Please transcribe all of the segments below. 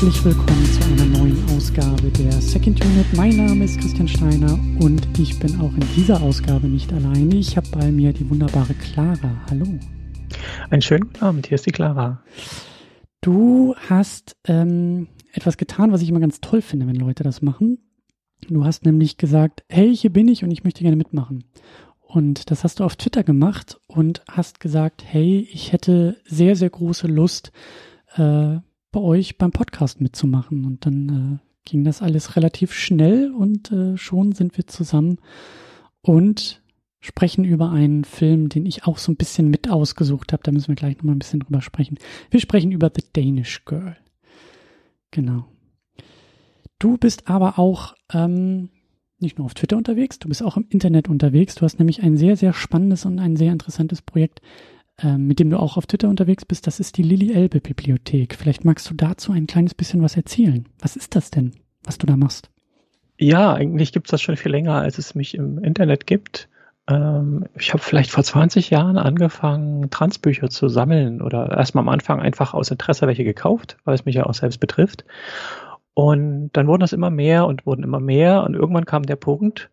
herzlich willkommen zu einer neuen Ausgabe der Second Unit. Mein Name ist Christian Steiner und ich bin auch in dieser Ausgabe nicht alleine. Ich habe bei mir die wunderbare Clara. Hallo. Einen schönen guten Abend, hier ist die Clara. Du hast ähm, etwas getan, was ich immer ganz toll finde, wenn Leute das machen. Du hast nämlich gesagt, hey, hier bin ich und ich möchte gerne mitmachen. Und das hast du auf Twitter gemacht und hast gesagt, hey, ich hätte sehr, sehr große Lust, äh, bei euch beim Podcast mitzumachen. Und dann äh, ging das alles relativ schnell und äh, schon sind wir zusammen und sprechen über einen Film, den ich auch so ein bisschen mit ausgesucht habe. Da müssen wir gleich nochmal ein bisschen drüber sprechen. Wir sprechen über The Danish Girl. Genau. Du bist aber auch ähm, nicht nur auf Twitter unterwegs, du bist auch im Internet unterwegs. Du hast nämlich ein sehr, sehr spannendes und ein sehr interessantes Projekt mit dem du auch auf Twitter unterwegs bist, das ist die Lilly Elbe Bibliothek. Vielleicht magst du dazu ein kleines bisschen was erzählen. Was ist das denn, was du da machst? Ja, eigentlich gibt es das schon viel länger, als es mich im Internet gibt. Ähm, ich habe vielleicht vor 20 Jahren angefangen, Transbücher zu sammeln oder erstmal am Anfang einfach aus Interesse welche gekauft, weil es mich ja auch selbst betrifft. Und dann wurden das immer mehr und wurden immer mehr und irgendwann kam der Punkt,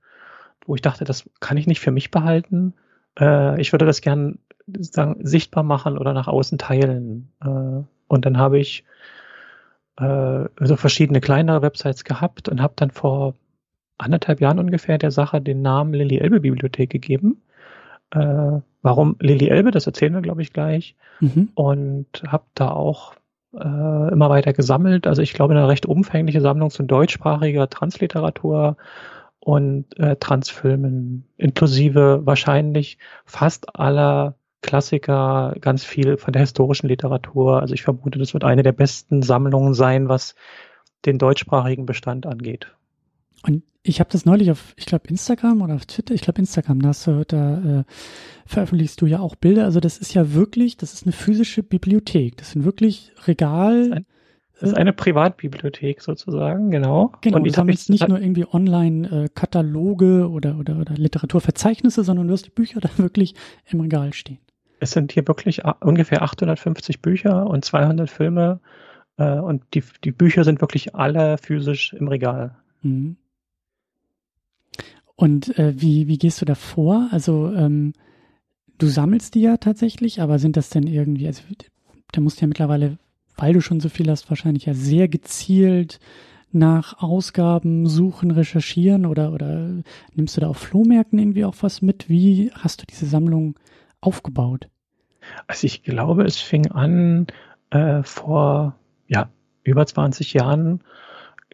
wo ich dachte, das kann ich nicht für mich behalten. Äh, ich würde das gern sagen, sichtbar machen oder nach außen teilen. Äh, und dann habe ich äh, so verschiedene kleinere Websites gehabt und habe dann vor anderthalb Jahren ungefähr der Sache den Namen Lilly Elbe Bibliothek gegeben. Äh, warum Lilly Elbe, das erzählen wir, glaube ich, gleich. Mhm. Und habe da auch äh, immer weiter gesammelt. Also ich glaube, eine recht umfängliche Sammlung zu deutschsprachiger Transliteratur und äh, Transfilmen, inklusive wahrscheinlich fast aller Klassiker, ganz viel von der historischen Literatur. Also ich vermute, das wird eine der besten Sammlungen sein, was den deutschsprachigen Bestand angeht. Und ich habe das neulich auf, ich glaube, Instagram oder auf Twitter, ich glaube Instagram, da, du, da äh, veröffentlichst du ja auch Bilder. Also das ist ja wirklich, das ist eine physische Bibliothek. Das sind wirklich Regal. Das ist eine Privatbibliothek sozusagen, genau. Genau, und du sammelst nicht nur irgendwie online äh, oder, oder, oder Literaturverzeichnisse, sondern du hast die Bücher da wirklich im Regal stehen es sind hier wirklich ungefähr 850 Bücher und 200 Filme äh, und die, die Bücher sind wirklich alle physisch im Regal. Mhm. Und äh, wie, wie gehst du da vor? Also ähm, du sammelst die ja tatsächlich, aber sind das denn irgendwie, also da musst du ja mittlerweile, weil du schon so viel hast, wahrscheinlich ja sehr gezielt nach Ausgaben suchen, recherchieren oder, oder nimmst du da auf Flohmärkten irgendwie auch was mit? Wie hast du diese Sammlung aufgebaut? Also ich glaube, es fing an äh, vor ja, über 20 Jahren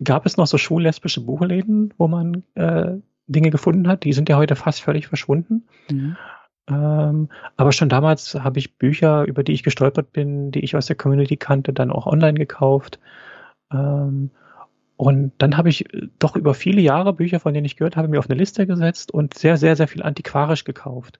gab es noch so schullesbische Buchläden, wo man äh, Dinge gefunden hat. Die sind ja heute fast völlig verschwunden. Mhm. Ähm, aber schon damals habe ich Bücher, über die ich gestolpert bin, die ich aus der Community kannte, dann auch online gekauft. Ähm, und dann habe ich doch über viele Jahre Bücher, von denen ich gehört habe, mir auf eine Liste gesetzt und sehr, sehr, sehr viel antiquarisch gekauft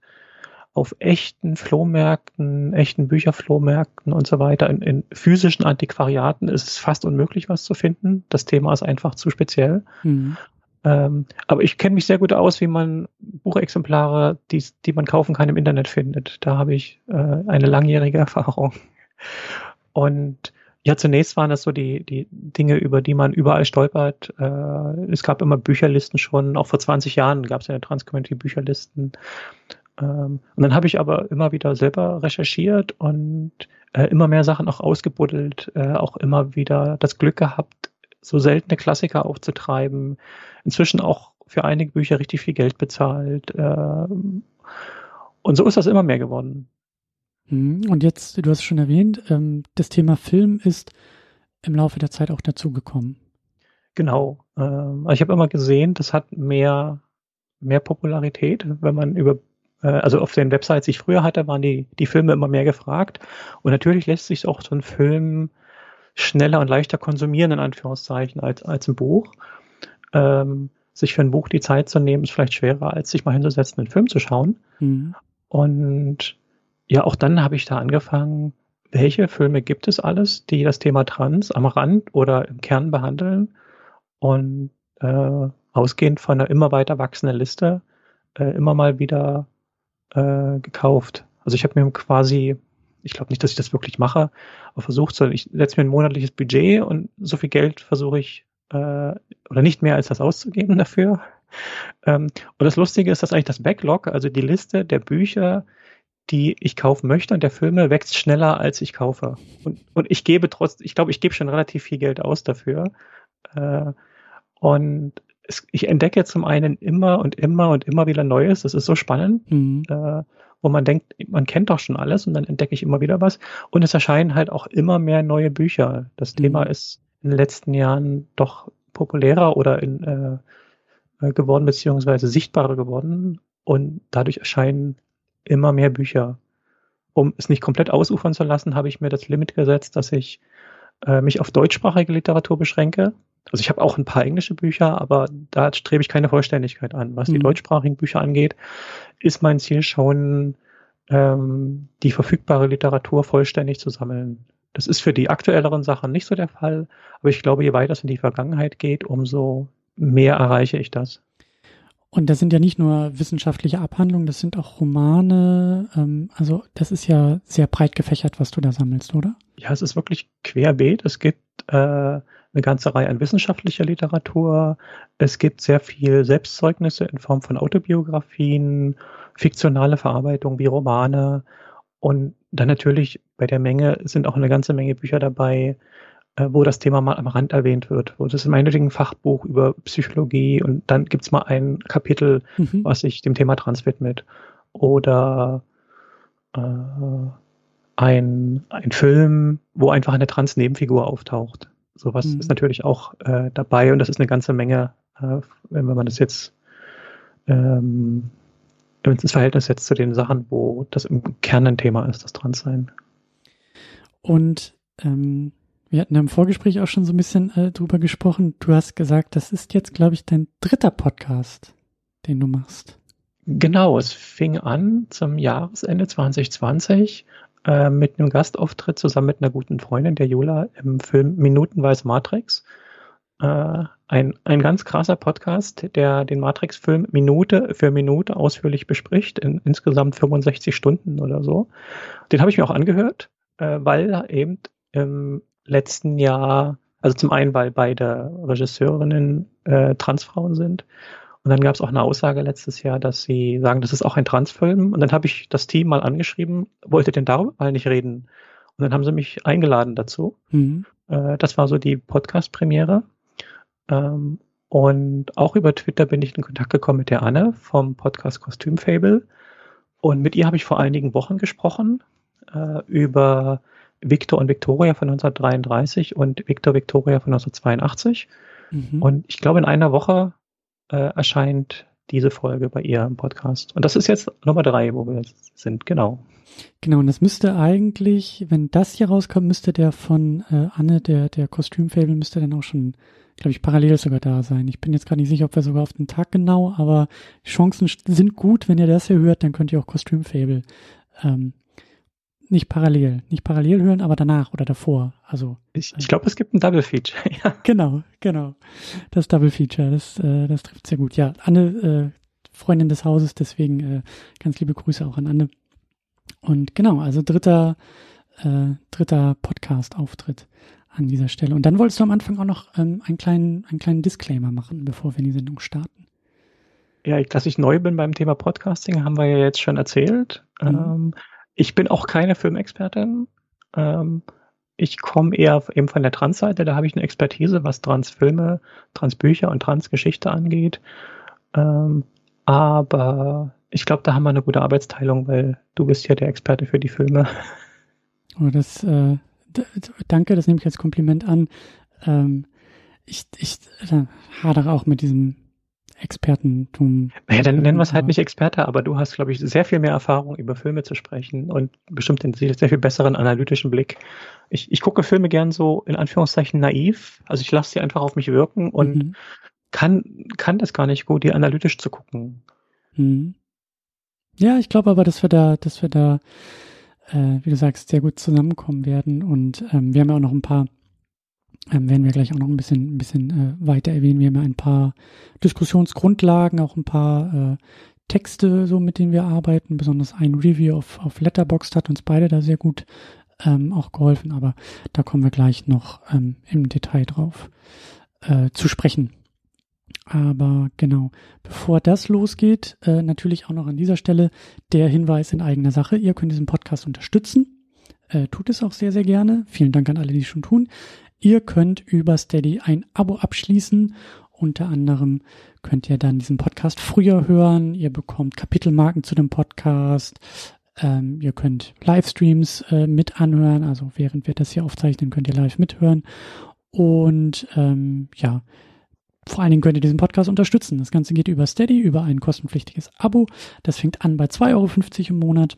auf echten Flohmärkten, echten Bücherflohmärkten und so weiter, in, in, physischen Antiquariaten ist es fast unmöglich, was zu finden. Das Thema ist einfach zu speziell. Mhm. Ähm, aber ich kenne mich sehr gut aus, wie man Buchexemplare, die, die man kaufen kann, im Internet findet. Da habe ich äh, eine langjährige Erfahrung. Und ja, zunächst waren das so die, die Dinge, über die man überall stolpert. Äh, es gab immer Bücherlisten schon, auch vor 20 Jahren gab es ja in der Transcommunity Bücherlisten. Ähm, und dann habe ich aber immer wieder selber recherchiert und äh, immer mehr Sachen auch ausgebuddelt, äh, auch immer wieder das Glück gehabt, so seltene Klassiker aufzutreiben. Inzwischen auch für einige Bücher richtig viel Geld bezahlt. Äh, und so ist das immer mehr geworden. Mhm. Und jetzt, du hast es schon erwähnt, ähm, das Thema Film ist im Laufe der Zeit auch dazugekommen. Genau. Ähm, ich habe immer gesehen, das hat mehr, mehr Popularität, wenn man über äh, also auf den Websites, die ich früher hatte, waren die, die Filme immer mehr gefragt. Und natürlich lässt sich auch so ein Film schneller und leichter konsumieren, in Anführungszeichen, als, als ein Buch. Ähm, sich für ein Buch die Zeit zu nehmen, ist vielleicht schwerer, als sich mal hinzusetzen, einen Film zu schauen. Mhm. Und ja, auch dann habe ich da angefangen, welche Filme gibt es alles, die das Thema Trans am Rand oder im Kern behandeln. Und äh, ausgehend von einer immer weiter wachsenden Liste äh, immer mal wieder äh, gekauft. Also ich habe mir quasi ich glaube nicht, dass ich das wirklich mache, aber versucht, sondern ich setze mir ein monatliches Budget und so viel Geld versuche ich, äh, oder nicht mehr als das auszugeben dafür. Ähm, und das Lustige ist, dass eigentlich das Backlog, also die Liste der Bücher, die ich kaufen möchte und der Filme wächst schneller, als ich kaufe. Und, und ich gebe trotz, ich glaube, ich gebe schon relativ viel Geld aus dafür. Äh, und es, ich entdecke zum einen immer und immer und immer wieder Neues. Das ist so spannend, mhm. äh, wo man denkt, man kennt doch schon alles und dann entdecke ich immer wieder was. Und es erscheinen halt auch immer mehr neue Bücher. Das mhm. Thema ist in den letzten Jahren doch populärer oder in, äh, geworden, beziehungsweise sichtbarer geworden. Und dadurch erscheinen immer mehr Bücher. Um es nicht komplett ausufern zu lassen, habe ich mir das Limit gesetzt, dass ich äh, mich auf deutschsprachige Literatur beschränke. Also ich habe auch ein paar englische Bücher, aber da strebe ich keine Vollständigkeit an. Was mhm. die deutschsprachigen Bücher angeht, ist mein Ziel schon, ähm, die verfügbare Literatur vollständig zu sammeln. Das ist für die aktuelleren Sachen nicht so der Fall, aber ich glaube, je weiter es in die Vergangenheit geht, umso mehr erreiche ich das. Und das sind ja nicht nur wissenschaftliche Abhandlungen, das sind auch Romane. Ähm, also das ist ja sehr breit gefächert, was du da sammelst, oder? Ja, es ist wirklich querbeet. Es gibt äh, eine ganze Reihe an wissenschaftlicher Literatur. Es gibt sehr viel Selbstzeugnisse in Form von Autobiografien, fiktionale Verarbeitung wie Romane. Und dann natürlich bei der Menge sind auch eine ganze Menge Bücher dabei, äh, wo das Thema mal am Rand erwähnt wird. Wo das ist meinetwegen ein Fachbuch über Psychologie und dann gibt's mal ein Kapitel, mhm. was sich dem Thema Trans widmet. Oder äh, ein, ein Film, wo einfach eine Trans-Nebenfigur auftaucht. Sowas mhm. ist natürlich auch äh, dabei und das ist eine ganze Menge, äh, wenn man das jetzt ähm, ins Verhältnis setzt zu den Sachen, wo das im Kern ein Thema ist, das Transsein. Und ähm, wir hatten im Vorgespräch auch schon so ein bisschen äh, drüber gesprochen. Du hast gesagt, das ist jetzt, glaube ich, dein dritter Podcast, den du machst. Genau, es fing an zum Jahresende 2020 äh, mit einem Gastauftritt zusammen mit einer guten Freundin, der Jola, im Film Minutenweise Matrix. Äh, ein, ein ganz krasser Podcast, der den Matrix-Film Minute für Minute ausführlich bespricht, in insgesamt 65 Stunden oder so. Den habe ich mir auch angehört, äh, weil eben im letzten Jahr, also zum einen, weil beide Regisseurinnen äh, Transfrauen sind und dann gab es auch eine Aussage letztes Jahr, dass sie sagen, das ist auch ein Transfilm. Und dann habe ich das Team mal angeschrieben, wollte denn darüber mal nicht reden? Und dann haben sie mich eingeladen dazu. Mhm. Äh, das war so die Podcast-Premiere. Ähm, und auch über Twitter bin ich in Kontakt gekommen mit der Anne vom Podcast Kostüm Fable. Und mit ihr habe ich vor einigen Wochen gesprochen äh, über Victor und Victoria von 1933 und Victor Victoria von 1982. Mhm. Und ich glaube, in einer Woche äh, erscheint diese Folge bei ihr im Podcast. Und das ist jetzt Nummer drei, wo wir sind, genau. Genau, und das müsste eigentlich, wenn das hier rauskommt, müsste der von äh, Anne, der, der Kostümfabel, müsste dann auch schon, glaube ich, parallel sogar da sein. Ich bin jetzt gar nicht sicher, ob wir sogar auf den Tag genau, aber Chancen sind gut, wenn ihr das hier hört, dann könnt ihr auch Kostümfabel ähm, nicht parallel, nicht parallel hören, aber danach oder davor. Also ich, ich glaube, es gibt ein Double Feature. ja. Genau, genau. Das Double Feature, das, äh, das trifft sehr gut. Ja, Anne, äh, Freundin des Hauses, deswegen äh, ganz liebe Grüße auch an Anne. Und genau, also dritter, äh, dritter Podcast-Auftritt an dieser Stelle. Und dann wolltest du am Anfang auch noch ähm, einen kleinen, einen kleinen Disclaimer machen, bevor wir in die Sendung starten. Ja, dass ich neu bin beim Thema Podcasting, haben wir ja jetzt schon erzählt. Mhm. Ähm, ich bin auch keine Filmexpertin. Ähm, ich komme eher eben von der Trans-Seite, da habe ich eine Expertise, was Transfilme, Transbücher und Transgeschichte angeht. Ähm, aber ich glaube, da haben wir eine gute Arbeitsteilung, weil du bist ja der Experte für die Filme. Oh, das äh, danke, das nehme ich als Kompliment an. Ähm, ich, ich äh, hadere auch mit diesem Expertentum. Naja, dann nennen wir es halt nicht Experte, aber du hast, glaube ich, sehr viel mehr Erfahrung, über Filme zu sprechen und bestimmt den sehr viel besseren analytischen Blick. Ich, ich gucke Filme gern so in Anführungszeichen naiv. Also ich lasse sie einfach auf mich wirken und mhm. kann, kann das gar nicht gut, die analytisch zu gucken. Mhm. Ja, ich glaube aber, dass wir da, dass wir da, äh, wie du sagst, sehr gut zusammenkommen werden. Und ähm, wir haben ja auch noch ein paar ähm, werden wir gleich auch noch ein bisschen, ein bisschen äh, weiter erwähnen. Wir haben ja ein paar Diskussionsgrundlagen, auch ein paar äh, Texte, so mit denen wir arbeiten. Besonders ein Review auf, auf Letterboxd hat uns beide da sehr gut ähm, auch geholfen, aber da kommen wir gleich noch ähm, im Detail drauf äh, zu sprechen. Aber genau, bevor das losgeht, äh, natürlich auch noch an dieser Stelle der Hinweis in eigener Sache. Ihr könnt diesen Podcast unterstützen. Äh, tut es auch sehr, sehr gerne. Vielen Dank an alle, die es schon tun. Ihr könnt über Steady ein Abo abschließen. Unter anderem könnt ihr dann diesen Podcast früher hören. Ihr bekommt Kapitelmarken zu dem Podcast. Ähm, ihr könnt Livestreams äh, mit anhören. Also während wir das hier aufzeichnen, könnt ihr live mithören. Und ähm, ja, vor allen Dingen könnt ihr diesen Podcast unterstützen. Das Ganze geht über Steady, über ein kostenpflichtiges Abo. Das fängt an bei 2,50 Euro im Monat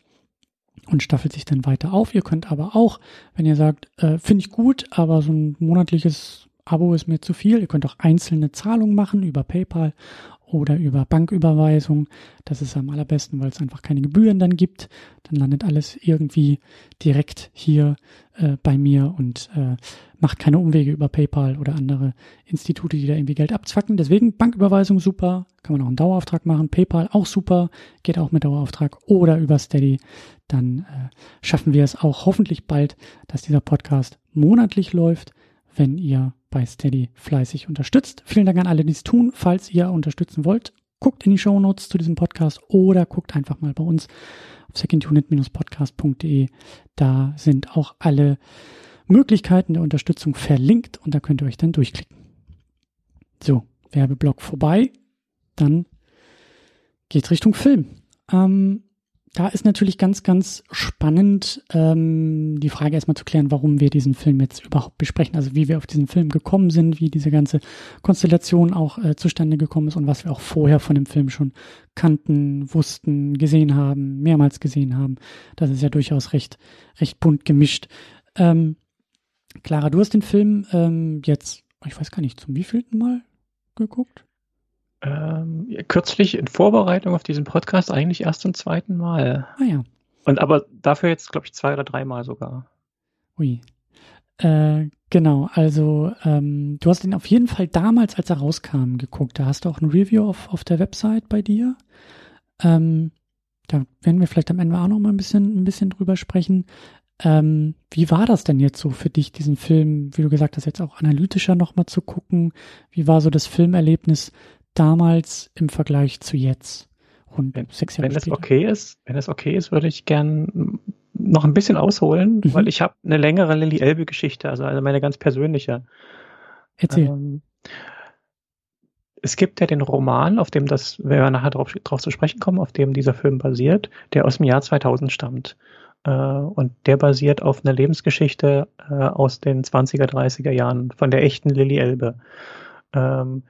und staffelt sich dann weiter auf. Ihr könnt aber auch, wenn ihr sagt, äh, finde ich gut, aber so ein monatliches Abo ist mir zu viel, ihr könnt auch einzelne Zahlungen machen über PayPal oder über Banküberweisung. Das ist am allerbesten, weil es einfach keine Gebühren dann gibt. Dann landet alles irgendwie direkt hier äh, bei mir und äh, macht keine Umwege über PayPal oder andere Institute, die da irgendwie Geld abzwacken. Deswegen Banküberweisung super, kann man auch einen Dauerauftrag machen. PayPal auch super, geht auch mit Dauerauftrag oder über Steady. Dann äh, schaffen wir es auch hoffentlich bald, dass dieser Podcast monatlich läuft, wenn ihr bei Steady fleißig unterstützt. Vielen Dank an alle, die es tun. Falls ihr unterstützen wollt, guckt in die Show Notes zu diesem Podcast oder guckt einfach mal bei uns auf secondunit-podcast.de. Da sind auch alle Möglichkeiten der Unterstützung verlinkt und da könnt ihr euch dann durchklicken. So, Werbeblock vorbei. Dann geht's Richtung Film. Ähm, da ist natürlich ganz, ganz spannend, ähm, die Frage erstmal zu klären, warum wir diesen Film jetzt überhaupt besprechen. Also wie wir auf diesen Film gekommen sind, wie diese ganze Konstellation auch äh, zustande gekommen ist und was wir auch vorher von dem Film schon kannten, wussten, gesehen haben, mehrmals gesehen haben. Das ist ja durchaus recht, recht bunt gemischt. Ähm, Clara, du hast den Film ähm, jetzt, ich weiß gar nicht, zum wievielten Mal geguckt? Ähm, kürzlich in Vorbereitung auf diesen Podcast eigentlich erst zum zweiten Mal. Ah ja. Und aber dafür jetzt, glaube ich, zwei oder dreimal sogar. Ui. Äh, genau, also ähm, du hast ihn auf jeden Fall damals, als er rauskam, geguckt. Da hast du auch ein Review auf, auf der Website bei dir. Ähm, da werden wir vielleicht am Ende auch noch mal ein bisschen, ein bisschen drüber sprechen. Ähm, wie war das denn jetzt so für dich, diesen Film, wie du gesagt hast, jetzt auch analytischer nochmal zu gucken? Wie war so das Filmerlebnis damals im Vergleich zu jetzt? Rund wenn, sechs Jahre wenn es okay ist, wenn es okay ist, würde ich gern noch ein bisschen ausholen, mhm. weil ich habe eine längere Lilly Elbe Geschichte, also, also meine ganz persönliche. Erzähl. Ähm, es gibt ja den Roman, auf dem das, wenn wir nachher drauf, drauf zu sprechen kommen, auf dem dieser Film basiert, der aus dem Jahr 2000 stammt. Äh, und der basiert auf einer Lebensgeschichte äh, aus den 20er, 30er Jahren von der echten Lilly Elbe. Ähm,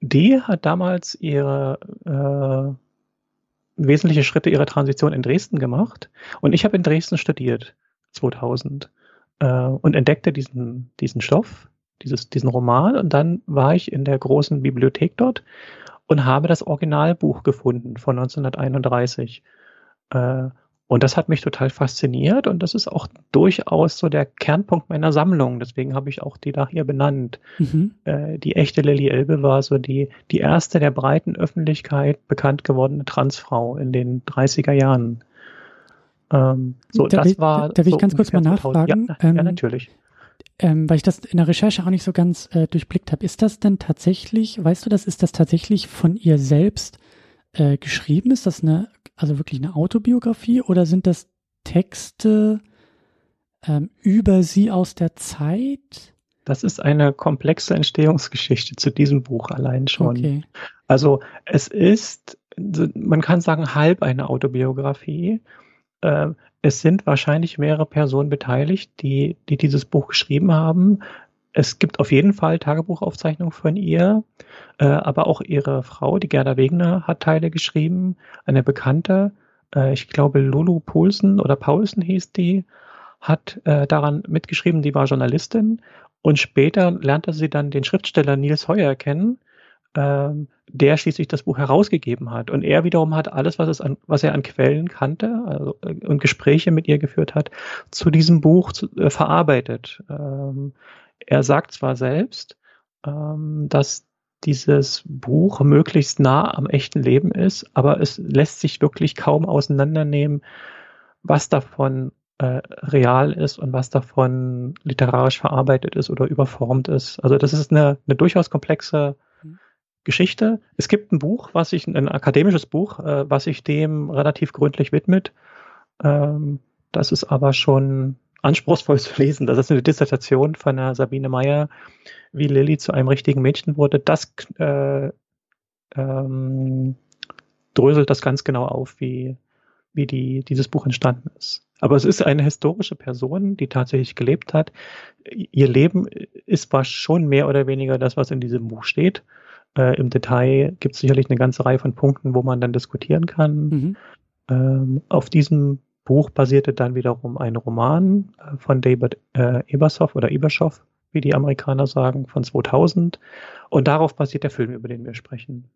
die hat damals ihre äh, wesentliche Schritte ihrer Transition in Dresden gemacht. Und ich habe in Dresden studiert 2000 äh, und entdeckte diesen diesen Stoff, dieses diesen Roman. Und dann war ich in der großen Bibliothek dort und habe das Originalbuch gefunden von 1931 äh, und das hat mich total fasziniert und das ist auch durchaus so der Kernpunkt meiner Sammlung. Deswegen habe ich auch die da hier benannt. Mhm. Äh, die echte Lilly Elbe war so die, die erste der breiten Öffentlichkeit bekannt gewordene Transfrau in den 30er Jahren. Ähm, so, da das will, war. Da, da will so ich ganz kurz mal nachfragen. Ja, ähm, ja natürlich. Ähm, weil ich das in der Recherche auch nicht so ganz äh, durchblickt habe. Ist das denn tatsächlich, weißt du das, ist das tatsächlich von ihr selbst äh, geschrieben? Ist das eine also wirklich eine Autobiografie oder sind das Texte ähm, über sie aus der Zeit? Das ist eine komplexe Entstehungsgeschichte zu diesem Buch allein schon. Okay. Also es ist, man kann sagen, halb eine Autobiografie. Äh, es sind wahrscheinlich mehrere Personen beteiligt, die, die dieses Buch geschrieben haben. Es gibt auf jeden Fall Tagebuchaufzeichnungen von ihr, äh, aber auch ihre Frau, die Gerda Wegner, hat Teile geschrieben. Eine Bekannte, äh, ich glaube Lulu Poulsen oder Paulsen hieß die, hat äh, daran mitgeschrieben, die war Journalistin. Und später lernte sie dann den Schriftsteller Nils Heuer kennen, ähm, der schließlich das Buch herausgegeben hat. Und er wiederum hat alles, was, an, was er an Quellen kannte also, äh, und Gespräche mit ihr geführt hat, zu diesem Buch zu, äh, verarbeitet. Ähm, er sagt zwar selbst, ähm, dass dieses Buch möglichst nah am echten Leben ist, aber es lässt sich wirklich kaum auseinandernehmen, was davon äh, real ist und was davon literarisch verarbeitet ist oder überformt ist. Also das ist eine, eine durchaus komplexe mhm. Geschichte. Es gibt ein Buch, was sich, ein akademisches Buch, äh, was sich dem relativ gründlich widmet. Ähm, das ist aber schon anspruchsvoll zu lesen. Das ist eine Dissertation von der Sabine Meyer, wie Lilly zu einem richtigen Mädchen wurde. Das äh, ähm, dröselt das ganz genau auf, wie, wie die, dieses Buch entstanden ist. Aber es ist eine historische Person, die tatsächlich gelebt hat. Ihr Leben ist zwar schon mehr oder weniger das, was in diesem Buch steht. Äh, Im Detail gibt es sicherlich eine ganze Reihe von Punkten, wo man dann diskutieren kann. Mhm. Ähm, auf diesem Buch basierte dann wiederum ein Roman äh, von David äh, Ebershoff oder Ebershoff, wie die Amerikaner sagen, von 2000. Und darauf basiert der Film, über den wir sprechen.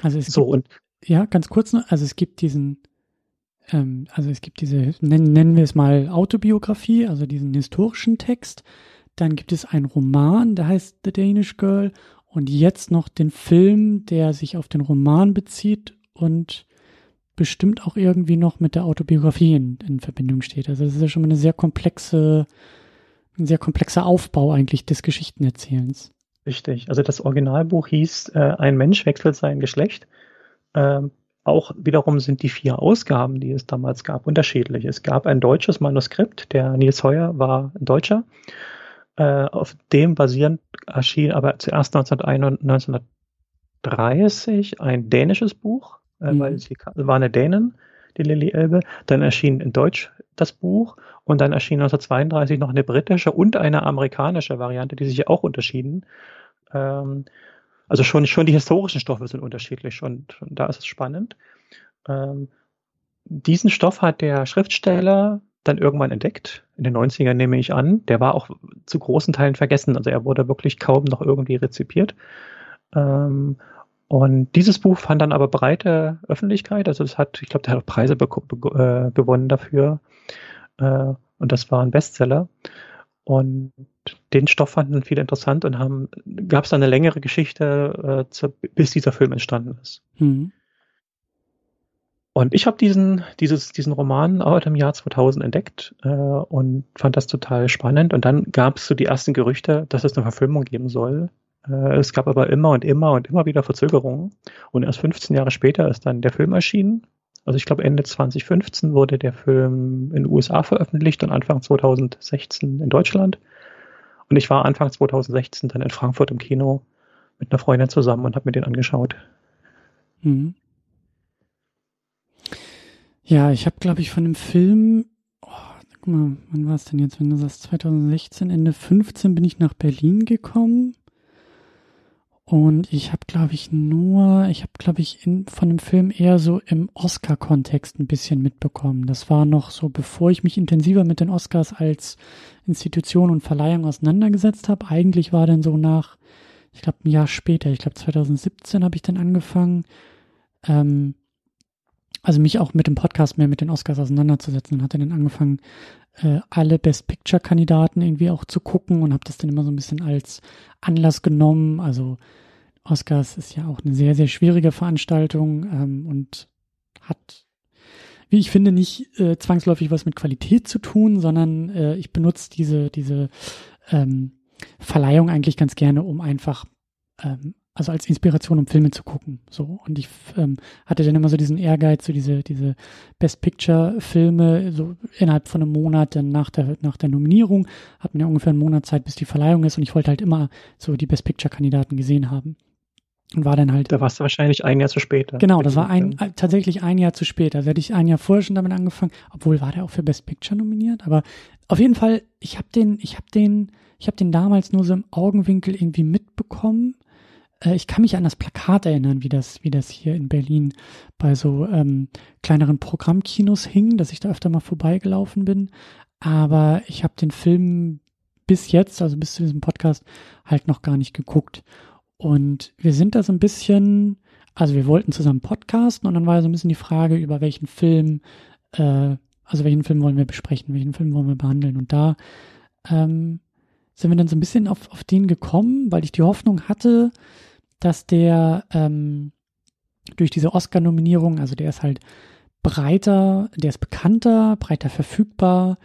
Also es so, gibt, und ja, ganz kurz noch, also es gibt diesen ähm, also es gibt diese, nennen, nennen wir es mal Autobiografie, also diesen historischen Text. Dann gibt es einen Roman, der heißt The Danish Girl. Und jetzt noch den Film, der sich auf den Roman bezieht und bestimmt auch irgendwie noch mit der Autobiografie in, in Verbindung steht. Also es ist ja schon mal eine sehr komplexe, ein sehr komplexer Aufbau eigentlich des Geschichtenerzählens. Richtig. Also das Originalbuch hieß äh, Ein Mensch wechselt sein Geschlecht. Ähm, auch wiederum sind die vier Ausgaben, die es damals gab, unterschiedlich. Es gab ein deutsches Manuskript, der Nils Heuer war ein Deutscher. Äh, auf dem basierend erschien aber zuerst 1930 ein dänisches Buch, äh, mhm. weil sie war eine Dänen, die Lilly Elbe. Dann erschien in Deutsch das Buch und dann erschien 1932 noch eine britische und eine amerikanische Variante, die sich auch unterschieden. Ähm, also schon, schon die historischen Stoffe sind unterschiedlich, schon, schon da ist es spannend. Ähm, diesen Stoff hat der Schriftsteller dann irgendwann entdeckt, in den 90ern nehme ich an. Der war auch zu großen Teilen vergessen, also er wurde wirklich kaum noch irgendwie rezipiert. Ähm, und dieses Buch fand dann aber breite Öffentlichkeit, also es hat, ich glaube, der hat auch Preise äh, gewonnen dafür. Äh, und das war ein Bestseller. Und den Stoff fanden viele interessant und haben, gab es eine längere Geschichte, äh, zu, bis dieser Film entstanden ist. Mhm. Und ich habe diesen, dieses, diesen Roman auch im Jahr 2000 entdeckt äh, und fand das total spannend. Und dann gab es so die ersten Gerüchte, dass es eine Verfilmung geben soll. Äh, es gab aber immer und immer und immer wieder Verzögerungen. Und erst 15 Jahre später ist dann der Film erschienen also ich glaube Ende 2015 wurde der Film in den USA veröffentlicht und Anfang 2016 in Deutschland. Und ich war Anfang 2016 dann in Frankfurt im Kino mit einer Freundin zusammen und habe mir den angeschaut. Mhm. Ja, ich habe, glaube ich, von dem Film, oh, guck mal, wann war es denn jetzt, wenn du sagst 2016, Ende 15 bin ich nach Berlin gekommen. Und ich habe, glaube ich, nur, ich habe, glaube ich, in, von dem Film eher so im Oscar-Kontext ein bisschen mitbekommen. Das war noch so, bevor ich mich intensiver mit den Oscars als Institution und Verleihung auseinandergesetzt habe. Eigentlich war dann so nach, ich glaube, ein Jahr später, ich glaube 2017 habe ich dann angefangen, ähm, also mich auch mit dem Podcast mehr mit den Oscars auseinanderzusetzen und hatte dann angefangen, äh, alle Best Picture Kandidaten irgendwie auch zu gucken und habe das dann immer so ein bisschen als Anlass genommen. Also Oscars ist ja auch eine sehr, sehr schwierige Veranstaltung ähm, und hat, wie ich finde, nicht äh, zwangsläufig was mit Qualität zu tun, sondern äh, ich benutze diese, diese ähm, Verleihung eigentlich ganz gerne, um einfach ähm, also als Inspiration, um Filme zu gucken. So. Und ich ähm, hatte dann immer so diesen Ehrgeiz, so diese, diese Best Picture-Filme, so innerhalb von einem Monat dann nach der, nach der Nominierung, hat man ja ungefähr einen Monat Zeit, bis die Verleihung ist und ich wollte halt immer so die Best Picture-Kandidaten gesehen haben. Und war dann halt. Da warst du wahrscheinlich ein Jahr zu spät. Genau, das war ein, äh, tatsächlich ein Jahr zu spät. Also hätte ich ein Jahr vorher schon damit angefangen, obwohl war der auch für Best Picture nominiert, aber auf jeden Fall, ich habe den, ich habe den, ich habe den damals nur so im Augenwinkel irgendwie mitbekommen ich kann mich an das Plakat erinnern, wie das, wie das hier in Berlin bei so ähm, kleineren Programmkinos hing, dass ich da öfter mal vorbeigelaufen bin. Aber ich habe den Film bis jetzt, also bis zu diesem Podcast, halt noch gar nicht geguckt. Und wir sind da so ein bisschen, also wir wollten zusammen podcasten und dann war so ein bisschen die Frage, über welchen Film, äh, also welchen Film wollen wir besprechen, welchen Film wollen wir behandeln. Und da ähm, sind wir dann so ein bisschen auf, auf den gekommen, weil ich die Hoffnung hatte, dass der ähm, durch diese Oscar-Nominierung, also der ist halt breiter, der ist bekannter, breiter verfügbar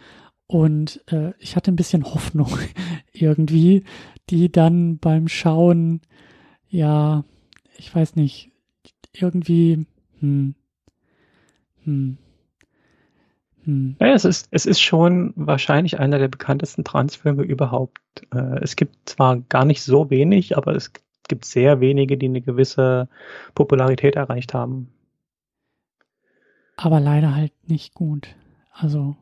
und äh, ich hatte ein bisschen Hoffnung irgendwie, die dann beim Schauen, ja, ich weiß nicht, irgendwie, hm, hm, hm. Ja, es ist, es ist schon wahrscheinlich einer der bekanntesten Transfilme überhaupt. Äh, es gibt zwar gar nicht so wenig, aber es gibt sehr wenige, die eine gewisse Popularität erreicht haben. Aber leider halt nicht gut. Also,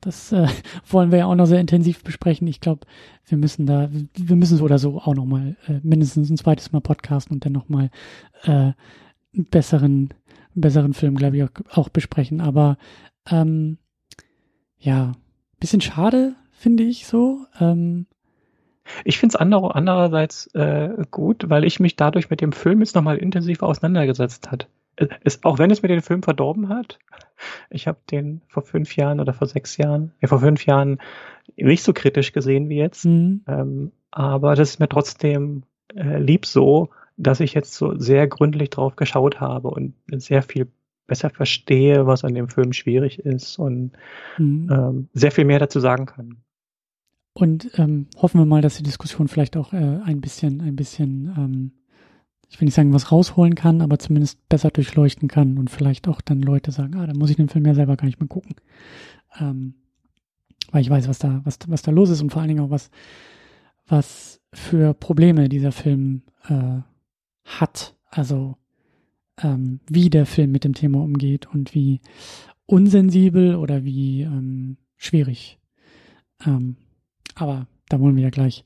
das äh, wollen wir ja auch noch sehr intensiv besprechen. Ich glaube, wir müssen da, wir müssen so oder so auch noch mal äh, mindestens ein zweites Mal podcasten und dann noch mal äh, einen besseren, einen besseren Film, glaube ich, auch, auch besprechen. Aber ähm, ja, bisschen schade, finde ich so. Ähm, ich finde es andere, andererseits äh, gut, weil ich mich dadurch mit dem Film jetzt nochmal intensiv auseinandergesetzt hat. Es, auch wenn es mir den Film verdorben hat, ich habe den vor fünf Jahren oder vor sechs Jahren, ja, vor fünf Jahren nicht so kritisch gesehen wie jetzt, mhm. ähm, aber das ist mir trotzdem äh, lieb so, dass ich jetzt so sehr gründlich drauf geschaut habe und sehr viel besser verstehe, was an dem Film schwierig ist und mhm. ähm, sehr viel mehr dazu sagen kann. Und ähm, hoffen wir mal, dass die Diskussion vielleicht auch äh, ein bisschen, ein bisschen, ähm, ich will nicht sagen, was rausholen kann, aber zumindest besser durchleuchten kann und vielleicht auch dann Leute sagen, ah, dann muss ich den Film ja selber gar nicht mehr gucken. Ähm, weil ich weiß, was da, was, was da los ist und vor allen Dingen auch was, was für Probleme dieser Film äh, hat. Also ähm, wie der Film mit dem Thema umgeht und wie unsensibel oder wie ähm, schwierig. Ähm, aber da wollen wir ja gleich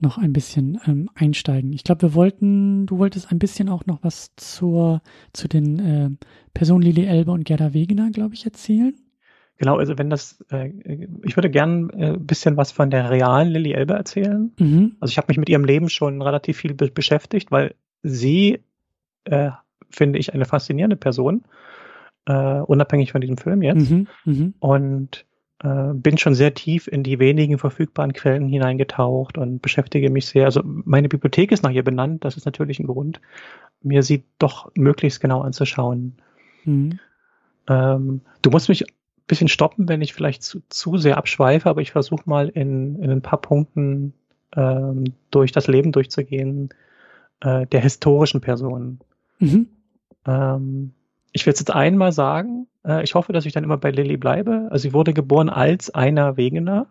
noch ein bisschen ähm, einsteigen. Ich glaube, wir wollten, du wolltest ein bisschen auch noch was zur, zu den äh, Personen Lili Elbe und Gerda Wegener, glaube ich, erzählen. Genau, also wenn das, äh, ich würde gern äh, bisschen was von der realen Lilly Elbe erzählen. Mhm. Also ich habe mich mit ihrem Leben schon relativ viel be beschäftigt, weil sie äh, finde ich, eine faszinierende Person, äh, unabhängig von diesem Film jetzt. Mhm, mh. Und äh, bin schon sehr tief in die wenigen verfügbaren Quellen hineingetaucht und beschäftige mich sehr. Also meine Bibliothek ist nach ihr benannt, das ist natürlich ein Grund, mir sie doch möglichst genau anzuschauen. Mhm. Ähm, du musst mich ein bisschen stoppen, wenn ich vielleicht zu, zu sehr abschweife, aber ich versuche mal in, in ein paar Punkten ähm, durch das Leben durchzugehen äh, der historischen Personen. Mhm. Ähm, ich will es jetzt einmal sagen. Äh, ich hoffe, dass ich dann immer bei Lilly bleibe. Also sie wurde geboren als einer Wegener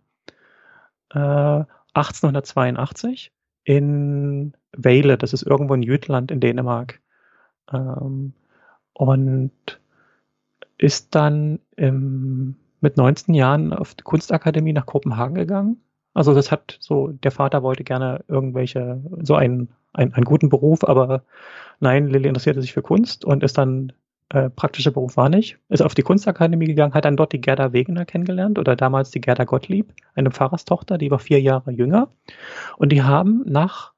äh, 1882 in Vejle. Das ist irgendwo in Jütland in Dänemark. Ähm, und ist dann im, mit 19 Jahren auf die Kunstakademie nach Kopenhagen gegangen. Also das hat so, der Vater wollte gerne irgendwelche, so einen, einen, einen guten Beruf, aber Nein, Lilly interessierte sich für Kunst und ist dann äh, praktischer Beruf war nicht, ist auf die Kunstakademie gegangen, hat dann dort die Gerda Wegener kennengelernt oder damals die Gerda Gottlieb, eine Pfarrerstochter, die war vier Jahre jünger. Und die haben nach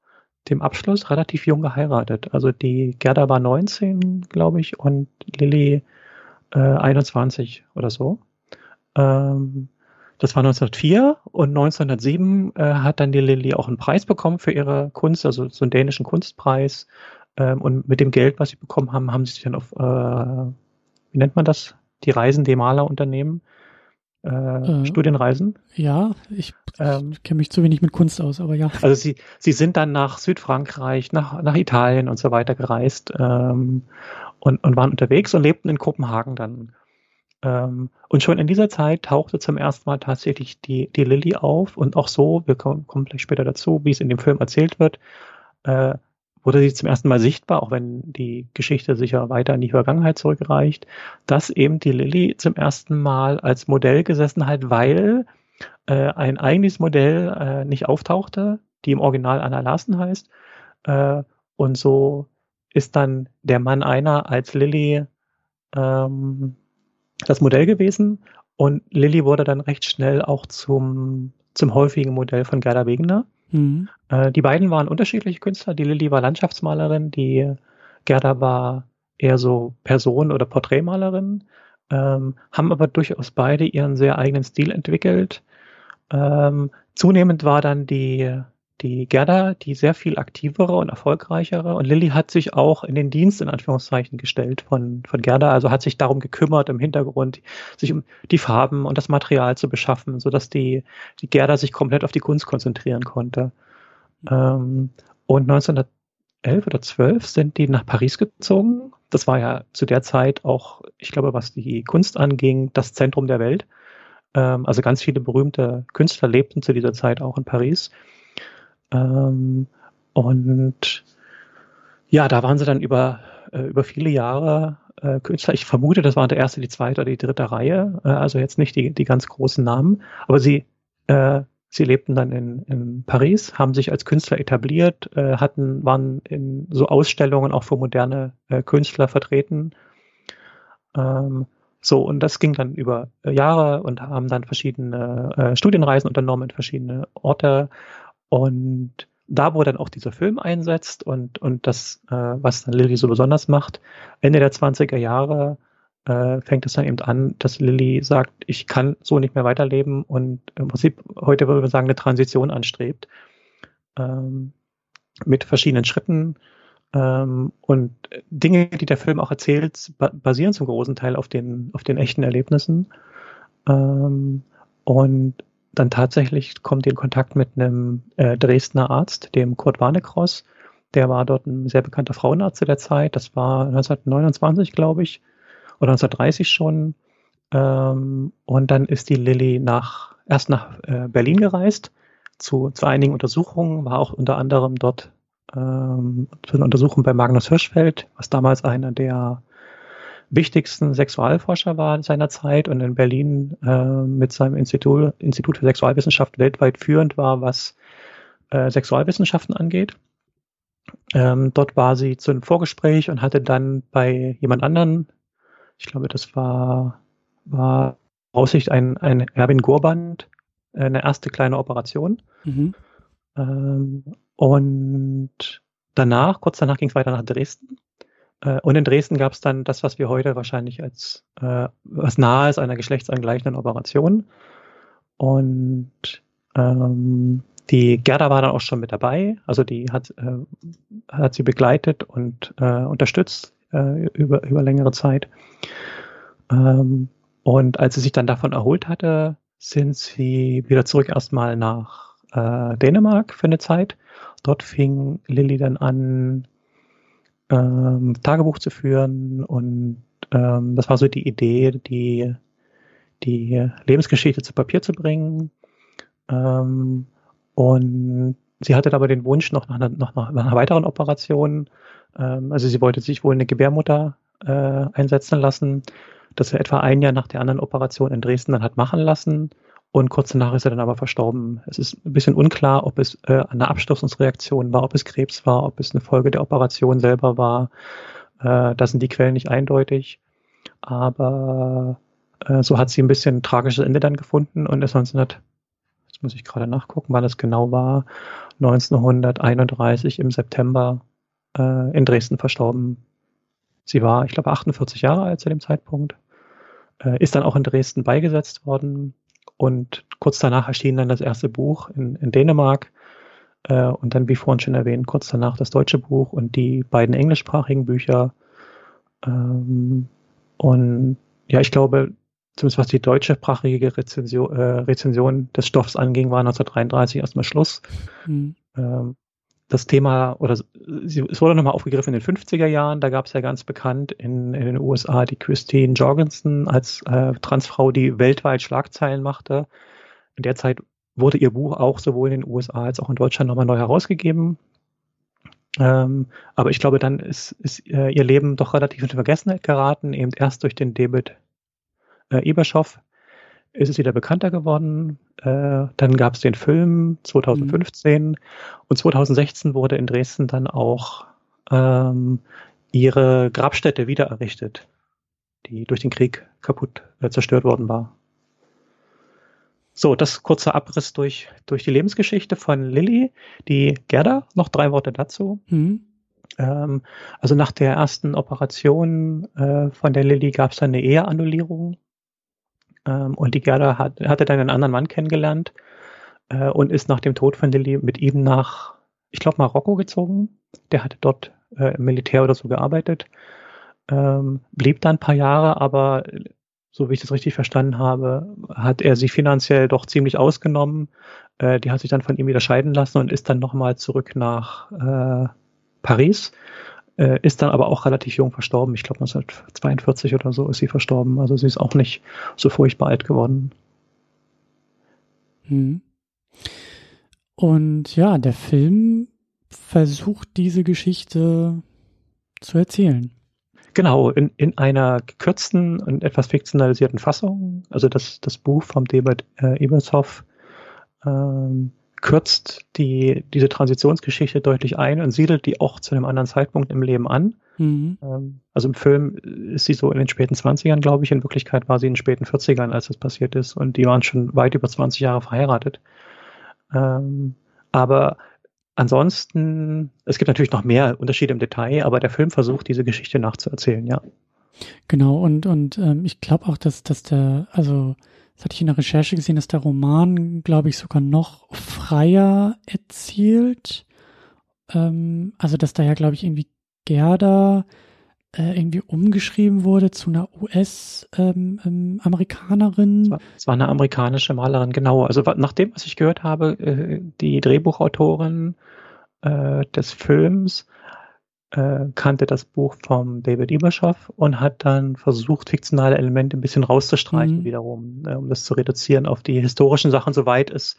dem Abschluss relativ jung geheiratet. Also die Gerda war 19, glaube ich, und Lilly äh, 21 oder so. Ähm, das war 1904 und 1907 äh, hat dann die Lilly auch einen Preis bekommen für ihre Kunst, also so einen dänischen Kunstpreis ähm, und mit dem Geld, was sie bekommen haben, haben sie sich dann auf, äh, wie nennt man das? Die Reisen, die Maler unternehmen. Äh, äh, Studienreisen. Ja, ich ähm, kenne mich zu wenig mit Kunst aus, aber ja. Also sie, sie sind dann nach Südfrankreich, nach, nach Italien und so weiter gereist ähm, und, und waren unterwegs und lebten in Kopenhagen dann. Ähm, und schon in dieser Zeit tauchte zum ersten Mal tatsächlich die, die Lilly auf und auch so, wir kommen, kommen gleich später dazu, wie es in dem Film erzählt wird, äh, wurde sie zum ersten Mal sichtbar, auch wenn die Geschichte sicher weiter in die Vergangenheit zurückreicht, dass eben die Lilly zum ersten Mal als Modell gesessen hat, weil äh, ein eigenes Modell äh, nicht auftauchte, die im Original Anna Larsen heißt. Äh, und so ist dann der Mann einer als Lilly ähm, das Modell gewesen. Und Lilly wurde dann recht schnell auch zum, zum häufigen Modell von Gerda Wegener. Mhm. Äh, die beiden waren unterschiedliche Künstler. Die Lilly war Landschaftsmalerin, die Gerda war eher so Person- oder Porträtmalerin, ähm, haben aber durchaus beide ihren sehr eigenen Stil entwickelt. Ähm, zunehmend war dann die, die Gerda, die sehr viel aktivere und erfolgreichere. Und Lilly hat sich auch in den Dienst in Anführungszeichen gestellt von, von Gerda, also hat sich darum gekümmert im Hintergrund, sich um die Farben und das Material zu beschaffen, sodass die, die Gerda sich komplett auf die Kunst konzentrieren konnte. Ähm, und 1911 oder 12 sind die nach Paris gezogen. Das war ja zu der Zeit auch, ich glaube, was die Kunst anging, das Zentrum der Welt. Ähm, also ganz viele berühmte Künstler lebten zu dieser Zeit auch in Paris. Ähm, und ja, da waren sie dann über, äh, über viele Jahre äh, Künstler. Ich vermute, das waren der erste, die zweite oder die dritte Reihe, äh, also jetzt nicht die, die ganz großen Namen, aber sie, äh, sie lebten dann in, in Paris, haben sich als Künstler etabliert, äh, hatten, waren in so Ausstellungen auch für moderne äh, Künstler vertreten. Ähm, so, und das ging dann über Jahre und haben dann verschiedene Studienreisen unternommen in verschiedene Orte. Und da, wo dann auch dieser Film einsetzt und, und das, äh, was dann Lilly so besonders macht, Ende der 20er Jahre äh, fängt es dann eben an, dass Lilly sagt, ich kann so nicht mehr weiterleben und im Prinzip heute würde man sagen, eine Transition anstrebt. Ähm, mit verschiedenen Schritten, ähm, und Dinge, die der Film auch erzählt, basieren zum großen Teil auf den, auf den echten Erlebnissen. Ähm, und dann tatsächlich kommt in Kontakt mit einem äh, Dresdner Arzt, dem Kurt Warnekross. Der war dort ein sehr bekannter Frauenarzt zu der Zeit. Das war 1929, glaube ich, oder 1930 schon. Ähm, und dann ist die Lilly nach, erst nach äh, Berlin gereist zu, zu einigen Untersuchungen, war auch unter anderem dort ähm, zu einer Untersuchung bei Magnus Hirschfeld, was damals einer der wichtigsten Sexualforscher war seiner Zeit und in Berlin äh, mit seinem Institut, Institut für Sexualwissenschaft weltweit führend war, was äh, Sexualwissenschaften angeht. Ähm, dort war sie zu einem Vorgespräch und hatte dann bei jemand anderen, ich glaube, das war, war Aussicht ein, ein Erwin Gurband, äh, eine erste kleine Operation. Mhm. Ähm, und danach, kurz danach ging es weiter nach Dresden. Äh, und in Dresden gab es dann das, was wir heute wahrscheinlich als äh, was nahe ist einer geschlechtsangleichenden Operation. Und ähm, die Gerda war dann auch schon mit dabei, also die hat, äh, hat sie begleitet und äh, unterstützt äh, über, über längere Zeit. Ähm, und als sie sich dann davon erholt hatte, sind sie wieder zurück erstmal nach äh, Dänemark für eine Zeit dort fing Lilly dann an, ähm, Tagebuch zu führen und ähm, das war so die Idee, die, die Lebensgeschichte zu Papier zu bringen. Ähm, und sie hatte aber den Wunsch noch nach einer, noch nach einer weiteren Operation. Ähm, also sie wollte sich wohl eine Gebärmutter äh, einsetzen lassen, das er etwa ein Jahr nach der anderen Operation in Dresden dann hat machen lassen. Und kurz danach ist er dann aber verstorben. Es ist ein bisschen unklar, ob es äh, eine Abstoßungsreaktion war, ob es Krebs war, ob es eine Folge der Operation selber war. Äh, da sind die Quellen nicht eindeutig. Aber äh, so hat sie ein bisschen ein tragisches Ende dann gefunden und ist 1900, jetzt muss ich gerade nachgucken, wann es genau war, 1931 im September äh, in Dresden verstorben. Sie war, ich glaube, 48 Jahre alt zu dem Zeitpunkt. Äh, ist dann auch in Dresden beigesetzt worden und kurz danach erschien dann das erste Buch in, in Dänemark. Äh, und dann, wie vorhin schon erwähnt, kurz danach das deutsche Buch und die beiden englischsprachigen Bücher. Ähm, und ja, ich glaube, zumindest was die deutschsprachige Rezension, äh, Rezension des Stoffs anging, war 1933 erstmal Schluss. Mhm. Ähm, das Thema, oder es wurde nochmal aufgegriffen in den 50er Jahren, da gab es ja ganz bekannt in, in, den USA die Christine Jorgensen als äh, Transfrau, die weltweit Schlagzeilen machte. In der Zeit wurde ihr Buch auch sowohl in den USA als auch in Deutschland nochmal neu herausgegeben. Ähm, aber ich glaube, dann ist, ist äh, ihr Leben doch relativ in Vergessenheit geraten, eben erst durch den David äh, Eberschoff, ist es wieder bekannter geworden. Äh, dann gab es den Film 2015 mhm. und 2016 wurde in Dresden dann auch ähm, ihre Grabstätte wieder errichtet, die durch den Krieg kaputt äh, zerstört worden war. So, das kurze Abriss durch, durch die Lebensgeschichte von Lilly. Die Gerda, noch drei Worte dazu. Mhm. Ähm, also nach der ersten Operation äh, von der Lilly gab es eine Eheannullierung ähm, und die Gerda hat, hatte dann einen anderen Mann kennengelernt. äh, und ist nach dem Tod von Lilly mit ihm nach, ich glaube, Marokko gezogen. Der hatte dort äh, im Militär oder so gearbeitet. Ähm, blieb da ein paar Jahre, aber so wie ich das richtig verstanden habe, hat er sie finanziell doch ziemlich ausgenommen. Äh, die hat sich dann von ihm wieder scheiden lassen und ist dann nochmal zurück nach äh, Paris. Äh, ist dann aber auch relativ jung verstorben. Ich glaube 1942 oder so ist sie verstorben. Also sie ist auch nicht so furchtbar alt geworden. Hm. Und ja, der Film versucht diese Geschichte zu erzählen. Genau, in, in einer gekürzten und etwas fiktionalisierten Fassung. Also das, das Buch vom David äh, Ebershoff ähm, kürzt die, diese Transitionsgeschichte deutlich ein und siedelt die auch zu einem anderen Zeitpunkt im Leben an. Mhm. Ähm, also im Film ist sie so in den späten 20ern, glaube ich. In Wirklichkeit war sie in den späten 40ern, als das passiert ist. Und die waren schon weit über 20 Jahre verheiratet. Ähm, aber ansonsten, es gibt natürlich noch mehr Unterschiede im Detail, aber der Film versucht, diese Geschichte nachzuerzählen, ja. Genau, und, und ähm, ich glaube auch, dass, dass der, also das hatte ich in der Recherche gesehen, dass der Roman, glaube ich, sogar noch freier erzählt. Ähm, also dass da ja, glaube ich, irgendwie Gerda äh, irgendwie umgeschrieben wurde zu einer US-Amerikanerin. Ähm, ähm, es, war eine amerikanische Malerin, genau. Also nach dem, was ich gehört habe, äh, die Drehbuchautorin äh, des Films äh, kannte das Buch vom David Ebershoff und hat dann versucht, fiktionale Elemente ein bisschen rauszustreichen mhm. wiederum, äh, um das zu reduzieren auf die historischen Sachen, soweit es,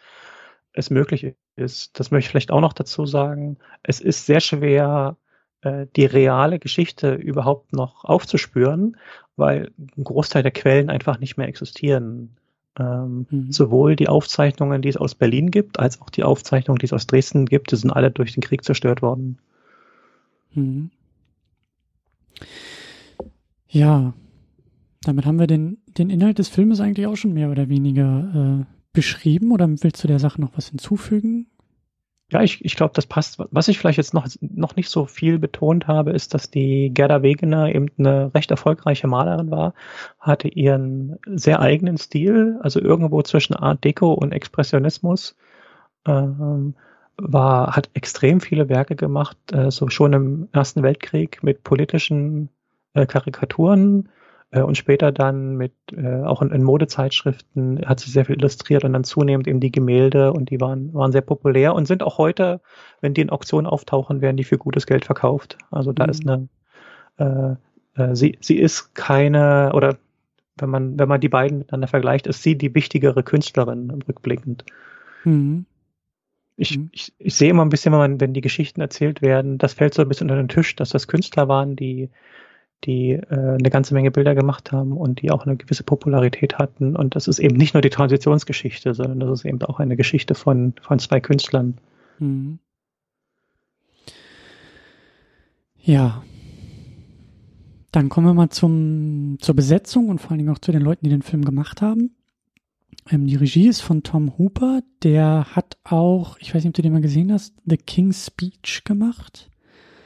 es möglich ist. Das möchte ich vielleicht auch noch dazu sagen. Es ist sehr schwer, äh, die reale Geschichte überhaupt noch aufzuspüren, weil ein Großteil der Quellen einfach nicht mehr existieren. Ähm, mhm. Sowohl die Aufzeichnungen, die es aus Berlin gibt, als auch die Aufzeichnungen, die es aus Dresden gibt, die sind alle durch den Krieg zerstört worden. Mhm. Ja, damit haben wir den, den Inhalt des Filmes eigentlich auch schon mehr oder weniger äh, beschrieben. Oder willst du der Sache noch was hinzufügen? Ja, ich, ich glaube, das passt. Was ich vielleicht jetzt noch, noch nicht so viel betont habe, ist, dass die Gerda Wegener eben eine recht erfolgreiche Malerin war, hatte ihren sehr eigenen Stil, also irgendwo zwischen Art Deco und Expressionismus. Ähm, war, hat extrem viele Werke gemacht, äh, so schon im Ersten Weltkrieg mit politischen äh, Karikaturen, äh, und später dann mit, äh, auch in, in, Modezeitschriften, hat sie sehr viel illustriert und dann zunehmend eben die Gemälde und die waren, waren sehr populär und sind auch heute, wenn die in Auktionen auftauchen, werden die für gutes Geld verkauft. Also da mhm. ist eine, äh, äh, sie, sie ist keine, oder wenn man, wenn man die beiden miteinander vergleicht, ist sie die wichtigere Künstlerin rückblickend. Mhm. Ich, mhm. ich, ich sehe immer ein bisschen, wenn, man, wenn die Geschichten erzählt werden, das fällt so ein bisschen unter den Tisch, dass das Künstler waren, die die äh, eine ganze Menge Bilder gemacht haben und die auch eine gewisse Popularität hatten. Und das ist eben nicht nur die Transitionsgeschichte, sondern das ist eben auch eine Geschichte von, von zwei Künstlern. Mhm. Ja. Dann kommen wir mal zum, zur Besetzung und vor allen Dingen auch zu den Leuten, die den Film gemacht haben. Ähm, die Regie ist von Tom Hooper. Der hat auch, ich weiß nicht, ob du den mal gesehen hast, The King's Speech gemacht.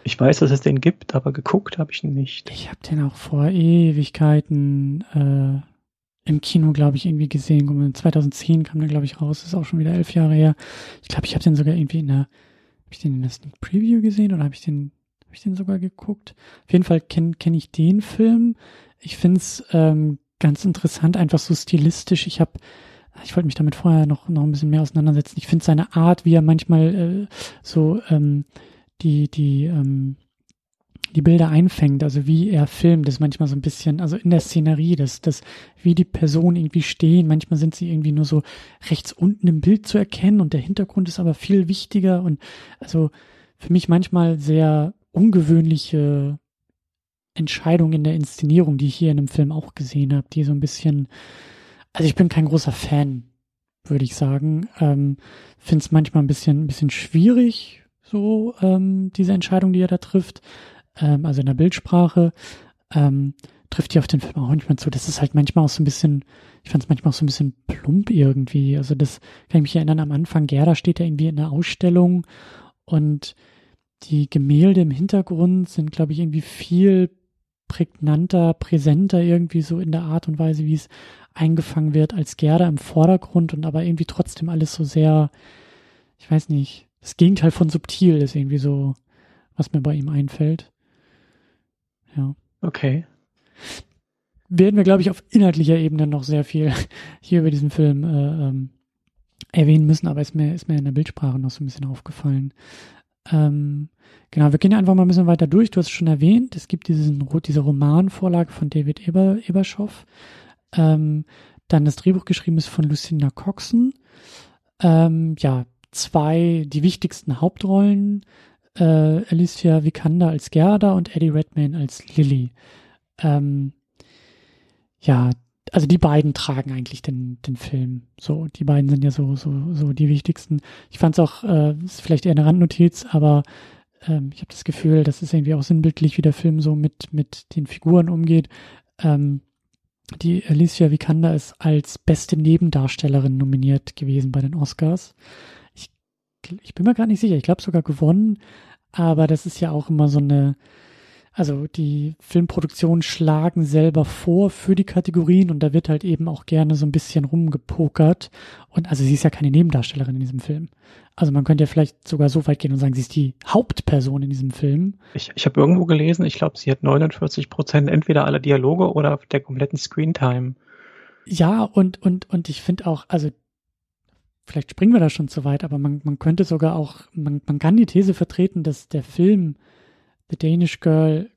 Ich weiß, dass es den gibt, aber geguckt habe ich ihn nicht. Ich habe den auch vor Ewigkeiten äh, im Kino, glaube ich, irgendwie gesehen. 2010 kam der, glaube ich, raus. Das ist auch schon wieder elf Jahre her. Ich glaube, ich habe den sogar irgendwie in der, habe ich den in der Sneak Preview gesehen oder habe ich den, habe ich den sogar geguckt? Auf jeden Fall kenne kenn ich den Film. Ich finde es ähm, ganz interessant, einfach so stilistisch. Ich habe ich wollte mich damit vorher noch, noch ein bisschen mehr auseinandersetzen. Ich finde seine Art, wie er manchmal äh, so ähm, die, die, ähm, die Bilder einfängt, also wie er filmt, ist manchmal so ein bisschen, also in der Szenerie, das, das, wie die Personen irgendwie stehen, manchmal sind sie irgendwie nur so rechts unten im Bild zu erkennen und der Hintergrund ist aber viel wichtiger und also für mich manchmal sehr ungewöhnliche Entscheidungen in der Inszenierung, die ich hier in dem Film auch gesehen habe, die so ein bisschen, also ich bin kein großer Fan, würde ich sagen, ähm, finde es manchmal ein bisschen, ein bisschen schwierig, so ähm, diese Entscheidung, die er da trifft, ähm, also in der Bildsprache, ähm, trifft die auf den Film auch manchmal zu. Das ist halt manchmal auch so ein bisschen, ich fand es manchmal auch so ein bisschen plump irgendwie. Also das kann ich mich erinnern, am Anfang, Gerda steht ja irgendwie in der Ausstellung und die Gemälde im Hintergrund sind, glaube ich, irgendwie viel prägnanter, präsenter irgendwie so in der Art und Weise, wie es eingefangen wird, als Gerda im Vordergrund und aber irgendwie trotzdem alles so sehr, ich weiß nicht, das Gegenteil von subtil ist irgendwie so, was mir bei ihm einfällt. Ja. Okay. Werden wir, glaube ich, auf inhaltlicher Ebene noch sehr viel hier über diesen Film äh, ähm, erwähnen müssen, aber ist mir, ist mir in der Bildsprache noch so ein bisschen aufgefallen. Ähm, genau, wir gehen einfach mal ein bisschen weiter durch. Du hast es schon erwähnt, es gibt diesen, diese Romanvorlage von David Eber, Eberschoff. Ähm, dann das Drehbuch geschrieben ist von Lucinda Coxon. Ähm, ja, zwei, die wichtigsten Hauptrollen, äh, Alicia Vikander als Gerda und Eddie Redmayne als Lily. Ähm, ja, also die beiden tragen eigentlich den, den Film. So, die beiden sind ja so, so, so die wichtigsten. Ich fand es auch, äh, ist vielleicht eher eine Randnotiz, aber ähm, ich habe das Gefühl, das ist irgendwie auch sinnbildlich, wie der Film so mit, mit den Figuren umgeht. Ähm, die Alicia Vikander ist als beste Nebendarstellerin nominiert gewesen bei den Oscars. Ich, ich bin mir gar nicht sicher, ich glaube sogar gewonnen, aber das ist ja auch immer so eine, also die Filmproduktionen schlagen selber vor für die Kategorien und da wird halt eben auch gerne so ein bisschen rumgepokert. Und also sie ist ja keine Nebendarstellerin in diesem Film. Also man könnte ja vielleicht sogar so weit gehen und sagen, sie ist die Hauptperson in diesem Film. Ich, ich habe irgendwo gelesen, ich glaube, sie hat 49 Prozent entweder aller Dialoge oder der kompletten Screentime. Ja, und, und, und ich finde auch, also vielleicht springen wir da schon zu weit, aber man, man könnte sogar auch, man, man kann die These vertreten, dass der Film The Danish Girl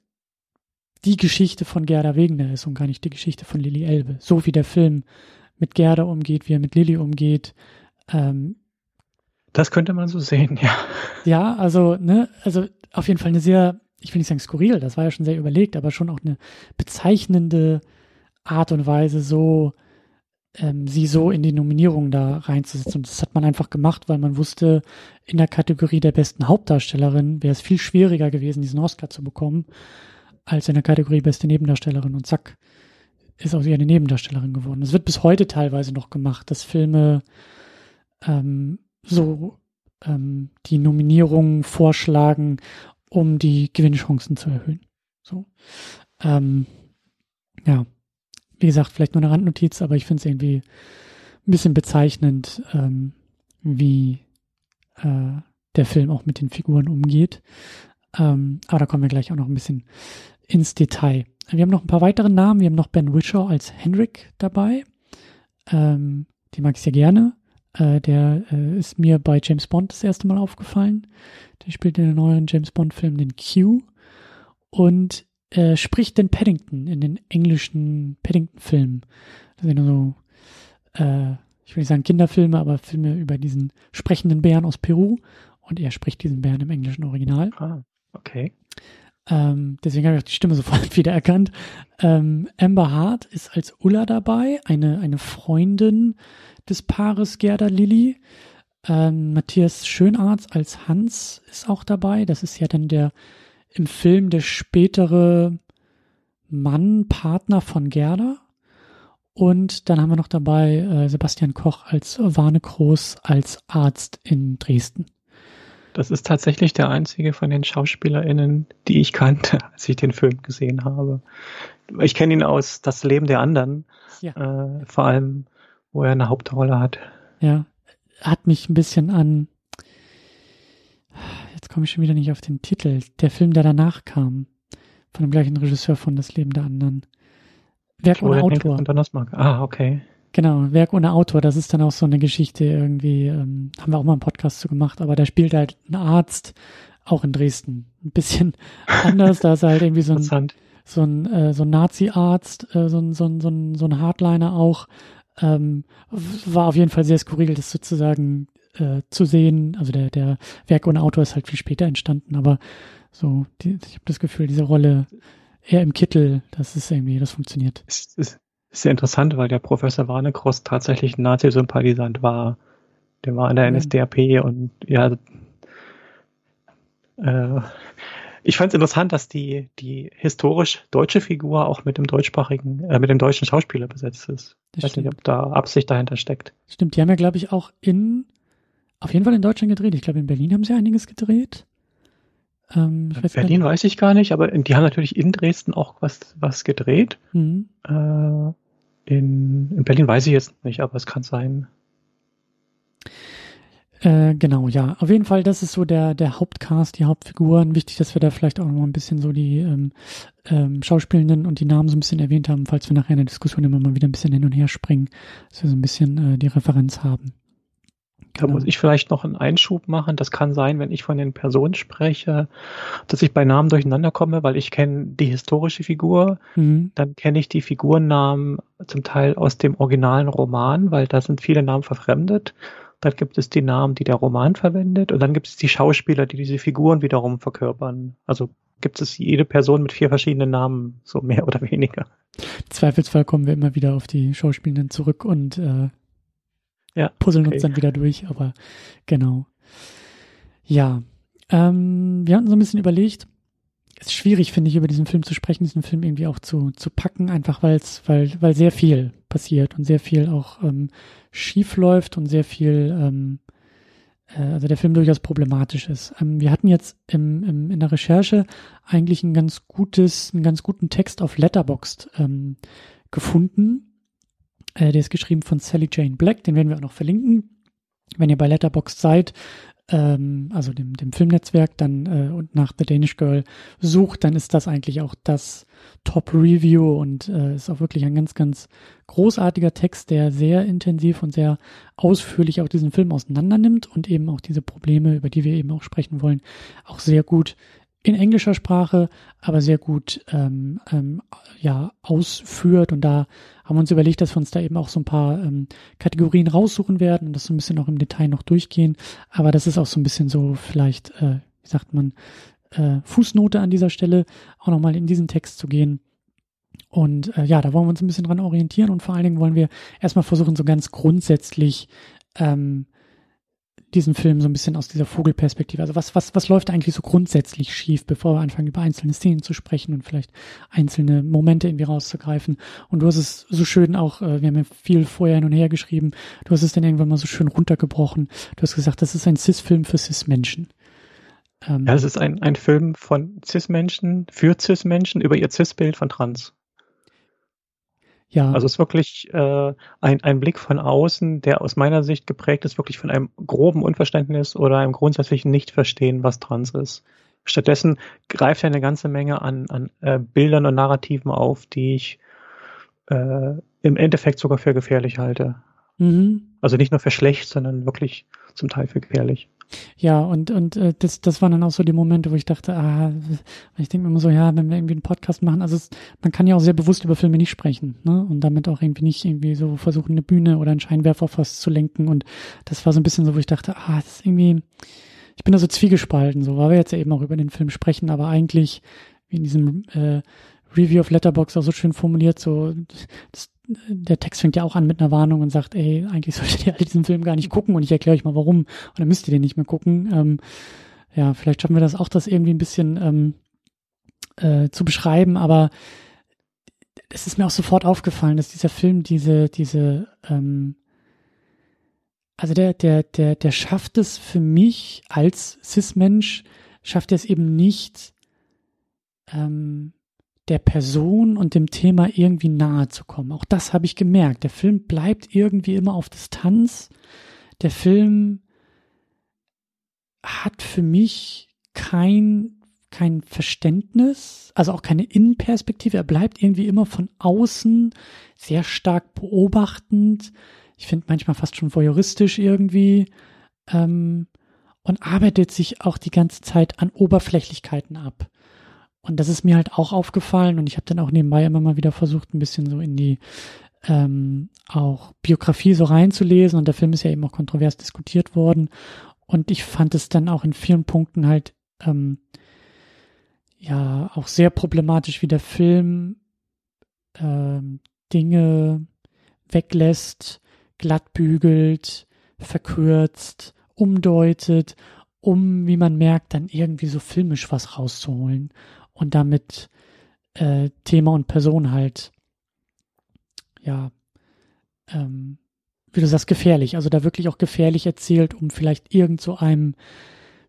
die Geschichte von Gerda Wegener ist und gar nicht die Geschichte von Lily Elbe. So wie der Film mit Gerda umgeht, wie er mit Lily umgeht. Ähm, das könnte man so sehen, ja. Ja, also, ne, also auf jeden Fall eine sehr, ich will nicht sagen skurril, das war ja schon sehr überlegt, aber schon auch eine bezeichnende Art und Weise, so ähm, sie so in die Nominierung da reinzusetzen. Und das hat man einfach gemacht, weil man wusste, in der Kategorie der besten Hauptdarstellerin wäre es viel schwieriger gewesen, diesen Oscar zu bekommen, als in der Kategorie beste Nebendarstellerin. Und zack, ist auch sie eine Nebendarstellerin geworden. Es wird bis heute teilweise noch gemacht, dass Filme ähm, so ähm, die Nominierungen vorschlagen, um die Gewinnchancen zu erhöhen. So. Ähm, ja, wie gesagt, vielleicht nur eine Randnotiz, aber ich finde es irgendwie ein bisschen bezeichnend, ähm, wie äh, der Film auch mit den Figuren umgeht. Ähm, aber da kommen wir gleich auch noch ein bisschen ins Detail. Wir haben noch ein paar weitere Namen. Wir haben noch Ben Wishaw als Henrik dabei. Ähm, die mag ich sehr gerne. Äh, der äh, ist mir bei James Bond das erste Mal aufgefallen. Der spielt in den neuen James Bond-Film den Q. Und äh, spricht den Paddington in den englischen Paddington-Filmen. Das sind so, äh, ich will nicht sagen Kinderfilme, aber Filme über diesen sprechenden Bären aus Peru. Und er spricht diesen Bären im englischen Original. Ah, okay. Ähm, deswegen habe ich auch die Stimme sofort wiedererkannt. Ähm, Amber Hart ist als Ulla dabei, eine, eine Freundin des Paares Gerda Lilly. Ähm, Matthias Schönarzt als Hans ist auch dabei. Das ist ja dann der im Film der spätere Mann, Partner von Gerda. Und dann haben wir noch dabei äh, Sebastian Koch als Warne Groß als Arzt in Dresden. Das ist tatsächlich der einzige von den SchauspielerInnen, die ich kannte, als ich den Film gesehen habe. Ich kenne ihn aus Das Leben der anderen, ja. äh, vor allem, wo er eine Hauptrolle hat. Ja, hat mich ein bisschen an jetzt komme ich schon wieder nicht auf den Titel, der Film, der danach kam, von dem gleichen Regisseur von Das Leben der anderen. Werk ohne Autor. Ah, okay. Genau, Werk ohne Autor, das ist dann auch so eine Geschichte irgendwie, ähm, haben wir auch mal einen Podcast zu gemacht, aber da spielt halt ein Arzt, auch in Dresden. Ein bisschen anders, da ist halt irgendwie so ein, so ein, äh, so ein Nazi-Arzt, äh, so ein, so ein, so ein, so ein Hardliner auch, ähm, war auf jeden Fall sehr skurril, das sozusagen äh, zu sehen. Also der, der Werk ohne Autor ist halt viel später entstanden, aber so, die, ich habe das Gefühl, diese Rolle eher im Kittel, das ist irgendwie, das funktioniert. Es ist, ist sehr interessant, weil der Professor Warnekross tatsächlich ein Nazi-Sympathisant war. Der war in der NSDAP und ja, äh, ich fand es interessant, dass die, die historisch deutsche Figur auch mit dem deutschsprachigen, äh, mit dem deutschen Schauspieler besetzt ist. Das ich weiß stimmt. nicht, ob da Absicht dahinter steckt. Stimmt, die haben ja, glaube ich, auch in auf jeden Fall in Deutschland gedreht. Ich glaube, in Berlin haben sie einiges gedreht. Ähm, weiß Berlin weiß ich gar nicht, aber die haben natürlich in Dresden auch was, was gedreht. Mhm. Äh, in, in Berlin weiß ich jetzt nicht, aber es kann sein. Äh, genau, ja. Auf jeden Fall, das ist so der, der Hauptcast, die Hauptfiguren. Wichtig, dass wir da vielleicht auch noch mal ein bisschen so die ähm, ähm, Schauspielenden und die Namen so ein bisschen erwähnt haben, falls wir nachher in der Diskussion immer mal wieder ein bisschen hin und her springen, dass wir so ein bisschen äh, die Referenz haben. Da muss ich vielleicht noch einen Einschub machen. Das kann sein, wenn ich von den Personen spreche, dass ich bei Namen durcheinander komme, weil ich kenne die historische Figur, mhm. dann kenne ich die Figurennamen zum Teil aus dem originalen Roman, weil da sind viele Namen verfremdet. Dann gibt es die Namen, die der Roman verwendet und dann gibt es die Schauspieler, die diese Figuren wiederum verkörpern. Also gibt es jede Person mit vier verschiedenen Namen, so mehr oder weniger. Zweifelsfall kommen wir immer wieder auf die Schauspielenden zurück und äh, ja, puzzeln okay. uns dann wieder durch, aber genau. Ja, ähm, wir hatten so ein bisschen überlegt, es ist schwierig, finde ich, über diesen Film zu sprechen, diesen Film irgendwie auch zu, zu packen, einfach weil's, weil, weil sehr viel passiert und sehr viel auch ähm, schief läuft und sehr viel, ähm, äh, also der Film durchaus problematisch ist. Ähm, wir hatten jetzt im, im, in der Recherche eigentlich ein ganz gutes, einen ganz guten Text auf Letterboxd ähm, gefunden. Äh, der ist geschrieben von Sally Jane Black, den werden wir auch noch verlinken. Wenn ihr bei Letterboxd seid, ähm, also dem, dem Filmnetzwerk, dann äh, und nach The Danish Girl sucht, dann ist das eigentlich auch das Top-Review und äh, ist auch wirklich ein ganz, ganz großartiger Text, der sehr intensiv und sehr ausführlich auch diesen Film auseinander nimmt und eben auch diese Probleme, über die wir eben auch sprechen wollen, auch sehr gut in englischer Sprache, aber sehr gut ähm, ähm, ja ausführt. Und da haben wir uns überlegt, dass wir uns da eben auch so ein paar ähm, Kategorien raussuchen werden und das so ein bisschen auch im Detail noch durchgehen. Aber das ist auch so ein bisschen so vielleicht, äh, wie sagt man, äh, Fußnote an dieser Stelle, auch nochmal in diesen Text zu gehen. Und äh, ja, da wollen wir uns ein bisschen dran orientieren und vor allen Dingen wollen wir erstmal versuchen, so ganz grundsätzlich ähm, diesen Film so ein bisschen aus dieser Vogelperspektive. Also was, was, was läuft eigentlich so grundsätzlich schief, bevor wir anfangen, über einzelne Szenen zu sprechen und vielleicht einzelne Momente irgendwie rauszugreifen. Und du hast es so schön auch, äh, wir haben ja viel vorher hin und her geschrieben, du hast es dann irgendwann mal so schön runtergebrochen. Du hast gesagt, das ist ein Cis-Film für Cis-Menschen. Ähm, ja, es ist ein, ein Film von Cis-Menschen, für Cis-Menschen, über ihr Cis-Bild von Trans. Ja. Also es ist wirklich äh, ein, ein Blick von außen, der aus meiner Sicht geprägt ist, wirklich von einem groben Unverständnis oder einem grundsätzlichen Nichtverstehen, was trans ist. Stattdessen greift er eine ganze Menge an, an äh, Bildern und Narrativen auf, die ich äh, im Endeffekt sogar für gefährlich halte. Mhm. Also nicht nur für schlecht, sondern wirklich zum Teil für gefährlich. Ja, und, und äh, das, das waren dann auch so die Momente, wo ich dachte, ah, ich denke mir immer so, ja, wenn wir irgendwie einen Podcast machen, also es, man kann ja auch sehr bewusst über Filme nicht sprechen, ne? Und damit auch irgendwie nicht irgendwie so versuchen, eine Bühne oder einen Scheinwerfer fast zu lenken. Und das war so ein bisschen so, wo ich dachte, ah, das ist irgendwie, ich bin da so zwiegespalten, so, weil wir jetzt ja eben auch über den Film sprechen, aber eigentlich, wie in diesem äh, Review of Letterbox auch so schön formuliert, so das, der Text fängt ja auch an mit einer Warnung und sagt, ey, eigentlich solltet ihr all diesen Film gar nicht gucken und ich erkläre euch mal warum und dann müsst ihr den nicht mehr gucken. Ähm, ja, vielleicht schaffen wir das auch, das irgendwie ein bisschen ähm, äh, zu beschreiben, aber es ist mir auch sofort aufgefallen, dass dieser Film diese, diese, ähm, also der, der, der, der schafft es für mich als Cis-Mensch, schafft er es eben nicht, ähm, der Person und dem Thema irgendwie nahe zu kommen. Auch das habe ich gemerkt. Der Film bleibt irgendwie immer auf Distanz. Der Film hat für mich kein, kein Verständnis, also auch keine Innenperspektive. Er bleibt irgendwie immer von außen sehr stark beobachtend. Ich finde manchmal fast schon voyeuristisch irgendwie. Ähm, und arbeitet sich auch die ganze Zeit an Oberflächlichkeiten ab. Und das ist mir halt auch aufgefallen und ich habe dann auch nebenbei immer mal wieder versucht, ein bisschen so in die ähm, auch Biografie so reinzulesen und der Film ist ja eben auch kontrovers diskutiert worden. Und ich fand es dann auch in vielen Punkten halt ähm, ja auch sehr problematisch, wie der Film ähm, Dinge weglässt, glattbügelt, verkürzt, umdeutet, um, wie man merkt, dann irgendwie so filmisch was rauszuholen und damit äh, Thema und Person halt, ja, ähm, wie du sagst, gefährlich. Also da wirklich auch gefährlich erzählt, um vielleicht irgend so einem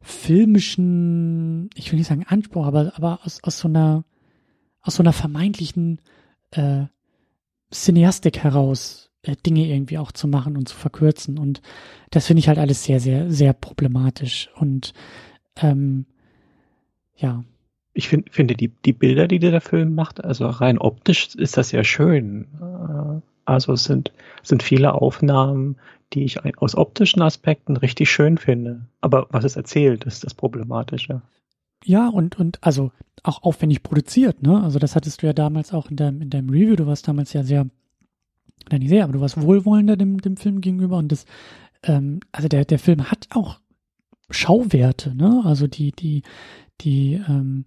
filmischen, ich will nicht sagen Anspruch, aber, aber aus, aus so einer, aus so einer vermeintlichen äh, Cineastik heraus äh, Dinge irgendwie auch zu machen und zu verkürzen. Und das finde ich halt alles sehr, sehr, sehr problematisch. Und ähm, ja. Ich find, finde die, die Bilder, die der Film macht, also rein optisch ist das ja schön. Äh, also es sind, sind viele Aufnahmen, die ich aus optischen Aspekten richtig schön finde. Aber was es erzählt, ist das Problematische. Ja, und, und also auch aufwendig produziert, ne? Also das hattest du ja damals auch in deinem, in deinem Review, du warst damals ja sehr, nein, nicht sehr, aber du warst wohlwollender dem, dem Film gegenüber und das, ähm, also der, der Film hat auch Schauwerte, ne? Also die, die, die, ähm,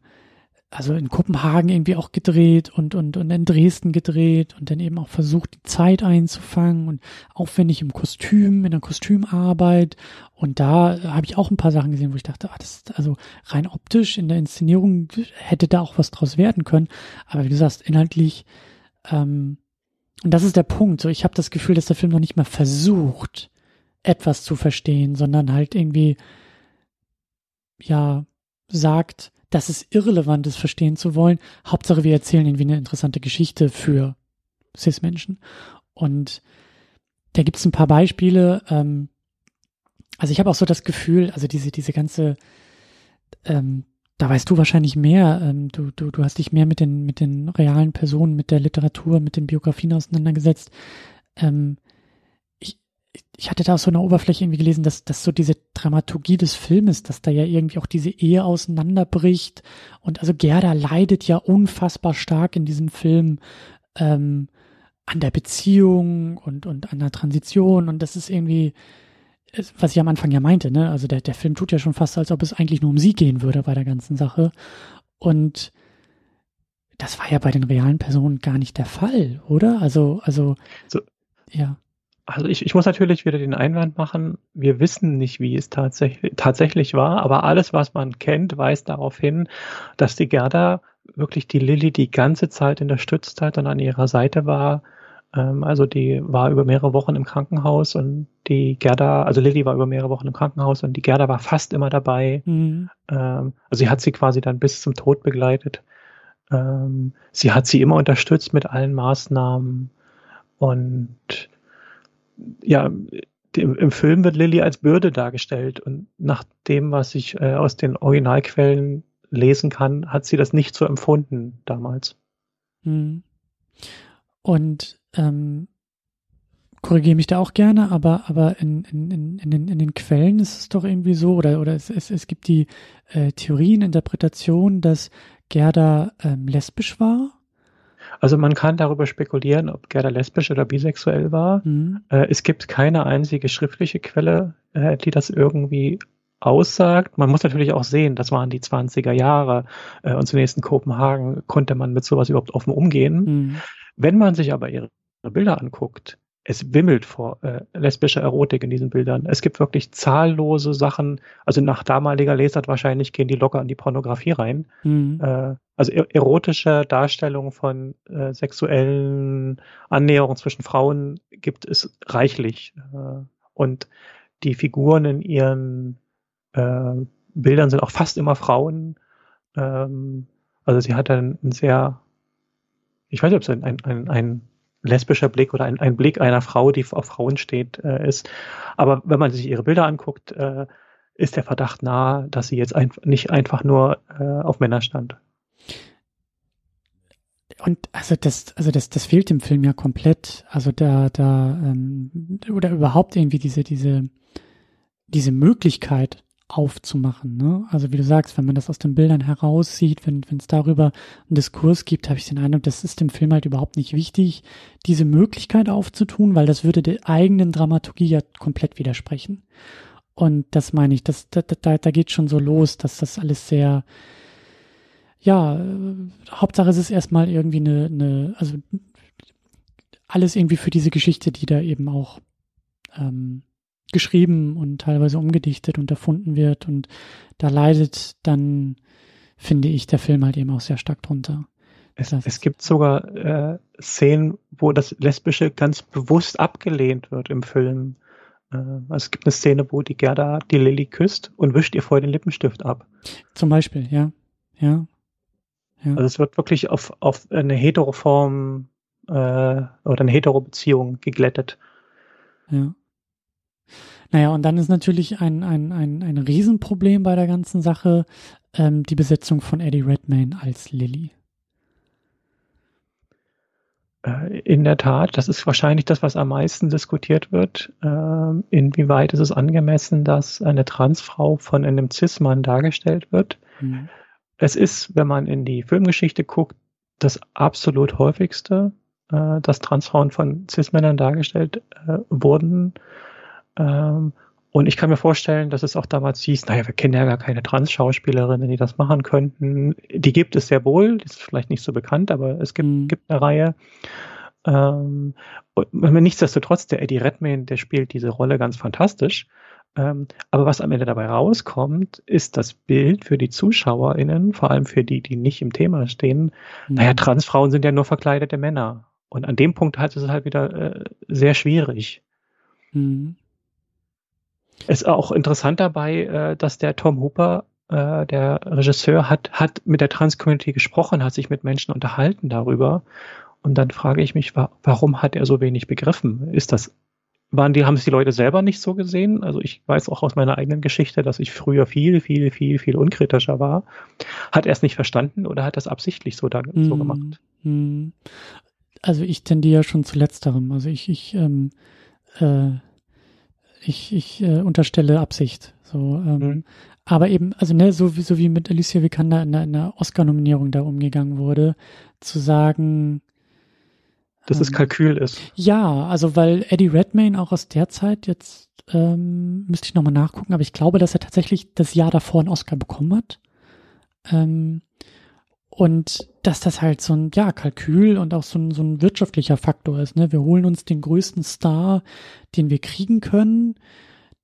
also in Kopenhagen irgendwie auch gedreht und, und, und in Dresden gedreht und dann eben auch versucht, die Zeit einzufangen und aufwendig im Kostüm, in der Kostümarbeit. Und da habe ich auch ein paar Sachen gesehen, wo ich dachte, ah, das ist also rein optisch in der Inszenierung hätte da auch was draus werden können. Aber wie du sagst, inhaltlich, ähm, und das ist der Punkt. So, ich habe das Gefühl, dass der Film noch nicht mal versucht, etwas zu verstehen, sondern halt irgendwie, ja, sagt, dass es irrelevant ist, verstehen zu wollen. Hauptsache, wir erzählen irgendwie eine interessante Geschichte für Cis-Menschen. Und da gibt es ein paar Beispiele. Ähm, also ich habe auch so das Gefühl, also diese, diese ganze, ähm, da weißt du wahrscheinlich mehr, ähm, du, du, du hast dich mehr mit den, mit den realen Personen, mit der Literatur, mit den Biografien auseinandergesetzt. Ähm, ich hatte da aus so einer Oberfläche irgendwie gelesen, dass, dass so diese Dramaturgie des Filmes, dass da ja irgendwie auch diese Ehe auseinanderbricht. Und also Gerda leidet ja unfassbar stark in diesem Film ähm, an der Beziehung und, und an der Transition. Und das ist irgendwie, was ich am Anfang ja meinte, ne? Also der, der Film tut ja schon fast, als ob es eigentlich nur um sie gehen würde bei der ganzen Sache. Und das war ja bei den realen Personen gar nicht der Fall, oder? Also, also, so, ja. Also ich, ich muss natürlich wieder den Einwand machen, wir wissen nicht, wie es tatsächlich, tatsächlich war, aber alles, was man kennt, weist darauf hin, dass die Gerda wirklich die Lilly die ganze Zeit unterstützt hat und an ihrer Seite war. Ähm, also die war über mehrere Wochen im Krankenhaus und die Gerda, also Lilly war über mehrere Wochen im Krankenhaus und die Gerda war fast immer dabei. Mhm. Ähm, also sie hat sie quasi dann bis zum Tod begleitet. Ähm, sie hat sie immer unterstützt mit allen Maßnahmen und ja, im, Film wird Lilly als Bürde dargestellt und nach dem, was ich äh, aus den Originalquellen lesen kann, hat sie das nicht so empfunden damals. Hm. Und ähm, korrigiere mich da auch gerne, aber, aber in, in, in, in, den, in den Quellen ist es doch irgendwie so, oder, oder es, es, es gibt die äh, Theorien, Interpretationen, dass Gerda ähm, lesbisch war also man kann darüber spekulieren, ob Gerda lesbisch oder bisexuell war. Mhm. Äh, es gibt keine einzige schriftliche Quelle, äh, die das irgendwie aussagt. Man muss natürlich auch sehen, das waren die 20er Jahre äh, und zunächst in Kopenhagen konnte man mit sowas überhaupt offen umgehen. Mhm. Wenn man sich aber ihre Bilder anguckt, es wimmelt vor äh, lesbischer Erotik in diesen Bildern. Es gibt wirklich zahllose Sachen, also nach damaliger Lesart wahrscheinlich gehen die locker in die Pornografie rein. Mhm. Äh, also er erotische Darstellungen von äh, sexuellen Annäherungen zwischen Frauen gibt es reichlich. Äh, und die Figuren in ihren äh, Bildern sind auch fast immer Frauen. Ähm, also sie hat einen, einen sehr, ich weiß nicht, ob es ein, ein, ein lesbischer Blick oder ein, ein Blick einer Frau, die auf Frauen steht, äh, ist. Aber wenn man sich ihre Bilder anguckt, äh, ist der Verdacht nahe, dass sie jetzt ein, nicht einfach nur äh, auf Männer stand. Und also das, also das, das fehlt im Film ja komplett. Also da, da, ähm, oder überhaupt irgendwie diese, diese, diese Möglichkeit, aufzumachen. Ne? Also wie du sagst, wenn man das aus den Bildern heraussieht, wenn es darüber einen Diskurs gibt, habe ich den Eindruck, das ist dem Film halt überhaupt nicht wichtig, diese Möglichkeit aufzutun, weil das würde der eigenen Dramaturgie ja komplett widersprechen. Und das meine ich, das, da, da, da geht schon so los, dass das alles sehr, ja, äh, Hauptsache es ist erstmal irgendwie eine, eine, also alles irgendwie für diese Geschichte, die da eben auch ähm, geschrieben und teilweise umgedichtet und erfunden wird. Und da leidet dann, finde ich, der Film halt eben auch sehr stark drunter. Es, es gibt sogar äh, Szenen, wo das Lesbische ganz bewusst abgelehnt wird im Film. Äh, also es gibt eine Szene, wo die Gerda die Lilly küsst und wischt ihr vorher den Lippenstift ab. Zum Beispiel, ja. Ja. ja. Also es wird wirklich auf, auf eine Heteroform äh, oder eine Hetero-Beziehung geglättet. Ja. Naja, und dann ist natürlich ein, ein, ein, ein Riesenproblem bei der ganzen Sache ähm, die Besetzung von Eddie Redmayne als Lily. Äh, in der Tat, das ist wahrscheinlich das, was am meisten diskutiert wird. Ähm, inwieweit ist es angemessen, dass eine Transfrau von einem Cis-Mann dargestellt wird? Mhm. Es ist, wenn man in die Filmgeschichte guckt, das absolut häufigste, äh, dass Transfrauen von Cis-Männern dargestellt äh, wurden. Ähm, und ich kann mir vorstellen, dass es auch damals hieß, naja, wir kennen ja gar keine Trans-Schauspielerinnen, die das machen könnten. Die gibt es sehr wohl, die ist vielleicht nicht so bekannt, aber es gibt, mhm. gibt eine Reihe. Ähm, und nichtsdestotrotz, der Eddie Redmayne, der spielt diese Rolle ganz fantastisch. Ähm, aber was am Ende dabei rauskommt, ist das Bild für die ZuschauerInnen, vor allem für die, die nicht im Thema stehen. Mhm. Naja, Transfrauen sind ja nur verkleidete Männer. Und an dem Punkt hat es halt wieder äh, sehr schwierig. Mhm. Ist auch interessant dabei, äh, dass der Tom Hooper, äh, der Regisseur, hat, hat mit der Trans-Community gesprochen, hat sich mit Menschen unterhalten darüber. Und dann frage ich mich, warum hat er so wenig begriffen? Ist das, waren die, haben es die Leute selber nicht so gesehen? Also ich weiß auch aus meiner eigenen Geschichte, dass ich früher viel, viel, viel, viel unkritischer war. Hat er es nicht verstanden oder hat er es absichtlich so, da, so gemacht? Mm. Also ich tendiere schon zu letzterem. Also ich, ich ähm, äh, ich, ich äh, unterstelle Absicht. So, ähm, mhm. Aber eben, also ne, so wie, so wie mit Alicia Vikander in der, in der Oscar-Nominierung da umgegangen wurde, zu sagen, dass ähm, es Kalkül ist. Ja, also weil Eddie Redmayne auch aus der Zeit jetzt ähm, müsste ich nochmal nachgucken, aber ich glaube, dass er tatsächlich das Jahr davor einen Oscar bekommen hat. Ähm, und dass das halt so ein, ja, Kalkül und auch so ein, so ein wirtschaftlicher Faktor ist. Ne? Wir holen uns den größten Star, den wir kriegen können,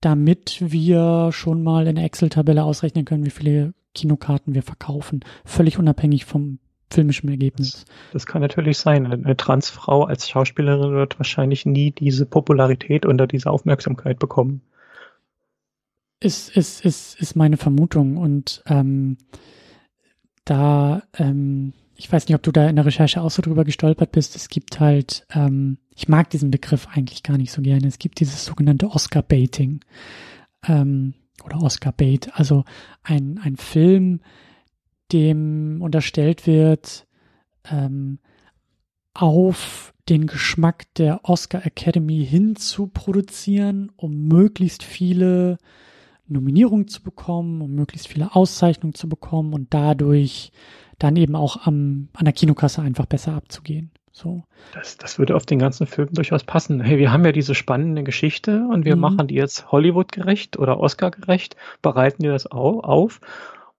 damit wir schon mal in der Excel-Tabelle ausrechnen können, wie viele Kinokarten wir verkaufen. Völlig unabhängig vom filmischen Ergebnis. Das, das kann natürlich sein. Eine Transfrau als Schauspielerin wird wahrscheinlich nie diese Popularität oder diese Aufmerksamkeit bekommen. Ist, ist, ist, ist meine Vermutung. Und ähm, da, ähm, ich weiß nicht, ob du da in der Recherche auch so drüber gestolpert bist. Es gibt halt, ähm, ich mag diesen Begriff eigentlich gar nicht so gerne. Es gibt dieses sogenannte Oscar-Baiting ähm, oder Oscar-Bait, also ein, ein Film, dem unterstellt wird, ähm, auf den Geschmack der Oscar Academy hin zu produzieren, um möglichst viele Nominierung zu bekommen, um möglichst viele Auszeichnungen zu bekommen und dadurch dann eben auch am, an der Kinokasse einfach besser abzugehen. So. Das, das würde auf den ganzen Film durchaus passen. Hey, wir haben ja diese spannende Geschichte und wir mhm. machen die jetzt Hollywood gerecht oder Oscar gerecht, bereiten die das auf.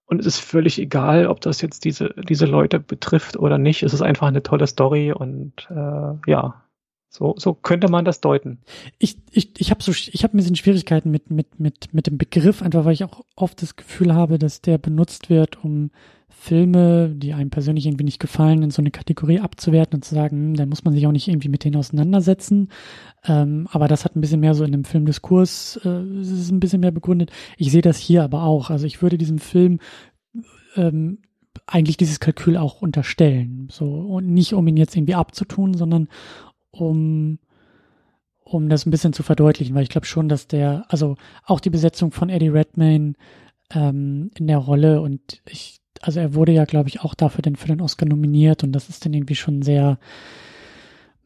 Und es ist völlig egal, ob das jetzt diese, diese Leute betrifft oder nicht. Es ist einfach eine tolle Story und äh, ja, so, so könnte man das deuten. Ich, ich, ich habe so, ich habe ein bisschen Schwierigkeiten mit, mit, mit, mit dem Begriff, einfach weil ich auch oft das Gefühl habe, dass der benutzt wird, um Filme, die einem persönlich irgendwie nicht gefallen, in so eine Kategorie abzuwerten und zu sagen, hm, dann muss man sich auch nicht irgendwie mit denen auseinandersetzen. Ähm, aber das hat ein bisschen mehr so in dem Filmdiskurs, äh, ist ein bisschen mehr begründet. Ich sehe das hier aber auch. Also ich würde diesem Film ähm, eigentlich dieses Kalkül auch unterstellen. So, und nicht um ihn jetzt irgendwie abzutun, sondern um, um das ein bisschen zu verdeutlichen, weil ich glaube schon, dass der, also auch die Besetzung von Eddie Redmayne ähm, in der Rolle und ich, also er wurde ja, glaube ich, auch dafür den, für den Oscar nominiert und das ist dann irgendwie schon sehr,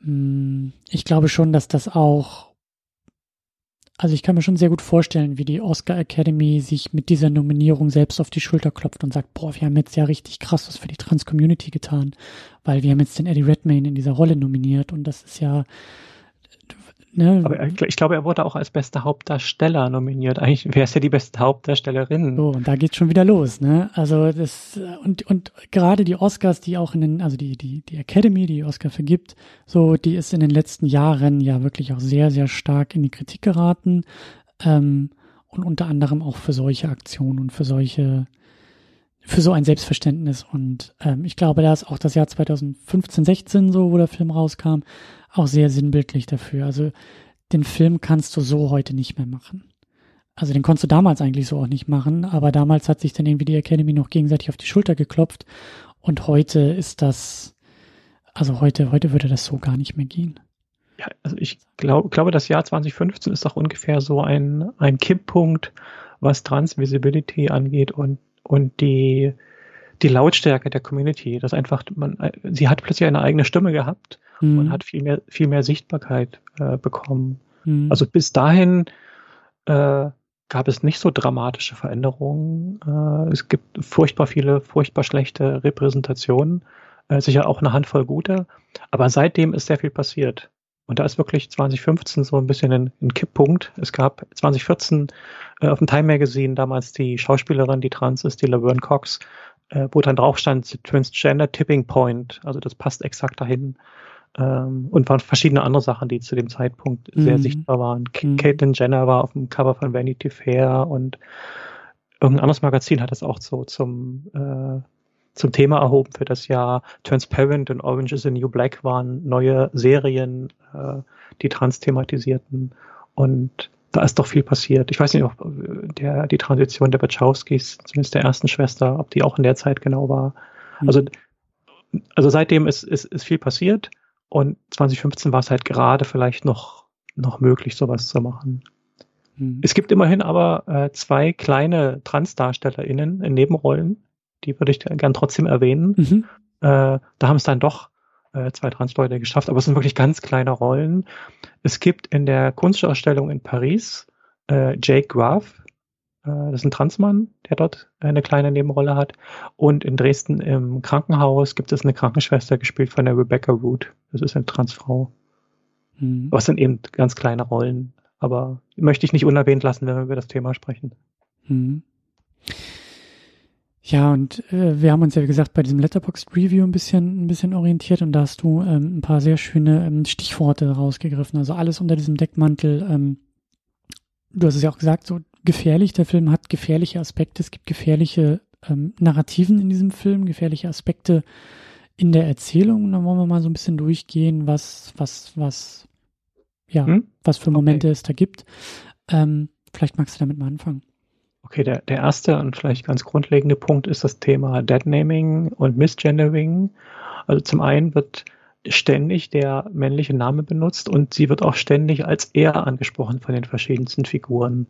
mh, mm, ich glaube schon, dass das auch also ich kann mir schon sehr gut vorstellen, wie die Oscar Academy sich mit dieser Nominierung selbst auf die Schulter klopft und sagt, boah, wir haben jetzt ja richtig krass was für die Trans-Community getan, weil wir haben jetzt den Eddie Redmayne in dieser Rolle nominiert und das ist ja Ne? Aber ich glaube, er wurde auch als bester Hauptdarsteller nominiert. Eigentlich wäre es ja die beste Hauptdarstellerin. So, und da geht's schon wieder los, ne? Also das und und gerade die Oscars, die auch in den, also die die die Academy, die Oscar vergibt, so die ist in den letzten Jahren ja wirklich auch sehr sehr stark in die Kritik geraten ähm, und unter anderem auch für solche Aktionen und für solche für so ein Selbstverständnis. Und ähm, ich glaube, da ist auch das Jahr 2015, 16 so, wo der Film rauskam, auch sehr sinnbildlich dafür. Also den Film kannst du so heute nicht mehr machen. Also den konntest du damals eigentlich so auch nicht machen, aber damals hat sich dann irgendwie die Academy noch gegenseitig auf die Schulter geklopft und heute ist das, also heute, heute würde das so gar nicht mehr gehen. Ja, also ich glaub, glaube, das Jahr 2015 ist auch ungefähr so ein, ein Kipppunkt, was Transvisibility angeht und, und die, die Lautstärke der Community. Das einfach, man, sie hat plötzlich eine eigene Stimme gehabt mhm. und hat viel mehr, viel mehr Sichtbarkeit äh, bekommen. Mhm. Also bis dahin äh, gab es nicht so dramatische Veränderungen. Äh, es gibt furchtbar viele, furchtbar schlechte Repräsentationen, äh, sicher auch eine Handvoll gute, aber seitdem ist sehr viel passiert. Und da ist wirklich 2015 so ein bisschen ein, ein Kipppunkt. Es gab 2014 äh, auf dem Time Magazine damals die Schauspielerin, die trans ist, die Laverne Cox, äh, wo dann drauf stand Transgender Tipping Point. Also das passt exakt dahin. Ähm, und waren verschiedene andere Sachen, die zu dem Zeitpunkt mhm. sehr sichtbar waren. Mhm. Caitlyn Jenner war auf dem Cover von Vanity Fair und irgendein anderes Magazin hat das auch so zum äh, zum Thema erhoben für das Jahr. Transparent und Orange is the New Black waren neue Serien, äh, die trans thematisierten. Und da ist doch viel passiert. Ich weiß nicht, ob äh, der, die Transition der Wachowskis, zumindest der ersten Schwester, ob die auch in der Zeit genau war. Mhm. Also, also seitdem ist, ist, ist viel passiert. Und 2015 war es halt gerade vielleicht noch, noch möglich, sowas zu machen. Mhm. Es gibt immerhin aber äh, zwei kleine TransdarstellerInnen in Nebenrollen, die würde ich gern trotzdem erwähnen. Mhm. Äh, da haben es dann doch äh, zwei Transleute geschafft, aber es sind wirklich ganz kleine Rollen. Es gibt in der Kunstausstellung in Paris äh, Jake Graf, äh, das ist ein Transmann, der dort eine kleine Nebenrolle hat. Und in Dresden im Krankenhaus gibt es eine Krankenschwester, gespielt von der Rebecca Root. Das ist eine Transfrau. Mhm. Aber es sind eben ganz kleine Rollen. Aber möchte ich nicht unerwähnt lassen, wenn wir über das Thema sprechen. Mhm. Ja, und äh, wir haben uns ja, wie gesagt, bei diesem Letterboxd Review ein bisschen, ein bisschen orientiert und da hast du ähm, ein paar sehr schöne ähm, Stichworte rausgegriffen. Also alles unter diesem Deckmantel. Ähm, du hast es ja auch gesagt, so gefährlich. Der Film hat gefährliche Aspekte. Es gibt gefährliche ähm, Narrativen in diesem Film, gefährliche Aspekte in der Erzählung. Und dann wollen wir mal so ein bisschen durchgehen, was, was, was, ja, hm? was für Momente okay. es da gibt. Ähm, vielleicht magst du damit mal anfangen. Okay, der, der erste und vielleicht ganz grundlegende Punkt ist das Thema Deadnaming und Misgendering. Also zum einen wird ständig der männliche Name benutzt und sie wird auch ständig als er angesprochen von den verschiedensten Figuren.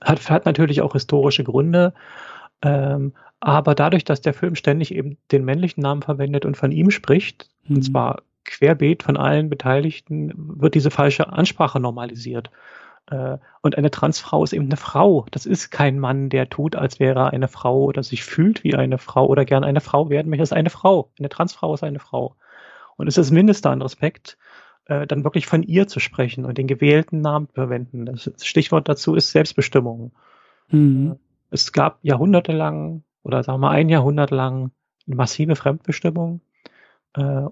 Hat, hat natürlich auch historische Gründe, ähm, aber dadurch, dass der Film ständig eben den männlichen Namen verwendet und von ihm spricht, mhm. und zwar querbeet von allen Beteiligten, wird diese falsche Ansprache normalisiert. Äh, und eine Transfrau ist eben eine Frau. Das ist kein Mann, der tut, als wäre er eine Frau oder sich fühlt wie eine Frau oder gern eine Frau werden möchte. Das ist eine Frau. Eine Transfrau ist eine Frau. Und es ist das Mindeste an Respekt, äh, dann wirklich von ihr zu sprechen und den gewählten Namen zu verwenden. Das Stichwort dazu ist Selbstbestimmung. Mhm. Äh, es gab jahrhundertelang oder sagen wir ein Jahrhundert lang massive Fremdbestimmung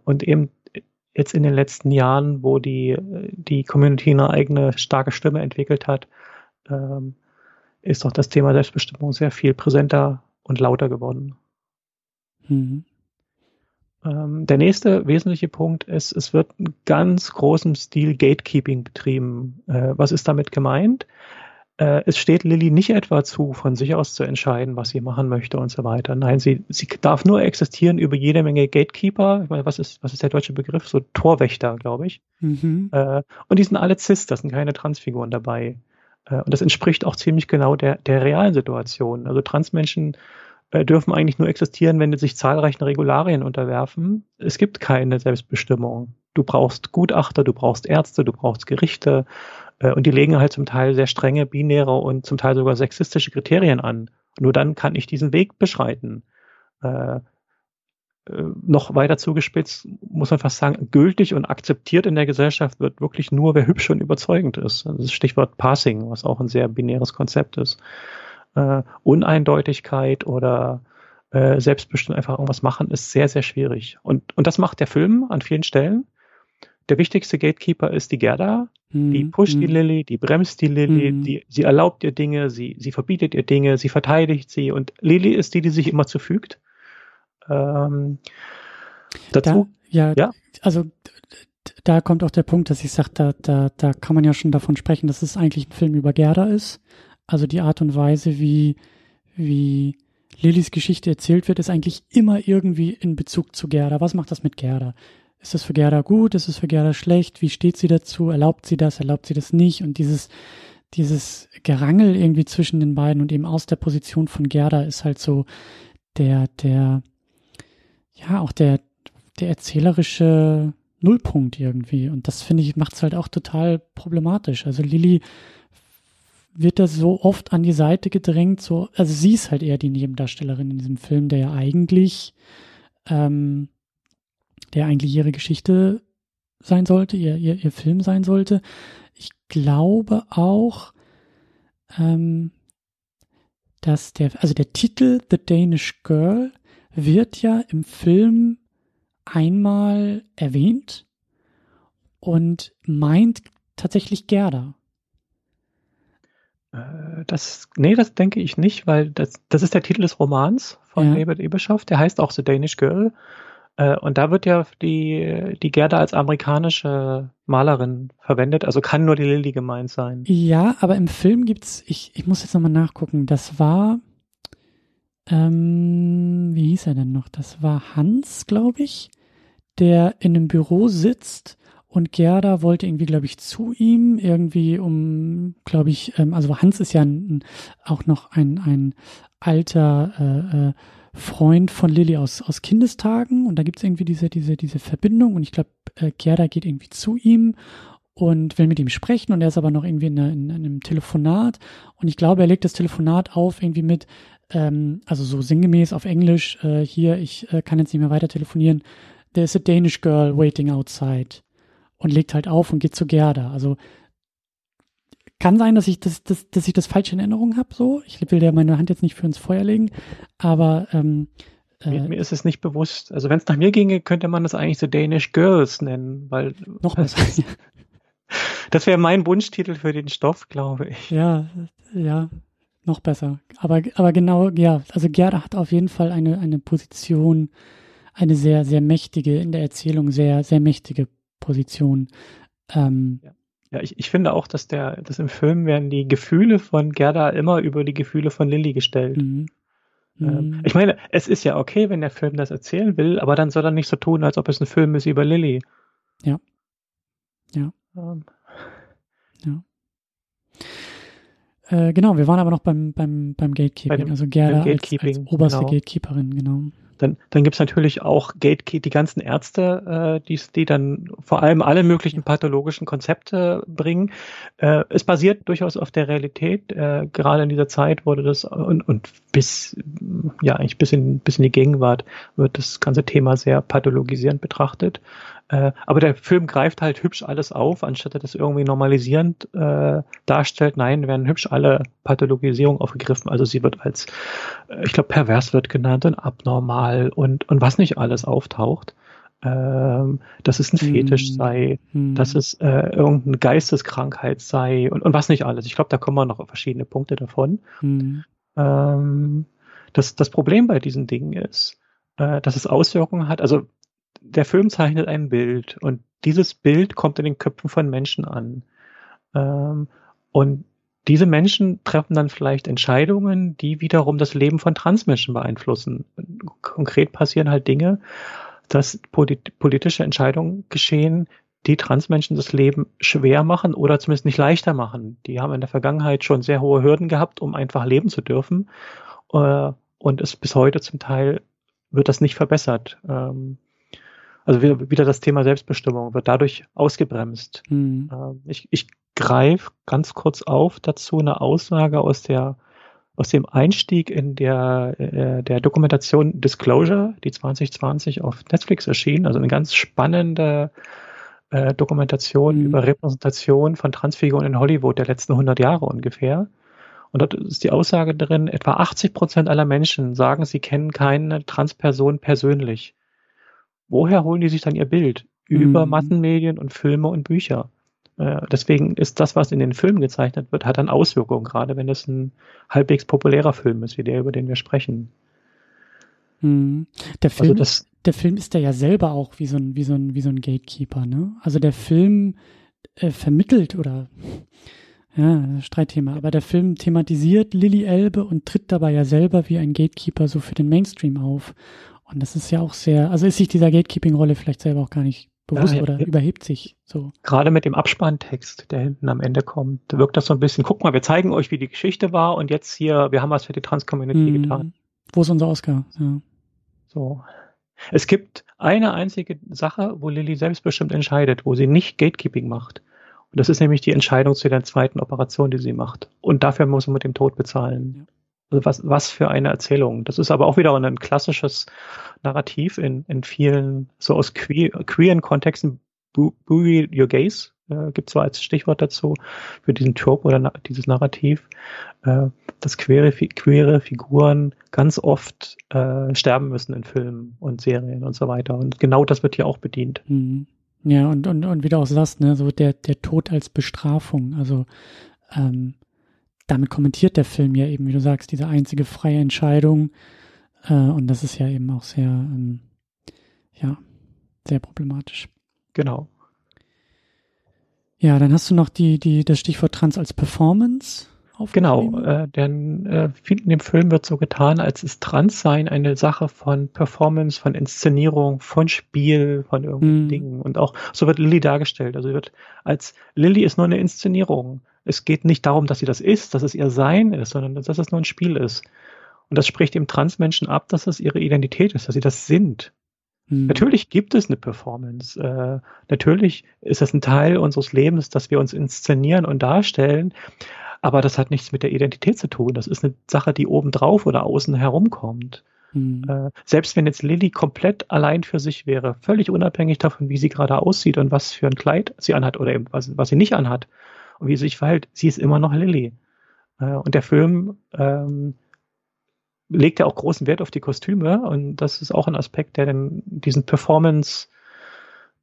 und eben jetzt in den letzten Jahren, wo die, die Community eine eigene starke Stimme entwickelt hat, ähm, ist doch das Thema Selbstbestimmung sehr viel präsenter und lauter geworden. Mhm. Ähm, der nächste wesentliche Punkt ist, es wird in ganz großem Stil Gatekeeping betrieben. Äh, was ist damit gemeint? Äh, es steht Lilly nicht etwa zu, von sich aus zu entscheiden, was sie machen möchte und so weiter. Nein, sie, sie darf nur existieren über jede Menge Gatekeeper. Ich meine, was ist, was ist der deutsche Begriff? So Torwächter, glaube ich. Mhm. Äh, und die sind alle cis, da sind keine Transfiguren dabei. Äh, und das entspricht auch ziemlich genau der, der realen Situation. Also Transmenschen dürfen eigentlich nur existieren, wenn sie sich zahlreichen Regularien unterwerfen. Es gibt keine Selbstbestimmung. Du brauchst Gutachter, du brauchst Ärzte, du brauchst Gerichte, und die legen halt zum Teil sehr strenge binäre und zum Teil sogar sexistische Kriterien an. Nur dann kann ich diesen Weg beschreiten. Äh, äh, noch weiter zugespitzt muss man fast sagen, gültig und akzeptiert in der Gesellschaft wird wirklich nur, wer hübsch und überzeugend ist. Das ist Stichwort Passing, was auch ein sehr binäres Konzept ist. Äh, Uneindeutigkeit oder äh, selbstbestimmt einfach irgendwas machen, ist sehr, sehr schwierig. Und, und das macht der Film an vielen Stellen. Der wichtigste Gatekeeper ist die Gerda, die mhm. pusht die mhm. Lilly, die bremst die Lilly, mhm. die, sie erlaubt ihr Dinge, sie, sie verbietet ihr Dinge, sie verteidigt sie und Lilly ist die, die sich immer zufügt. Ähm, dazu, da, ja, ja, also da kommt auch der Punkt, dass ich sage, da, da, da kann man ja schon davon sprechen, dass es eigentlich ein Film über Gerda ist. Also die Art und Weise, wie, wie Lillys Geschichte erzählt wird, ist eigentlich immer irgendwie in Bezug zu Gerda. Was macht das mit Gerda? Ist das für Gerda gut? Ist es für Gerda schlecht? Wie steht sie dazu? Erlaubt sie das? Erlaubt sie das nicht? Und dieses, dieses Gerangel irgendwie zwischen den beiden und eben aus der Position von Gerda ist halt so der, der, ja, auch der, der erzählerische Nullpunkt irgendwie. Und das finde ich, macht es halt auch total problematisch. Also Lilly wird da so oft an die Seite gedrängt, so, also sie ist halt eher die Nebendarstellerin in diesem Film, der ja eigentlich, ähm, der eigentlich ihre Geschichte sein sollte, ihr, ihr, ihr Film sein sollte. Ich glaube auch, ähm, dass der, also der Titel The Danish Girl wird ja im Film einmal erwähnt und meint tatsächlich Gerda. Äh, das, nee, das denke ich nicht, weil das, das ist der Titel des Romans von ja. David Eberschaft. Der heißt auch The Danish Girl. Äh, und da wird ja die, die Gerda als amerikanische Malerin verwendet, also kann nur die Lilly gemeint sein. Ja, aber im Film gibt's, ich, ich muss jetzt nochmal nachgucken, das war, ähm, wie hieß er denn noch? Das war Hans, glaube ich, der in einem Büro sitzt und Gerda wollte irgendwie, glaube ich, zu ihm, irgendwie um, glaube ich, ähm, also Hans ist ja ein, auch noch ein, ein alter äh, äh, Freund von Lilly aus, aus Kindestagen. Und da gibt's irgendwie diese, diese, diese Verbindung. Und ich glaube, äh, Gerda geht irgendwie zu ihm und will mit ihm sprechen. Und er ist aber noch irgendwie in, in, in einem Telefonat. Und ich glaube, er legt das Telefonat auf irgendwie mit, ähm, also so sinngemäß auf Englisch, äh, hier, ich äh, kann jetzt nicht mehr weiter telefonieren, there's a Danish girl waiting outside. Und legt halt auf und geht zu Gerda. Also kann sein, dass ich das, das, dass ich das falsch in Erinnerung habe. So, ich will ja meine Hand jetzt nicht für ins Feuer legen, aber ähm, äh, mir, mir, ist es nicht bewusst. Also wenn es nach mir ginge, könnte man das eigentlich so Danish Girls nennen, weil noch besser. das wäre mein Wunschtitel für den Stoff, glaube ich. Ja, ja, noch besser. Aber, aber genau, ja, also Gerda hat auf jeden Fall eine, eine Position, eine sehr, sehr mächtige, in der Erzählung sehr, sehr mächtige Position. Ähm, ja. Ja, ich, ich finde auch, dass der, dass im Film werden die Gefühle von Gerda immer über die Gefühle von Lilly gestellt. Mhm. Ähm, mhm. ich meine, es ist ja okay, wenn der Film das erzählen will, aber dann soll er nicht so tun, als ob es ein Film ist über Lilly. Ja. Ja. Ähm. Ja. Äh, genau, wir waren aber noch beim, beim, beim Gatekeeping, beim, also Gerda als, als oberste genau. Gatekeeperin, genau. Dann, dann gibt es natürlich auch Gatekeep, die ganzen Ärzte, äh, die, die dann vor allem alle möglichen pathologischen Konzepte bringen. Äh, es basiert durchaus auf der Realität. Äh, gerade in dieser Zeit wurde das und, und bis ja eigentlich bis in bis in die Gegenwart wird das ganze Thema sehr pathologisierend betrachtet. Äh, aber der Film greift halt hübsch alles auf, anstatt er das irgendwie normalisierend äh, darstellt. Nein, werden hübsch alle Pathologisierung aufgegriffen. Also sie wird als, äh, ich glaube, pervers wird genannt und abnormal und, und was nicht alles auftaucht. Ähm, dass es ein Fetisch hm. sei, hm. dass es äh, irgendeine Geisteskrankheit sei und, und was nicht alles. Ich glaube, da kommen wir noch auf verschiedene Punkte davon. Hm. Ähm, das, das Problem bei diesen Dingen ist, äh, dass es Auswirkungen hat. Also der Film zeichnet ein Bild und dieses Bild kommt in den Köpfen von Menschen an. Ähm, und diese Menschen treffen dann vielleicht Entscheidungen, die wiederum das Leben von Transmenschen beeinflussen. Konkret passieren halt Dinge, dass politische Entscheidungen geschehen, die Transmenschen das Leben schwer machen oder zumindest nicht leichter machen. Die haben in der Vergangenheit schon sehr hohe Hürden gehabt, um einfach leben zu dürfen. Äh, und es bis heute zum Teil wird das nicht verbessert. Ähm, also wieder das Thema Selbstbestimmung wird dadurch ausgebremst. Mhm. Ich, ich greife ganz kurz auf dazu eine Aussage aus der aus dem Einstieg in der, äh, der Dokumentation Disclosure, die 2020 auf Netflix erschien, also eine ganz spannende äh, Dokumentation mhm. über Repräsentation von Transfiguren in Hollywood der letzten 100 Jahre ungefähr. Und dort ist die Aussage drin, etwa 80 Prozent aller Menschen sagen, sie kennen keine Transperson persönlich woher holen die sich dann ihr Bild? Über mhm. Massenmedien und Filme und Bücher. Äh, deswegen ist das, was in den Filmen gezeichnet wird, hat dann Auswirkungen, gerade wenn es ein halbwegs populärer Film ist, wie der, über den wir sprechen. Mhm. Der Film, also das, der Film ist ja selber auch wie so ein, wie so ein, wie so ein Gatekeeper, ne? Also der Film äh, vermittelt oder ja, Streitthema, aber der Film thematisiert Lily Elbe und tritt dabei ja selber wie ein Gatekeeper so für den Mainstream auf. Und das ist ja auch sehr, also ist sich dieser Gatekeeping-Rolle vielleicht selber auch gar nicht bewusst ja, oder ja. überhebt sich so. Gerade mit dem Abspanntext, der hinten am Ende kommt, wirkt das so ein bisschen, guck mal, wir zeigen euch, wie die Geschichte war und jetzt hier, wir haben was für die Trans-Community mhm. getan. Wo ist unser Oscar? Ja. So. Es gibt eine einzige Sache, wo Lilly selbstbestimmt entscheidet, wo sie nicht Gatekeeping macht. Und das ist nämlich die Entscheidung zu der zweiten Operation, die sie macht. Und dafür muss man mit dem Tod bezahlen. Also was, was für eine Erzählung. Das ist aber auch wieder ein klassisches Narrativ in, in vielen, so aus queer, queeren Kontexten, Bury Your Gaze, äh, gibt zwar als Stichwort dazu für diesen Trope oder na, dieses Narrativ, äh, dass queere, queere Figuren ganz oft äh, sterben müssen in Filmen und Serien und so weiter. Und genau das wird hier auch bedient. Mhm. Ja, und, und, und wie du auch sagst, ne, so der, der Tod als Bestrafung. Also ähm, damit kommentiert der Film ja eben, wie du sagst, diese einzige freie Entscheidung. Äh, und das ist ja eben auch sehr, ähm, ja, sehr problematisch. Genau. Ja, dann hast du noch die, die, das Stichwort Trans als Performance. Genau, äh, denn äh, viel in dem Film wird so getan, als ist Transsein eine Sache von Performance, von Inszenierung, von Spiel, von irgendwelchen mm. Dingen. Und auch so wird Lilly dargestellt. Also wird als Lilly ist nur eine Inszenierung. Es geht nicht darum, dass sie das ist, dass es ihr Sein ist, sondern dass es nur ein Spiel ist. Und das spricht dem Transmenschen ab, dass es ihre Identität ist, dass sie das sind. Mhm. Natürlich gibt es eine Performance. Äh, natürlich ist das ein Teil unseres Lebens, dass wir uns inszenieren und darstellen. Aber das hat nichts mit der Identität zu tun. Das ist eine Sache, die obendrauf oder außen herumkommt. Mhm. Äh, selbst wenn jetzt Lilly komplett allein für sich wäre, völlig unabhängig davon, wie sie gerade aussieht und was für ein Kleid sie anhat oder eben was, was sie nicht anhat, und wie sie sich verhält, sie ist immer noch Lilly. Äh, und der Film ähm, legt ja auch großen Wert auf die Kostüme und das ist auch ein Aspekt, der dann diesen Performance,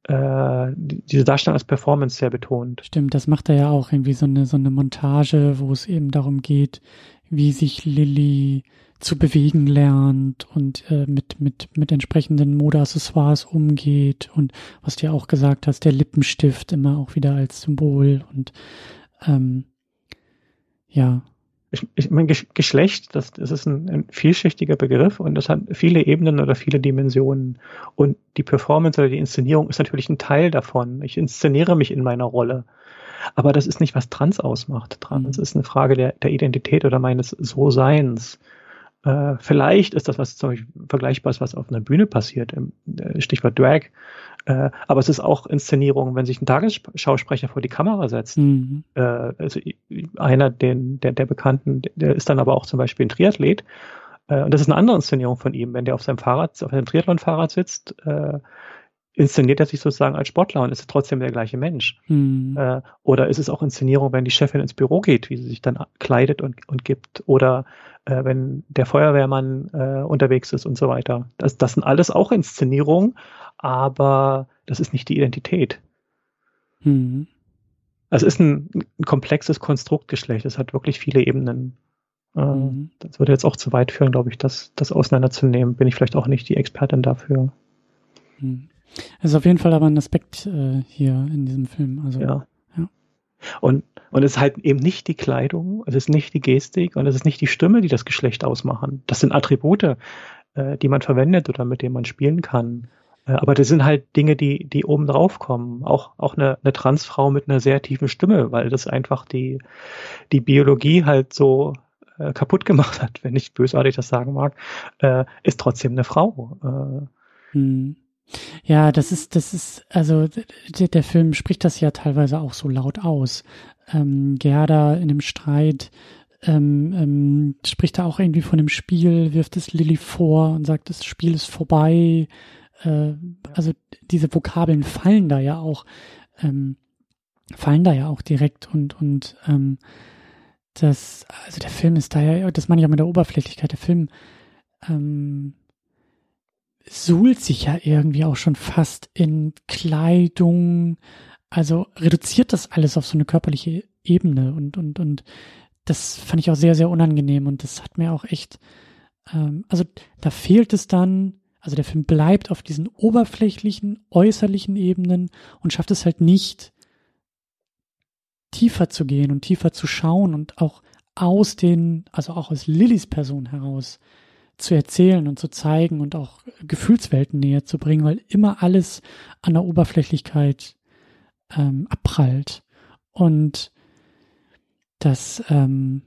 äh, diese Darstellung als Performance sehr betont. Stimmt, das macht er ja auch irgendwie so eine, so eine Montage, wo es eben darum geht, wie sich Lilly zu bewegen lernt und äh, mit, mit, mit entsprechenden Modeaccessoires umgeht und was du ja auch gesagt hast, der Lippenstift immer auch wieder als Symbol und ähm, ja. Ich, ich mein Geschlecht, das, das ist ein, ein vielschichtiger Begriff und das hat viele Ebenen oder viele Dimensionen. Und die Performance oder die Inszenierung ist natürlich ein Teil davon. Ich inszeniere mich in meiner Rolle. Aber das ist nicht, was Trans ausmacht. Trans mhm. ist eine Frage der, der Identität oder meines So-Seins. Äh, vielleicht ist das was zum Beispiel vergleichbares, was auf einer Bühne passiert, im, äh, Stichwort Drag. Äh, aber es ist auch Inszenierung, wenn sich ein Tagesschausprecher vor die Kamera setzt. Mhm. Äh, also einer den, der, der Bekannten, der ist dann aber auch zum Beispiel ein Triathlet. Äh, und das ist eine andere Inszenierung von ihm, wenn der auf seinem Fahrrad, auf seinem Triathlon-Fahrrad sitzt, äh, inszeniert er sich sozusagen als Sportler und ist trotzdem der gleiche Mensch. Mhm. Äh, oder ist es auch Inszenierung, wenn die Chefin ins Büro geht, wie sie sich dann kleidet und, und gibt? Oder äh, wenn der Feuerwehrmann äh, unterwegs ist und so weiter. Das, das sind alles auch Inszenierungen, aber das ist nicht die Identität. Also es ist ein, ein komplexes Konstruktgeschlecht. Es hat wirklich viele Ebenen. Mhm. Das würde jetzt auch zu weit führen, glaube ich, das, das auseinanderzunehmen. Bin ich vielleicht auch nicht die Expertin dafür. Mhm. Es ist auf jeden Fall aber ein Aspekt äh, hier in diesem Film. Also, ja. ja. Und, und es ist halt eben nicht die Kleidung, es ist nicht die Gestik und es ist nicht die Stimme, die das Geschlecht ausmachen. Das sind Attribute, äh, die man verwendet oder mit denen man spielen kann. Äh, aber das sind halt Dinge, die, die oben drauf kommen. Auch, auch eine, eine Transfrau mit einer sehr tiefen Stimme, weil das einfach die, die Biologie halt so äh, kaputt gemacht hat, wenn ich bösartig das sagen mag, äh, ist trotzdem eine Frau. Äh, hm. Ja, das ist, das ist, also der, der Film spricht das ja teilweise auch so laut aus. Ähm, Gerda in dem Streit ähm, ähm, spricht da auch irgendwie von dem Spiel, wirft es Lilly vor und sagt, das Spiel ist vorbei. Äh, also diese Vokabeln fallen da ja auch, ähm, fallen da ja auch direkt und und ähm, das, also der Film ist da ja, das meine ich auch mit der Oberflächlichkeit. Der Film ähm, suhlt sich ja irgendwie auch schon fast in Kleidung, also reduziert das alles auf so eine körperliche Ebene und, und, und das fand ich auch sehr, sehr unangenehm und das hat mir auch echt ähm, also da fehlt es dann, also der Film bleibt auf diesen oberflächlichen, äußerlichen Ebenen und schafft es halt nicht, tiefer zu gehen und tiefer zu schauen und auch aus den, also auch aus Lillys Person heraus zu erzählen und zu zeigen und auch Gefühlswelten näher zu bringen, weil immer alles an der Oberflächlichkeit ähm, abprallt. Und das, ähm,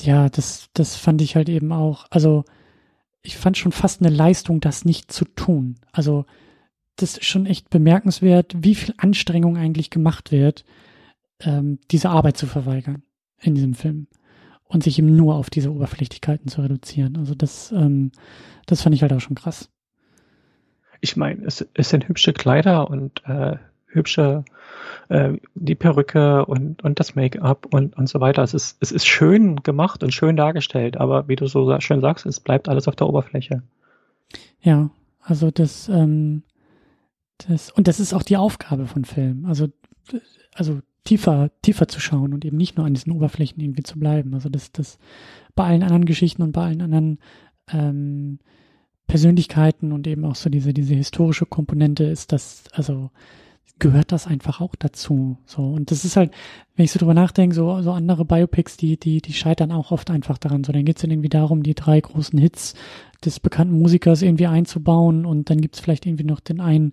ja, das, das fand ich halt eben auch, also ich fand schon fast eine Leistung, das nicht zu tun. Also das ist schon echt bemerkenswert, wie viel Anstrengung eigentlich gemacht wird, ähm, diese Arbeit zu verweigern in diesem Film und sich eben nur auf diese Oberflächlichkeiten zu reduzieren. Also das, ähm, das fand ich halt auch schon krass. Ich meine, es, es sind hübsche Kleider und äh, hübsche äh, die Perücke und, und das Make-up und, und so weiter. Es ist, es ist schön gemacht und schön dargestellt, aber wie du so schön sagst, es bleibt alles auf der Oberfläche. Ja, also das, ähm, das, und das ist auch die Aufgabe von Filmen. Also, also tiefer, tiefer zu schauen und eben nicht nur an diesen Oberflächen irgendwie zu bleiben. Also das, das bei allen anderen Geschichten und bei allen anderen ähm, Persönlichkeiten und eben auch so diese, diese historische Komponente ist das, also gehört das einfach auch dazu. So. Und das ist halt, wenn ich so drüber nachdenke, so, so andere Biopics, die, die, die scheitern auch oft einfach daran. So, dann geht es irgendwie darum, die drei großen Hits des bekannten Musikers irgendwie einzubauen und dann gibt es vielleicht irgendwie noch den einen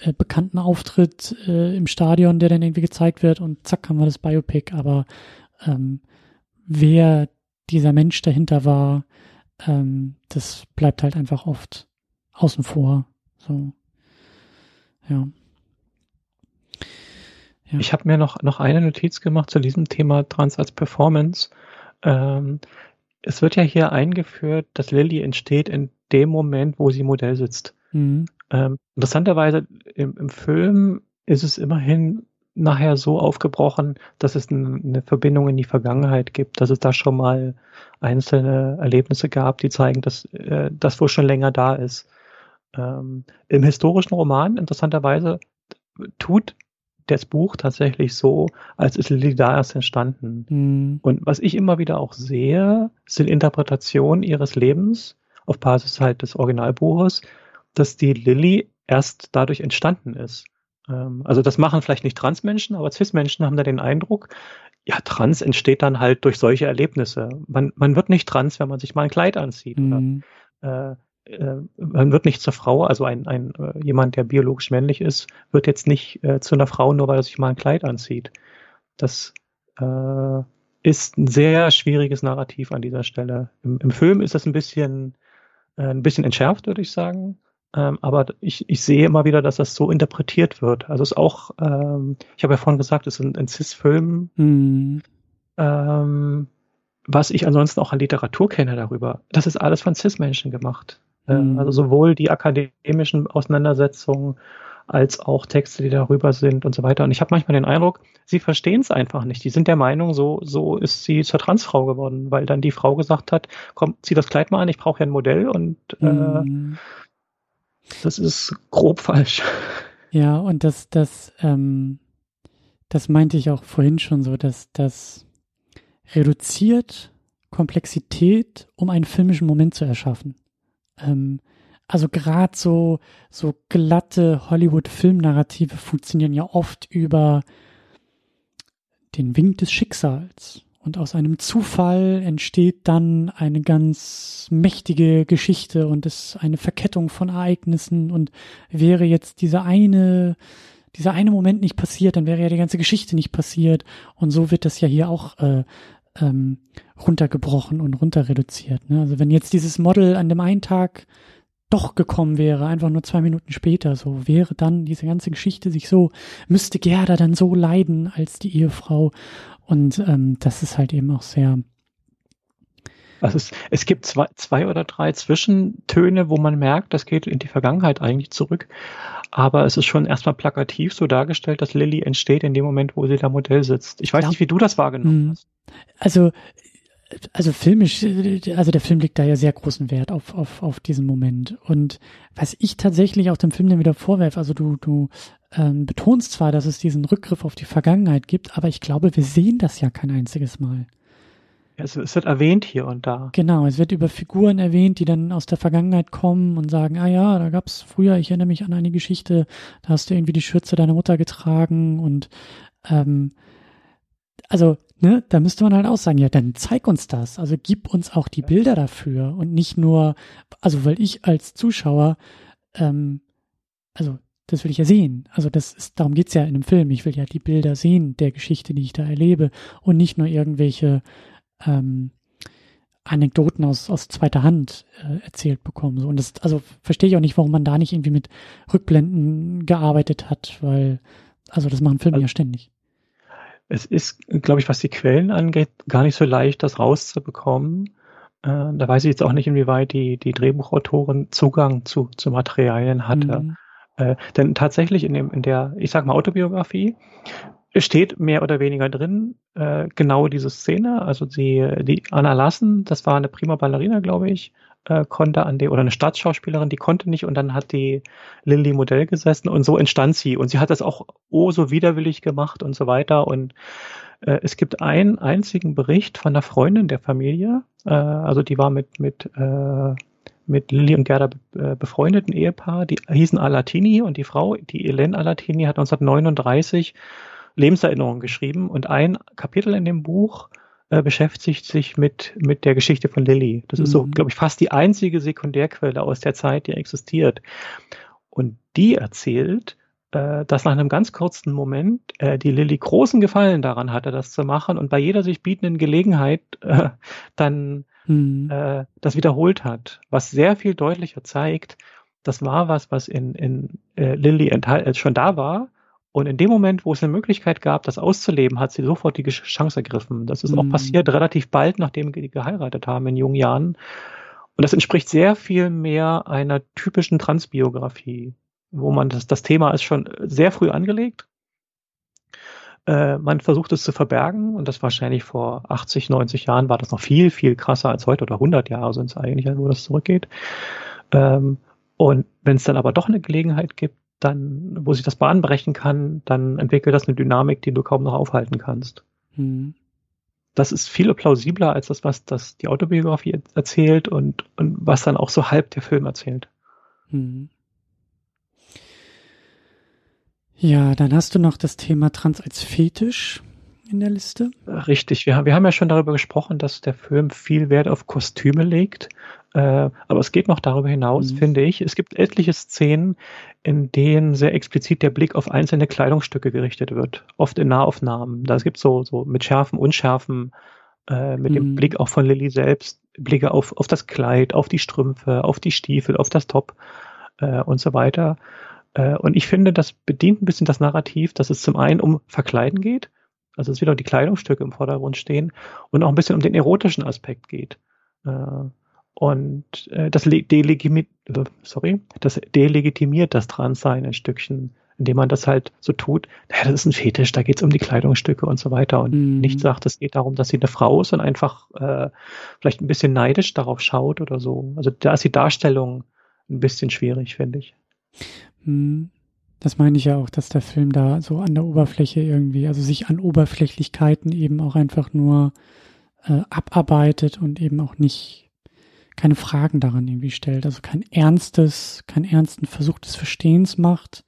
äh, bekannten Auftritt äh, im Stadion, der dann irgendwie gezeigt wird und zack haben wir das Biopic. Aber ähm, wer dieser Mensch dahinter war, ähm, das bleibt halt einfach oft außen vor. So, ja. ja. Ich habe mir noch, noch eine Notiz gemacht zu diesem Thema Trans als Performance. Ähm, es wird ja hier eingeführt, dass Lilly entsteht in dem Moment, wo sie Modell sitzt. Mhm. Ähm, interessanterweise im, im Film ist es immerhin nachher so aufgebrochen, dass es eine Verbindung in die Vergangenheit gibt, dass es da schon mal einzelne Erlebnisse gab, die zeigen, dass äh, das wohl schon länger da ist. Ähm, Im historischen Roman, interessanterweise, tut das Buch tatsächlich so, als ist Lily da erst entstanden. Mhm. Und was ich immer wieder auch sehe, sind Interpretationen ihres Lebens auf Basis halt des Originalbuches, dass die Lilly erst dadurch entstanden ist. Ähm, also das machen vielleicht nicht Transmenschen, aber Cis-Menschen haben da den Eindruck, ja, Trans entsteht dann halt durch solche Erlebnisse. Man, man wird nicht trans, wenn man sich mal ein Kleid anzieht. Mhm. Oder, äh, äh, man wird nicht zur Frau, also ein, ein äh, jemand, der biologisch männlich ist, wird jetzt nicht äh, zu einer Frau, nur weil er sich mal ein Kleid anzieht. Das äh, ist ein sehr schwieriges Narrativ an dieser Stelle. Im, im Film ist das ein bisschen, ein bisschen entschärft, würde ich sagen. Ähm, aber ich, ich sehe immer wieder, dass das so interpretiert wird. Also es ist auch, ähm, ich habe ja vorhin gesagt, es ist ein, Cis-Film, mhm. ähm, was ich ansonsten auch an Literatur kenne darüber. Das ist alles von Cis-Menschen gemacht. Ähm, mhm. also sowohl die akademischen Auseinandersetzungen als auch Texte, die darüber sind und so weiter. Und ich habe manchmal den Eindruck, sie verstehen es einfach nicht. Die sind der Meinung, so, so ist sie zur Transfrau geworden, weil dann die Frau gesagt hat, komm, zieh das Kleid mal an, ich brauche ja ein Modell und äh, mhm. Das ist grob falsch. Ja, und das, das, ähm, das meinte ich auch vorhin schon so, dass das reduziert Komplexität, um einen filmischen Moment zu erschaffen. Ähm, also gerade so, so glatte Hollywood-Filmnarrative funktionieren ja oft über den Wink des Schicksals. Und aus einem Zufall entsteht dann eine ganz mächtige Geschichte und ist eine Verkettung von Ereignissen und wäre jetzt dieser eine, dieser eine Moment nicht passiert, dann wäre ja die ganze Geschichte nicht passiert. Und so wird das ja hier auch äh, ähm, runtergebrochen und runterreduziert. Ne? Also wenn jetzt dieses Model an dem einen Tag doch gekommen wäre, einfach nur zwei Minuten später, so wäre dann diese ganze Geschichte sich so, müsste Gerda dann so leiden als die Ehefrau und ähm, das ist halt eben auch sehr. Also es, es gibt zwei, zwei oder drei Zwischentöne, wo man merkt, das geht in die Vergangenheit eigentlich zurück. Aber es ist schon erstmal plakativ so dargestellt, dass Lilly entsteht in dem Moment, wo sie da Modell sitzt. Ich weiß ja. nicht, wie du das wahrgenommen mhm. hast. Also also filmisch, also der Film legt da ja sehr großen Wert auf, auf, auf diesen Moment. Und was ich tatsächlich auch dem Film dann wieder vorwerfe, also du, du ähm, betonst zwar, dass es diesen Rückgriff auf die Vergangenheit gibt, aber ich glaube, wir sehen das ja kein einziges Mal. Es, es, wird erwähnt hier und da. Genau, es wird über Figuren erwähnt, die dann aus der Vergangenheit kommen und sagen, ah ja, da gab's früher, ich erinnere mich an eine Geschichte, da hast du irgendwie die Schürze deiner Mutter getragen und ähm, also, ne, da müsste man halt auch sagen, ja, dann zeig uns das. Also gib uns auch die Bilder dafür und nicht nur, also weil ich als Zuschauer, ähm, also das will ich ja sehen. Also das ist, darum geht's ja in einem Film. Ich will ja die Bilder sehen der Geschichte, die ich da erlebe und nicht nur irgendwelche ähm, Anekdoten aus, aus zweiter Hand äh, erzählt bekommen. So. Und das, also verstehe ich auch nicht, warum man da nicht irgendwie mit Rückblenden gearbeitet hat, weil, also das machen Filme also, ja ständig. Es ist, glaube ich, was die Quellen angeht, gar nicht so leicht, das rauszubekommen. Äh, da weiß ich jetzt auch nicht, inwieweit die, die Drehbuchautorin Zugang zu, zu Materialien hatte. Mhm. Äh, denn tatsächlich in, dem, in der, ich sag mal, Autobiografie steht mehr oder weniger drin, äh, genau diese Szene. Also die, die Anna Lassen, das war eine prima Ballerina, glaube ich, äh, konnte an der, oder eine Staatsschauspielerin, die konnte nicht und dann hat die Lilly Modell gesessen und so entstand sie. Und sie hat das auch oh so widerwillig gemacht und so weiter. Und äh, es gibt einen einzigen Bericht von einer Freundin der Familie, äh, also die war mit, mit äh, mit Lilly und Gerda äh, befreundeten Ehepaar, die hießen Alatini und die Frau, die Elen Alatini, hat 1939 Lebenserinnerungen geschrieben und ein Kapitel in dem Buch äh, beschäftigt sich mit, mit der Geschichte von Lilly. Das mhm. ist so, mhm. glaube ich, fast die einzige Sekundärquelle aus der Zeit, die existiert. Und die erzählt, äh, dass nach einem ganz kurzen Moment äh, die Lilly großen Gefallen daran hatte, das zu machen und bei jeder sich bietenden Gelegenheit äh, dann mhm. äh, das wiederholt hat, was sehr viel deutlicher zeigt, das war was, was in, in äh, Lilly äh, schon da war, und in dem Moment, wo es eine Möglichkeit gab, das auszuleben, hat sie sofort die Chance ergriffen. Das ist mhm. auch passiert relativ bald, nachdem die geheiratet haben in jungen Jahren. Und das entspricht sehr viel mehr einer typischen Transbiografie, wo man das, das Thema ist schon sehr früh angelegt. Äh, man versucht es zu verbergen und das wahrscheinlich vor 80, 90 Jahren war das noch viel, viel krasser als heute oder 100 Jahre sind es eigentlich, wo das zurückgeht. Ähm, und wenn es dann aber doch eine Gelegenheit gibt, dann, wo sich das Bahn brechen kann, dann entwickelt das eine Dynamik, die du kaum noch aufhalten kannst. Mhm. Das ist viel plausibler als das, was das die Autobiografie erzählt und, und was dann auch so halb der Film erzählt. Mhm. Ja, dann hast du noch das Thema Trans als Fetisch in der Liste. Richtig, wir, wir haben ja schon darüber gesprochen, dass der Film viel Wert auf Kostüme legt. Äh, aber es geht noch darüber hinaus, mhm. finde ich. Es gibt etliche Szenen, in denen sehr explizit der Blick auf einzelne Kleidungsstücke gerichtet wird. Oft in Nahaufnahmen. Da gibt es so, so mit Schärfen, Unschärfen, äh, mit mhm. dem Blick auch von Lilly selbst, Blicke auf, auf das Kleid, auf die Strümpfe, auf die Stiefel, auf das Top äh, und so weiter. Äh, und ich finde, das bedient ein bisschen das Narrativ, dass es zum einen um Verkleiden geht, also es wieder die Kleidungsstücke im Vordergrund stehen und auch ein bisschen um den erotischen Aspekt geht. Äh, und äh, das, delegitimiert, sorry, das delegitimiert das Transsein ein Stückchen, indem man das halt so tut. Naja, das ist ein Fetisch, da geht es um die Kleidungsstücke und so weiter. Und mhm. nicht sagt, es geht darum, dass sie eine Frau ist und einfach äh, vielleicht ein bisschen neidisch darauf schaut oder so. Also da ist die Darstellung ein bisschen schwierig, finde ich. Mhm. Das meine ich ja auch, dass der Film da so an der Oberfläche irgendwie, also sich an Oberflächlichkeiten eben auch einfach nur äh, abarbeitet und eben auch nicht keine Fragen daran irgendwie stellt, also kein ernstes, keinen ernsten Versuch des Verstehens macht,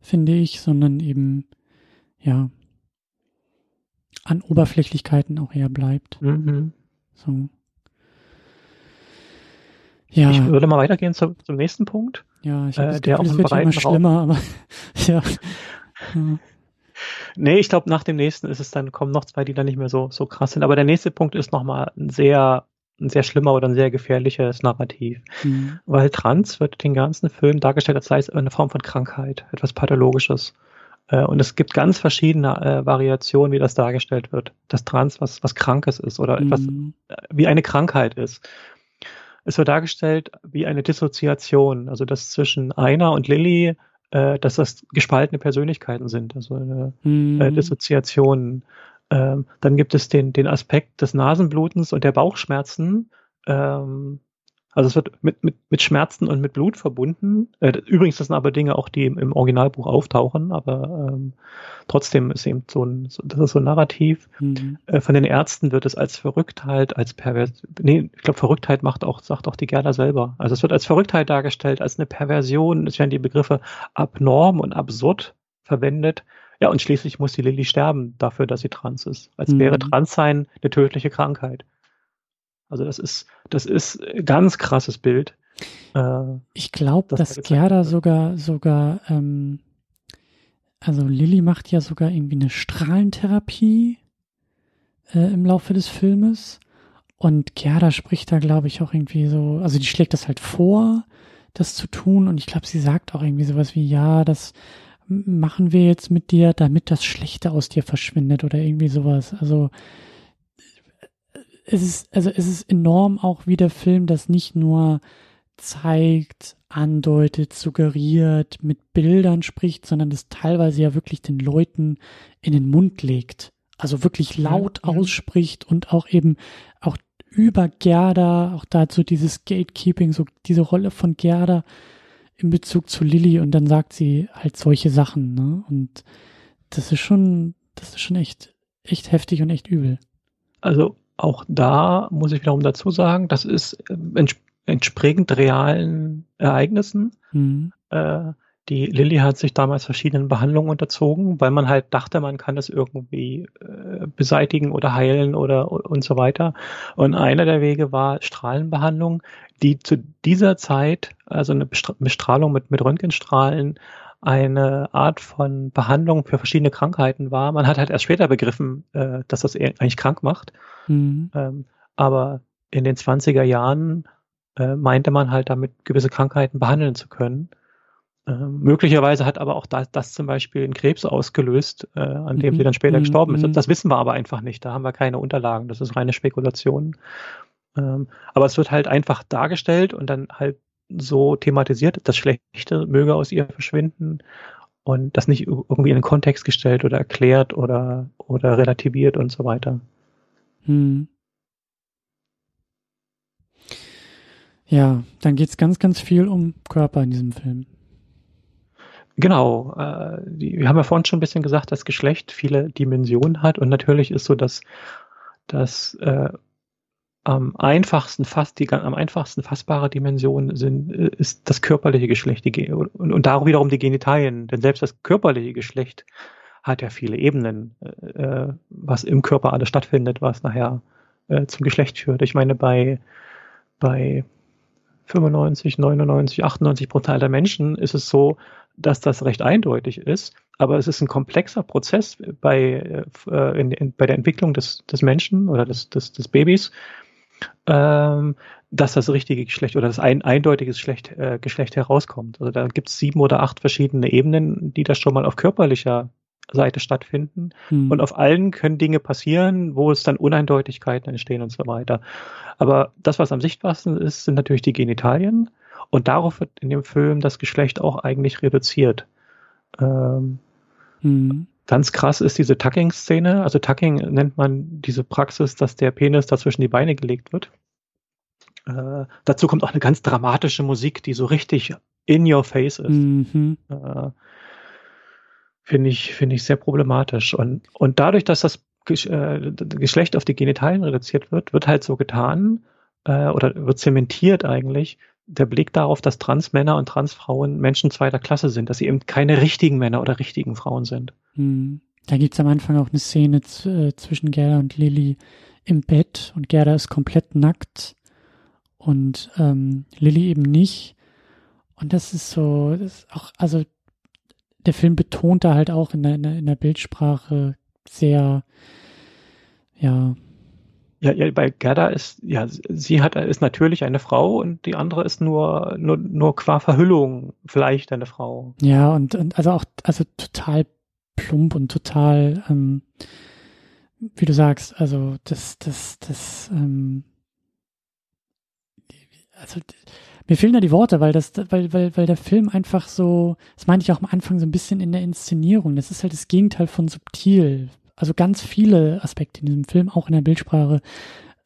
finde ich, sondern eben, ja, an Oberflächlichkeiten auch eher bleibt. Mhm. So. Ja. Ich würde mal weitergehen zum, zum nächsten Punkt. Ja, ich äh, der Gefühl, auch wird immer schlimmer, aber ja. ja. Nee, ich glaube, nach dem nächsten ist es dann, kommen noch zwei, die dann nicht mehr so, so krass sind. Aber der nächste Punkt ist nochmal ein sehr ein sehr schlimmer oder ein sehr gefährliches Narrativ. Mhm. Weil Trans wird den ganzen Film dargestellt, als sei es eine Form von Krankheit, etwas Pathologisches. Äh, und es gibt ganz verschiedene äh, Variationen, wie das dargestellt wird. Dass Trans was, was Krankes ist oder mhm. etwas äh, wie eine Krankheit ist. Es wird dargestellt wie eine Dissoziation, also dass zwischen einer und Lilly, äh, dass das gespaltene Persönlichkeiten sind, also eine mhm. äh, Dissoziation. Ähm, dann gibt es den, den Aspekt des Nasenblutens und der Bauchschmerzen. Ähm, Also es wird mit, mit, mit Schmerzen und mit Blut verbunden. Äh, übrigens, das sind aber Dinge auch, die im, im Originalbuch auftauchen, aber ähm, trotzdem ist eben so ein, so, das ist so ein Narrativ. Mhm. Äh, von den Ärzten wird es als Verrücktheit, als Pervers, nee, ich glaube, Verrücktheit macht auch, sagt auch die Gerda selber. Also es wird als Verrücktheit dargestellt, als eine Perversion. Es werden die Begriffe abnorm und absurd verwendet. Ja, und schließlich muss die Lilly sterben dafür, dass sie trans ist. Als mhm. wäre Transsein eine tödliche Krankheit. Also das ist, das ist ein ganz krasses Bild. Äh, ich glaube, dass da Gerda sogar, sogar, ähm, also Lilly macht ja sogar irgendwie eine Strahlentherapie äh, im Laufe des Filmes. Und Gerda spricht da, glaube ich, auch irgendwie so, also die schlägt das halt vor, das zu tun. Und ich glaube, sie sagt auch irgendwie sowas wie, ja, das machen wir jetzt mit dir, damit das Schlechte aus dir verschwindet oder irgendwie sowas. Also es ist, also es ist enorm auch wie der Film das nicht nur zeigt, andeutet, suggeriert, mit Bildern spricht, sondern das teilweise ja wirklich den Leuten in den Mund legt. Also wirklich laut ja, ausspricht und auch eben auch über Gerda, auch dazu dieses Gatekeeping, so diese Rolle von Gerda in Bezug zu Lilly und dann sagt sie halt solche Sachen, ne? Und das ist schon, das ist schon echt, echt heftig und echt übel. Also auch da muss ich wiederum dazu sagen, das ist äh, entsp entsprechend realen Ereignissen. Mhm. Äh, die Lilly hat sich damals verschiedenen Behandlungen unterzogen, weil man halt dachte, man kann es irgendwie äh, beseitigen oder heilen oder und so weiter. Und einer der Wege war Strahlenbehandlung, die zu dieser Zeit, also eine Bestrahlung mit, mit Röntgenstrahlen, eine Art von Behandlung für verschiedene Krankheiten war. Man hat halt erst später begriffen, äh, dass das eigentlich krank macht. Mhm. Ähm, aber in den 20er Jahren äh, meinte man halt damit gewisse Krankheiten behandeln zu können. Ähm, möglicherweise hat aber auch das, das zum Beispiel einen Krebs ausgelöst, äh, an dem mhm. sie dann später mhm. gestorben ist. Mhm. Das wissen wir aber einfach nicht. Da haben wir keine Unterlagen. Das ist reine Spekulation. Ähm, aber es wird halt einfach dargestellt und dann halt so thematisiert, das Schlechte möge aus ihr verschwinden und das nicht irgendwie in den Kontext gestellt oder erklärt oder, oder relativiert und so weiter. Hm. Ja, dann geht es ganz, ganz viel um Körper in diesem Film. Genau, äh, die, wir haben ja vorhin schon ein bisschen gesagt, dass Geschlecht viele Dimensionen hat und natürlich ist so, dass, dass äh, am einfachsten fast die am einfachsten fassbare Dimension sind äh, ist das körperliche Geschlecht die, und, und darum wiederum die Genitalien, denn selbst das körperliche Geschlecht hat ja viele Ebenen, äh, äh, was im Körper alles stattfindet, was nachher äh, zum Geschlecht führt. Ich meine, bei, bei 95, 99, 98 Prozent der Menschen ist es so, dass das recht eindeutig ist, aber es ist ein komplexer Prozess bei, äh, in, in, bei der Entwicklung des, des Menschen oder des, des, des Babys, ähm, dass das richtige Geschlecht oder das ein eindeutiges Geschlecht, äh, Geschlecht herauskommt. Also da gibt es sieben oder acht verschiedene Ebenen, die das schon mal auf körperlicher Seite stattfinden. Hm. Und auf allen können Dinge passieren, wo es dann Uneindeutigkeiten entstehen und so weiter. Aber das, was am sichtbarsten ist, sind natürlich die Genitalien. Und darauf wird in dem Film das Geschlecht auch eigentlich reduziert. Ähm, hm. Ganz krass ist diese Tucking-Szene. Also Tucking nennt man diese Praxis, dass der Penis dazwischen die Beine gelegt wird. Äh, dazu kommt auch eine ganz dramatische Musik, die so richtig in your face ist. Mhm. Äh, Finde ich, finde ich sehr problematisch. Und, und dadurch, dass das äh, Geschlecht auf die Genitalien reduziert wird, wird halt so getan, äh, oder wird zementiert eigentlich, der Blick darauf, dass Transmänner und Transfrauen Menschen zweiter Klasse sind, dass sie eben keine richtigen Männer oder richtigen Frauen sind. Hm. Da gibt's am Anfang auch eine Szene äh, zwischen Gerda und Lilly im Bett und Gerda ist komplett nackt und ähm, Lilly eben nicht. Und das ist so, das ist auch, also der Film betont da halt auch in der, in der, Bildsprache sehr, ja, ja, ja, bei Gerda ist, ja, sie hat, ist natürlich eine Frau und die andere ist nur, nur, nur qua Verhüllung vielleicht eine Frau. Ja, und, und also auch, also total plump und total, ähm, wie du sagst, also das, das, das, ähm, also mir fehlen da die Worte, weil das, weil, weil, weil der Film einfach so, das meinte ich auch am Anfang so ein bisschen in der Inszenierung. Das ist halt das Gegenteil von subtil also ganz viele Aspekte in diesem Film, auch in der Bildsprache,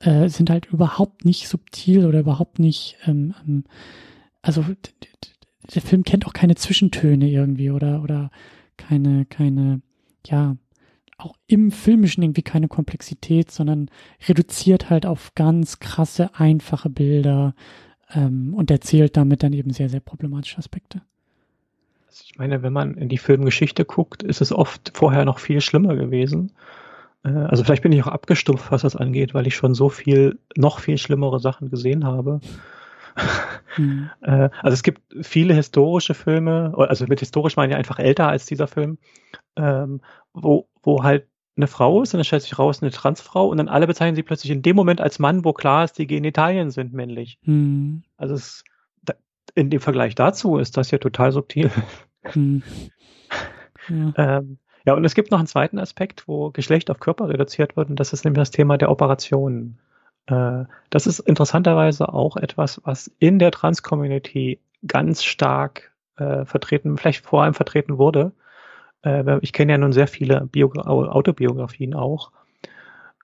äh, sind halt überhaupt nicht subtil oder überhaupt nicht, ähm, ähm, also der Film kennt auch keine Zwischentöne irgendwie oder, oder keine, keine, ja, auch im Filmischen irgendwie keine Komplexität, sondern reduziert halt auf ganz krasse, einfache Bilder ähm, und erzählt damit dann eben sehr, sehr problematische Aspekte. Also ich meine, wenn man in die Filmgeschichte guckt, ist es oft vorher noch viel schlimmer gewesen. Äh, also vielleicht bin ich auch abgestumpft, was das angeht, weil ich schon so viel, noch viel schlimmere Sachen gesehen habe. Mhm. Äh, also es gibt viele historische Filme, also mit historisch meine ich einfach älter als dieser Film, ähm, wo, wo halt eine Frau ist und dann stellt sich raus eine Transfrau und dann alle bezeichnen sie plötzlich in dem Moment als Mann, wo klar ist, die Genitalien sind männlich. Mhm. Also es, in dem Vergleich dazu ist das ja total subtil. Mhm. Ja. ähm, ja, und es gibt noch einen zweiten Aspekt, wo Geschlecht auf Körper reduziert wird, und das ist nämlich das Thema der Operationen. Äh, das ist interessanterweise auch etwas, was in der Trans-Community ganz stark äh, vertreten, vielleicht vor allem vertreten wurde. Äh, ich kenne ja nun sehr viele Bio Autobiografien auch,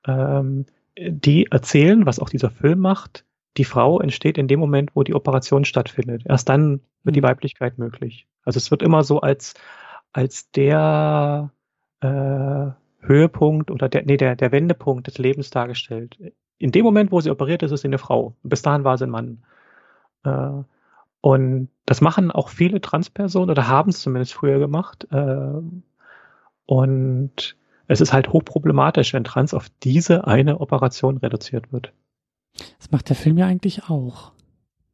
ähm, die erzählen, was auch dieser Film macht. Die Frau entsteht in dem Moment, wo die Operation stattfindet. Erst dann wird die mhm. Weiblichkeit möglich. Also es wird immer so als als der äh, Höhepunkt oder der, nee, der, der Wendepunkt des Lebens dargestellt. In dem Moment, wo sie operiert ist, ist sie eine Frau. Bis dahin war sie ein Mann. Äh, und das machen auch viele Transpersonen oder haben es zumindest früher gemacht. Äh, und es ist halt hochproblematisch, wenn Trans auf diese eine Operation reduziert wird. Das macht der Film ja eigentlich auch.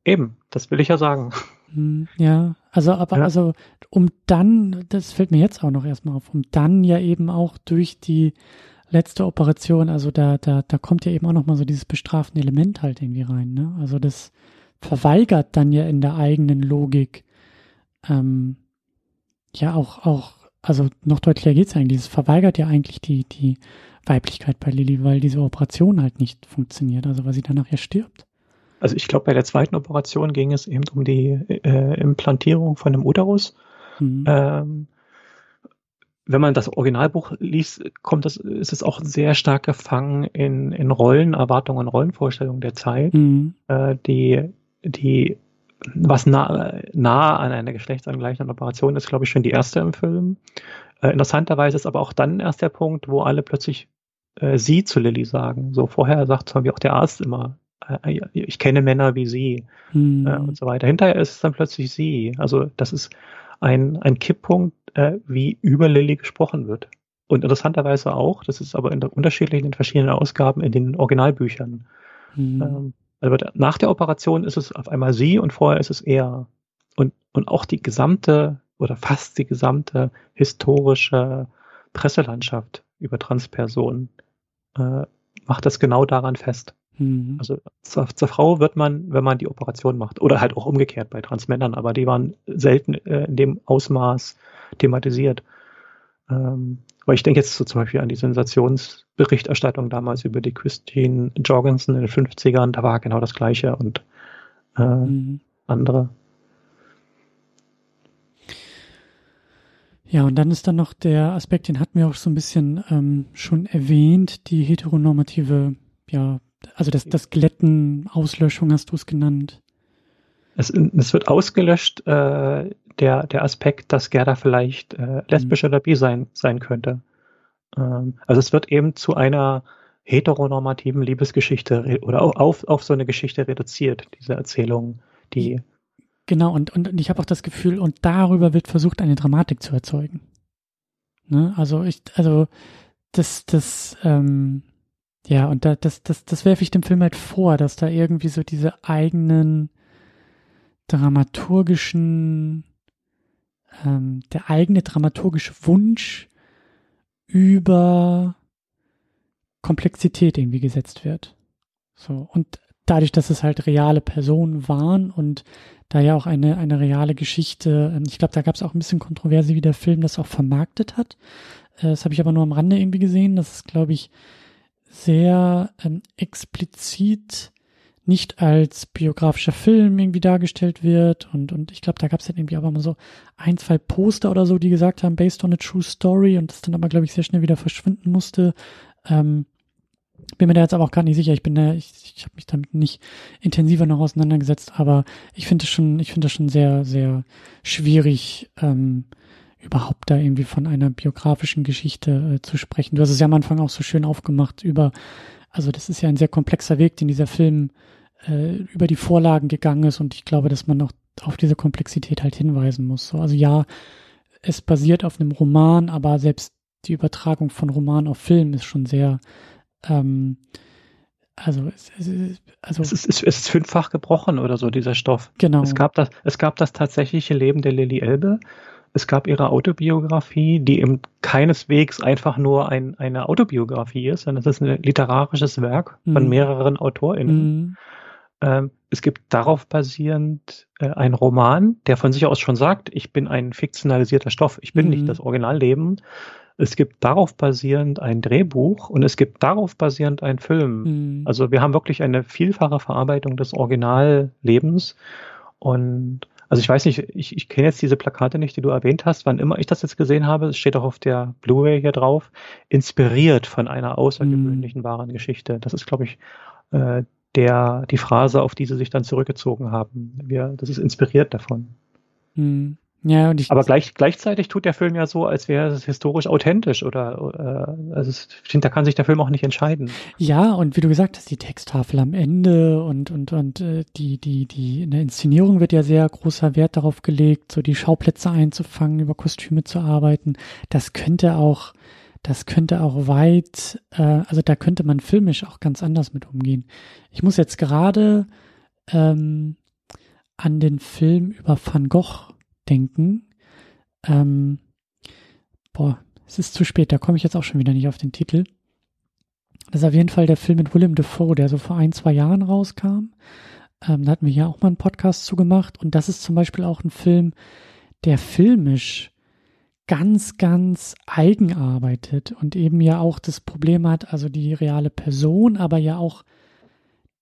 Eben, das will ich ja sagen. Hm, ja, also aber ja. also um dann, das fällt mir jetzt auch noch erstmal auf, um dann ja eben auch durch die letzte Operation, also da da da kommt ja eben auch noch mal so dieses bestrafende Element halt irgendwie rein, ne? Also das verweigert dann ja in der eigenen Logik ähm, ja auch auch also noch deutlicher geht's eigentlich, es verweigert ja eigentlich die die Weiblichkeit bei Lilly, weil diese Operation halt nicht funktioniert, also weil sie danach ja stirbt. Also ich glaube, bei der zweiten Operation ging es eben um die äh, Implantierung von einem Uterus. Mhm. Ähm, wenn man das Originalbuch liest, kommt das, ist es auch sehr stark gefangen in, in Rollen, Erwartungen, Rollenvorstellungen der Zeit, mhm. äh, die, die was nah, nah an einer geschlechtsangleichenden Operation ist, glaube ich, schon die erste im Film. Äh, interessanterweise ist aber auch dann erst der Punkt, wo alle plötzlich äh, sie zu Lilly sagen. So vorher sagt zum Beispiel auch der Arzt immer äh, ich kenne Männer wie sie hm. äh, und so weiter. Hinterher ist es dann plötzlich sie. Also das ist ein, ein Kipppunkt, äh, wie über Lilly gesprochen wird. Und interessanterweise auch, das ist aber in der unterschiedlichen, in verschiedenen Ausgaben in den Originalbüchern. Hm. Ähm, also nach der Operation ist es auf einmal sie und vorher ist es er. Und, und auch die gesamte oder fast die gesamte historische Presselandschaft über Transpersonen äh, macht das genau daran fest. Mhm. Also zur, zur, Frau wird man, wenn man die Operation macht, oder halt auch umgekehrt bei Transmännern, aber die waren selten äh, in dem Ausmaß thematisiert. Ähm, weil ich denke jetzt so zum Beispiel an die Sensationsberichterstattung damals über die Christine Jorgensen in den 50ern, da war genau das Gleiche und äh, mhm. andere. Ja, und dann ist dann noch der Aspekt, den hatten wir auch so ein bisschen ähm, schon erwähnt, die heteronormative ja, also das, das Glätten, Auslöschung hast du es genannt. Es, es wird ausgelöscht, äh, der, der Aspekt, dass Gerda vielleicht äh, lesbisch mhm. oder bi sein, sein könnte. Ähm, also es wird eben zu einer heteronormativen Liebesgeschichte oder auf, auf so eine Geschichte reduziert, diese Erzählung, die. Genau, und, und ich habe auch das Gefühl, und darüber wird versucht, eine Dramatik zu erzeugen. Ne? Also ich, also das, das, ähm, ja, und da, das, das, das werfe ich dem Film halt vor, dass da irgendwie so diese eigenen dramaturgischen, ähm, der eigene dramaturgische Wunsch über Komplexität irgendwie gesetzt wird. So, und dadurch, dass es halt reale Personen waren und da ja auch eine, eine reale Geschichte, ähm, ich glaube, da gab es auch ein bisschen Kontroverse, wie der Film das auch vermarktet hat. Äh, das habe ich aber nur am Rande irgendwie gesehen. Das ist, glaube ich, sehr ähm, explizit nicht als biografischer Film irgendwie dargestellt wird und und ich glaube, da gab es dann irgendwie aber mal so ein, zwei Poster oder so, die gesagt haben, based on a true story und das dann aber, glaube ich, sehr schnell wieder verschwinden musste. Ähm, Bin mir da jetzt aber auch gar nicht sicher. Ich bin da, ich, ich habe mich damit nicht intensiver noch auseinandergesetzt, aber ich finde es schon, ich finde das schon sehr, sehr schwierig, ähm, überhaupt da irgendwie von einer biografischen Geschichte äh, zu sprechen. Du hast es ja am Anfang auch so schön aufgemacht über, also das ist ja ein sehr komplexer Weg, den dieser Film äh, über die Vorlagen gegangen ist und ich glaube, dass man auch auf diese Komplexität halt hinweisen muss. So, also ja, es basiert auf einem Roman, aber selbst die Übertragung von Roman auf Film ist schon sehr ähm, also, es, es, also es, ist, es ist fünffach gebrochen oder so, dieser Stoff. Genau. Es gab das, es gab das tatsächliche Leben der Lilly Elbe. Es gab ihre Autobiografie, die eben keineswegs einfach nur ein, eine Autobiografie ist, sondern es ist ein literarisches Werk mhm. von mehreren AutorInnen. Mhm. Ähm, es gibt darauf basierend äh, einen Roman, der von sich aus schon sagt, ich bin ein fiktionalisierter Stoff, ich bin mhm. nicht das Originalleben. Es gibt darauf basierend ein Drehbuch und es gibt darauf basierend ein Film. Mhm. Also wir haben wirklich eine vielfache Verarbeitung des Originallebens. Und also ich weiß nicht, ich, ich kenne jetzt diese Plakate nicht, die du erwähnt hast. Wann immer ich das jetzt gesehen habe, es steht auch auf der Blu-ray hier drauf, inspiriert von einer außergewöhnlichen mhm. wahren Geschichte. Das ist, glaube ich, äh, der, die Phrase, auf die sie sich dann zurückgezogen haben. Wir, das ist inspiriert davon. Mhm. Ja, und ich, Aber gleich, gleichzeitig tut der Film ja so, als wäre es historisch authentisch oder äh, also es, da kann sich der Film auch nicht entscheiden. Ja, und wie du gesagt hast, die Texttafel am Ende und und und äh, die die die in der Inszenierung wird ja sehr großer Wert darauf gelegt, so die Schauplätze einzufangen, über Kostüme zu arbeiten. Das könnte auch das könnte auch weit, äh, also da könnte man filmisch auch ganz anders mit umgehen. Ich muss jetzt gerade ähm, an den Film über Van Gogh denken. Ähm, boah, es ist zu spät, da komme ich jetzt auch schon wieder nicht auf den Titel. Das ist auf jeden Fall der Film mit Willem Dafoe, der so vor ein, zwei Jahren rauskam. Ähm, da hatten wir ja auch mal einen Podcast zu gemacht. Und das ist zum Beispiel auch ein Film, der filmisch ganz, ganz eigen arbeitet und eben ja auch das Problem hat, also die reale Person, aber ja auch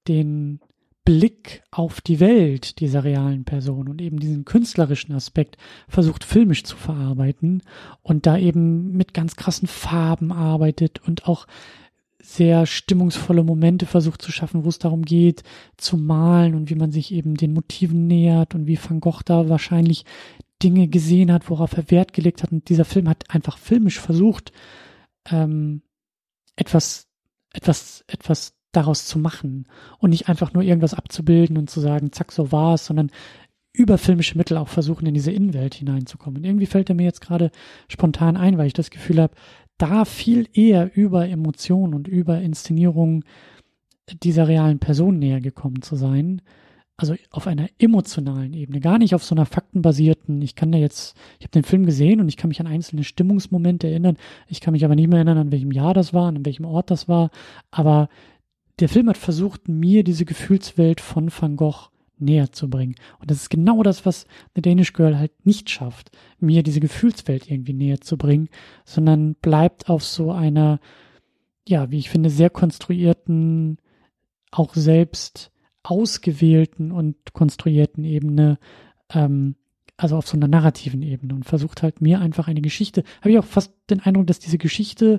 den Blick auf die Welt dieser realen Person und eben diesen künstlerischen Aspekt versucht filmisch zu verarbeiten und da eben mit ganz krassen Farben arbeitet und auch sehr stimmungsvolle Momente versucht zu schaffen, wo es darum geht, zu malen und wie man sich eben den Motiven nähert und wie Van Gogh da wahrscheinlich Dinge gesehen hat, worauf er Wert gelegt hat. Und dieser Film hat einfach filmisch versucht, ähm, etwas, etwas, etwas daraus zu machen und nicht einfach nur irgendwas abzubilden und zu sagen, zack, so war es, sondern über filmische Mittel auch versuchen, in diese Innenwelt hineinzukommen. Und irgendwie fällt er mir jetzt gerade spontan ein, weil ich das Gefühl habe, da viel eher über Emotionen und über Inszenierung dieser realen Person näher gekommen zu sein, also auf einer emotionalen Ebene, gar nicht auf so einer faktenbasierten, ich kann da jetzt, ich habe den Film gesehen und ich kann mich an einzelne Stimmungsmomente erinnern, ich kann mich aber nicht mehr erinnern, an welchem Jahr das war, an welchem Ort das war, aber der Film hat versucht, mir diese Gefühlswelt von Van Gogh näher zu bringen. Und das ist genau das, was The Danish Girl halt nicht schafft, mir diese Gefühlswelt irgendwie näher zu bringen, sondern bleibt auf so einer, ja, wie ich finde, sehr konstruierten, auch selbst ausgewählten und konstruierten Ebene, ähm, also auf so einer narrativen Ebene und versucht halt mir einfach eine Geschichte, habe ich auch fast den Eindruck, dass diese Geschichte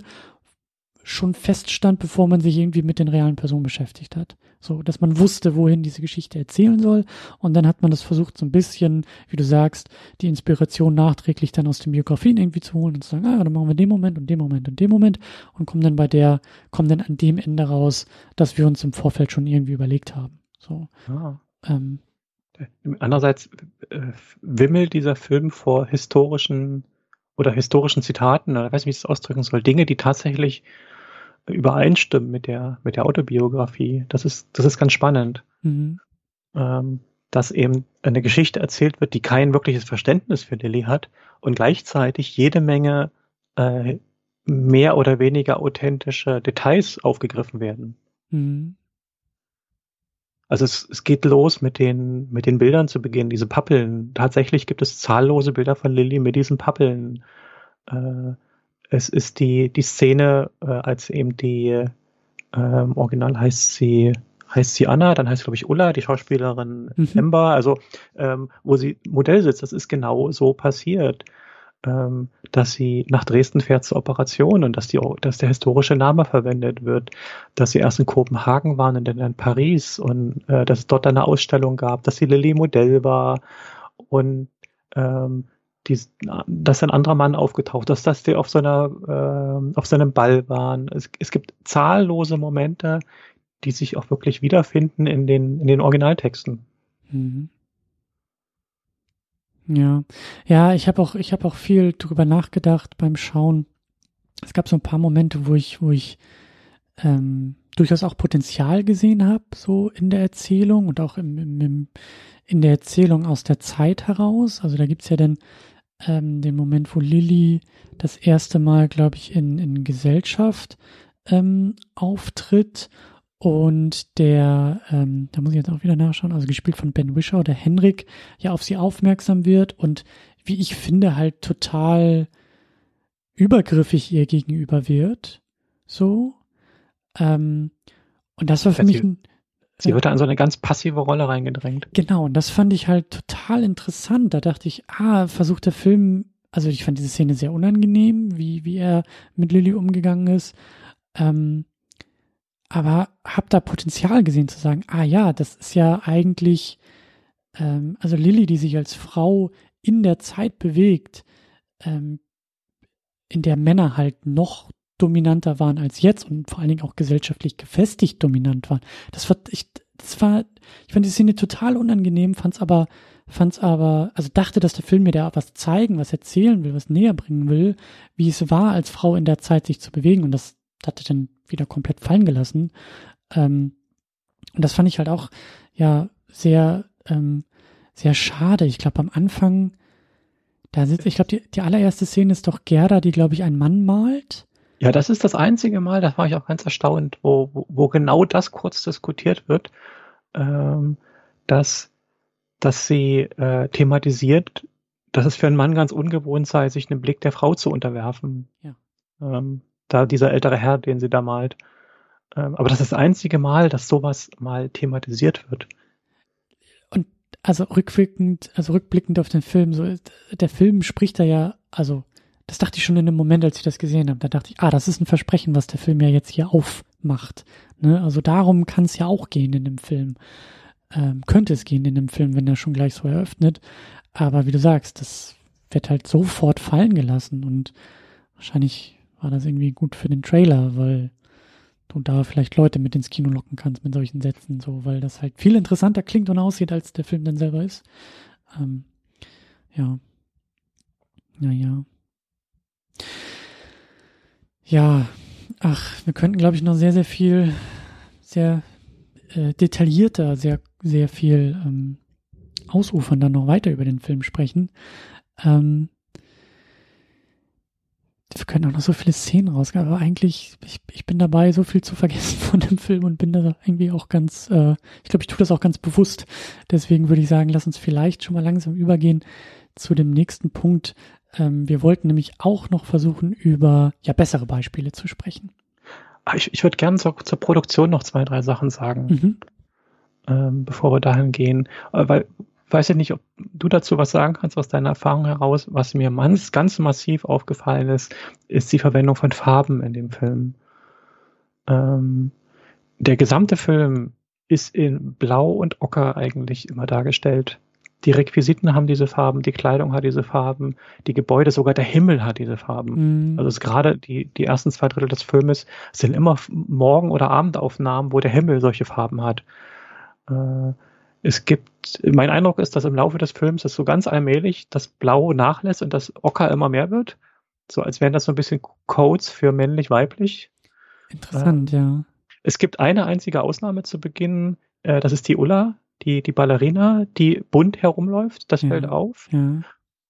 schon feststand, bevor man sich irgendwie mit den realen Personen beschäftigt hat. So, dass man wusste, wohin diese Geschichte erzählen soll. Und dann hat man das versucht, so ein bisschen, wie du sagst, die Inspiration nachträglich dann aus den Biografien irgendwie zu holen und zu sagen, ah, dann machen wir den Moment und den Moment und den Moment und kommen dann bei der, kommen dann an dem Ende raus, dass wir uns im Vorfeld schon irgendwie überlegt haben. So. Ah. Ähm, Andererseits äh, wimmelt dieser Film vor historischen oder historischen Zitaten, oder ich weiß nicht, wie ich das ausdrücken soll, Dinge, die tatsächlich übereinstimmen mit der, mit der Autobiografie. Das ist, das ist ganz spannend. Mhm. Ähm, dass eben eine Geschichte erzählt wird, die kein wirkliches Verständnis für Lilly hat und gleichzeitig jede Menge äh, mehr oder weniger authentische Details aufgegriffen werden. Mhm. Also es, es geht los mit den, mit den Bildern zu Beginn, diese Pappeln. Tatsächlich gibt es zahllose Bilder von Lilly mit diesen Pappeln. Äh, es ist die, die Szene, äh, als eben die, ähm, original heißt sie, heißt sie Anna, dann heißt sie, glaube ich, Ulla, die Schauspielerin mhm. Ember, also ähm, wo sie Modell sitzt, das ist genau so passiert. ähm, dass sie nach Dresden fährt zur Operation und dass, die, dass der historische Name verwendet wird, dass sie erst in Kopenhagen waren und dann in Paris und äh, dass es dort eine Ausstellung gab, dass die Lilly Modell war und ähm, die, dass ein anderer Mann aufgetaucht ist, dass die auf so einer, äh, auf seinem Ball waren. Es, es gibt zahllose Momente, die sich auch wirklich wiederfinden in den, in den Originaltexten. Mhm. Ja, ja, ich habe auch, ich auch viel drüber nachgedacht beim Schauen. Es gab so ein paar Momente, wo ich, wo ich ähm, durchaus auch Potenzial gesehen habe, so in der Erzählung und auch im, im, im, in der Erzählung aus der Zeit heraus. Also da gibt's ja dann ähm, den Moment, wo Lilly das erste Mal, glaube ich, in, in Gesellschaft ähm, auftritt und der, ähm, da muss ich jetzt auch wieder nachschauen, also gespielt von Ben Wishaw, der Henrik, ja auf sie aufmerksam wird und wie ich finde, halt total übergriffig ihr gegenüber wird. So. Ähm, und das war für mich ein. Sie wird da in so eine ganz passive Rolle reingedrängt. Genau, und das fand ich halt total interessant. Da dachte ich, ah, versucht der Film, also ich fand diese Szene sehr unangenehm, wie, wie er mit Lilly umgegangen ist. Ähm, aber habe da Potenzial gesehen zu sagen, ah ja, das ist ja eigentlich, ähm, also Lilly, die sich als Frau in der Zeit bewegt, ähm, in der Männer halt noch dominanter waren als jetzt und vor allen Dingen auch gesellschaftlich gefestigt dominant waren. Das war, ich, das war, ich fand die Szene total unangenehm, fand's aber, fand's aber, also dachte, dass der Film mir da was zeigen, was erzählen will, was näher bringen will, wie es war, als Frau in der Zeit sich zu bewegen und das hatte dann wieder komplett fallen gelassen. Ähm, und das fand ich halt auch ja sehr, ähm, sehr schade. Ich glaube, am Anfang, da sitzt, ich glaube, die, die allererste Szene ist doch Gerda, die, glaube ich, einen Mann malt. Ja, das ist das einzige Mal, da war ich auch ganz erstaunt, wo, wo, wo genau das kurz diskutiert wird, ähm, dass, dass sie äh, thematisiert, dass es für einen Mann ganz ungewohnt sei, sich einem Blick der Frau zu unterwerfen. Ja. Ähm, da dieser ältere Herr, den sie da malt. Ähm, aber das ist das einzige Mal, dass sowas mal thematisiert wird. Und also rückblickend, also rückblickend auf den Film, so der Film spricht da ja, also das dachte ich schon in dem Moment, als ich das gesehen habe. Da dachte ich, ah, das ist ein Versprechen, was der Film ja jetzt hier aufmacht. Ne? Also darum kann es ja auch gehen in dem Film. Ähm, könnte es gehen in dem Film, wenn er schon gleich so eröffnet. Aber wie du sagst, das wird halt sofort fallen gelassen und wahrscheinlich war das irgendwie gut für den Trailer, weil du da vielleicht Leute mit ins Kino locken kannst mit solchen Sätzen, so, weil das halt viel interessanter klingt und aussieht, als der Film dann selber ist. Ähm, ja. Naja. Ja, ach, wir könnten, glaube ich, noch sehr, sehr viel, sehr äh, detaillierter, sehr, sehr viel ähm, ausufern dann noch weiter über den Film sprechen. Ähm, wir können auch noch so viele Szenen rausgehen, aber eigentlich, ich, ich bin dabei, so viel zu vergessen von dem Film und bin da irgendwie auch ganz, äh, ich glaube, ich tue das auch ganz bewusst. Deswegen würde ich sagen, lass uns vielleicht schon mal langsam übergehen zu dem nächsten Punkt. Ähm, wir wollten nämlich auch noch versuchen, über ja bessere Beispiele zu sprechen. Ich, ich würde gerne zur, zur Produktion noch zwei, drei Sachen sagen, mhm. ähm, bevor wir dahin gehen. Äh, weil weiß ich nicht, ob du dazu was sagen kannst aus deiner Erfahrung heraus. Was mir ganz, ganz massiv aufgefallen ist, ist die Verwendung von Farben in dem Film. Ähm, der gesamte Film ist in Blau und Ocker eigentlich immer dargestellt. Die Requisiten haben diese Farben, die Kleidung hat diese Farben, die Gebäude, sogar der Himmel hat diese Farben. Mhm. Also es gerade die, die ersten zwei Drittel des Filmes sind immer Morgen- oder Abendaufnahmen, wo der Himmel solche Farben hat. Äh, es gibt, mein Eindruck ist, dass im Laufe des Films es so ganz allmählich das Blau nachlässt und das Ocker immer mehr wird. So als wären das so ein bisschen Codes für männlich-weiblich. Interessant, äh, ja. Es gibt eine einzige Ausnahme zu Beginn, äh, das ist die Ulla, die, die Ballerina, die bunt herumläuft, das ja, fällt auf. Ja.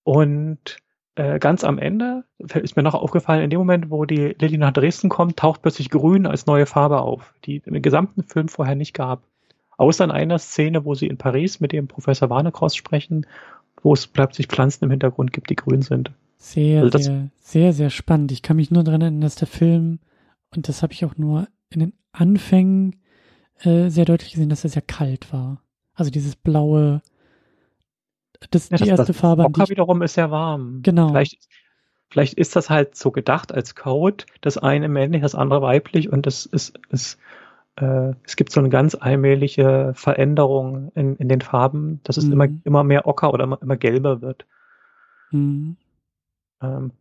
Und äh, ganz am Ende ist mir noch aufgefallen, in dem Moment, wo die Lilly nach Dresden kommt, taucht plötzlich Grün als neue Farbe auf, die im gesamten Film vorher nicht gab. Außer in einer Szene, wo sie in Paris mit dem Professor Warnecross sprechen, wo es plötzlich Pflanzen im Hintergrund gibt, die grün sind. Sehr, also sehr, sehr, sehr spannend. Ich kann mich nur daran erinnern, dass der Film, und das habe ich auch nur in den Anfängen äh, sehr deutlich gesehen, dass er sehr kalt war. Also dieses blaue, das, ja, die das, erste das Farbe. Ocker wiederum ist sehr warm. Genau. Vielleicht, vielleicht ist das halt so gedacht als Code, das eine männlich, das andere weiblich und das ist, ist äh, es gibt so eine ganz allmähliche Veränderung in, in den Farben, dass es mhm. immer, immer mehr ocker oder immer, immer gelber wird. Mhm. Ähm,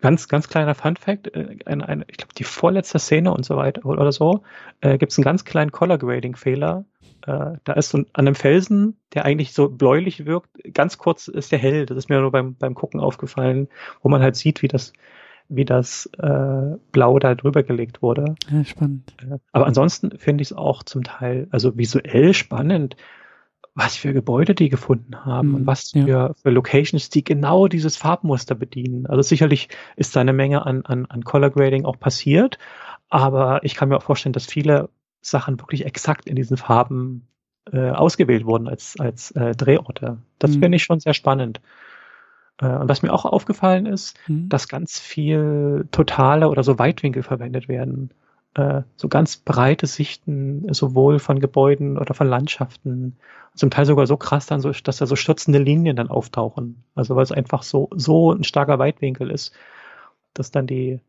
ganz, ganz kleiner Fun Fact, äh, ein, ein, ich glaube, die vorletzte Szene und so weiter oder so, äh, gibt es einen ganz kleinen Color Grading Fehler. Äh, da ist so an einem Felsen, der eigentlich so bläulich wirkt, ganz kurz ist der hell. Das ist mir nur beim, beim Gucken aufgefallen, wo man halt sieht, wie das, wie das äh, Blau da drüber gelegt wurde. Ja, spannend. Äh, aber ansonsten finde ich es auch zum Teil, also visuell spannend, was für Gebäude die gefunden haben mhm, und was ja. für, für Locations, die genau dieses Farbmuster bedienen. Also sicherlich ist da eine Menge an, an, an Color Grading auch passiert, aber ich kann mir auch vorstellen, dass viele Sachen wirklich exakt in diesen Farben äh, ausgewählt wurden als, als äh, Drehorte. Das mhm. finde ich schon sehr spannend. Äh, und was mir auch aufgefallen ist, mhm. dass ganz viel totale oder so Weitwinkel verwendet werden. Äh, so ganz breite Sichten, sowohl von Gebäuden oder von Landschaften. Zum Teil sogar so krass dann, so, dass da so stürzende Linien dann auftauchen. Also weil es einfach so, so ein starker Weitwinkel ist, dass dann die,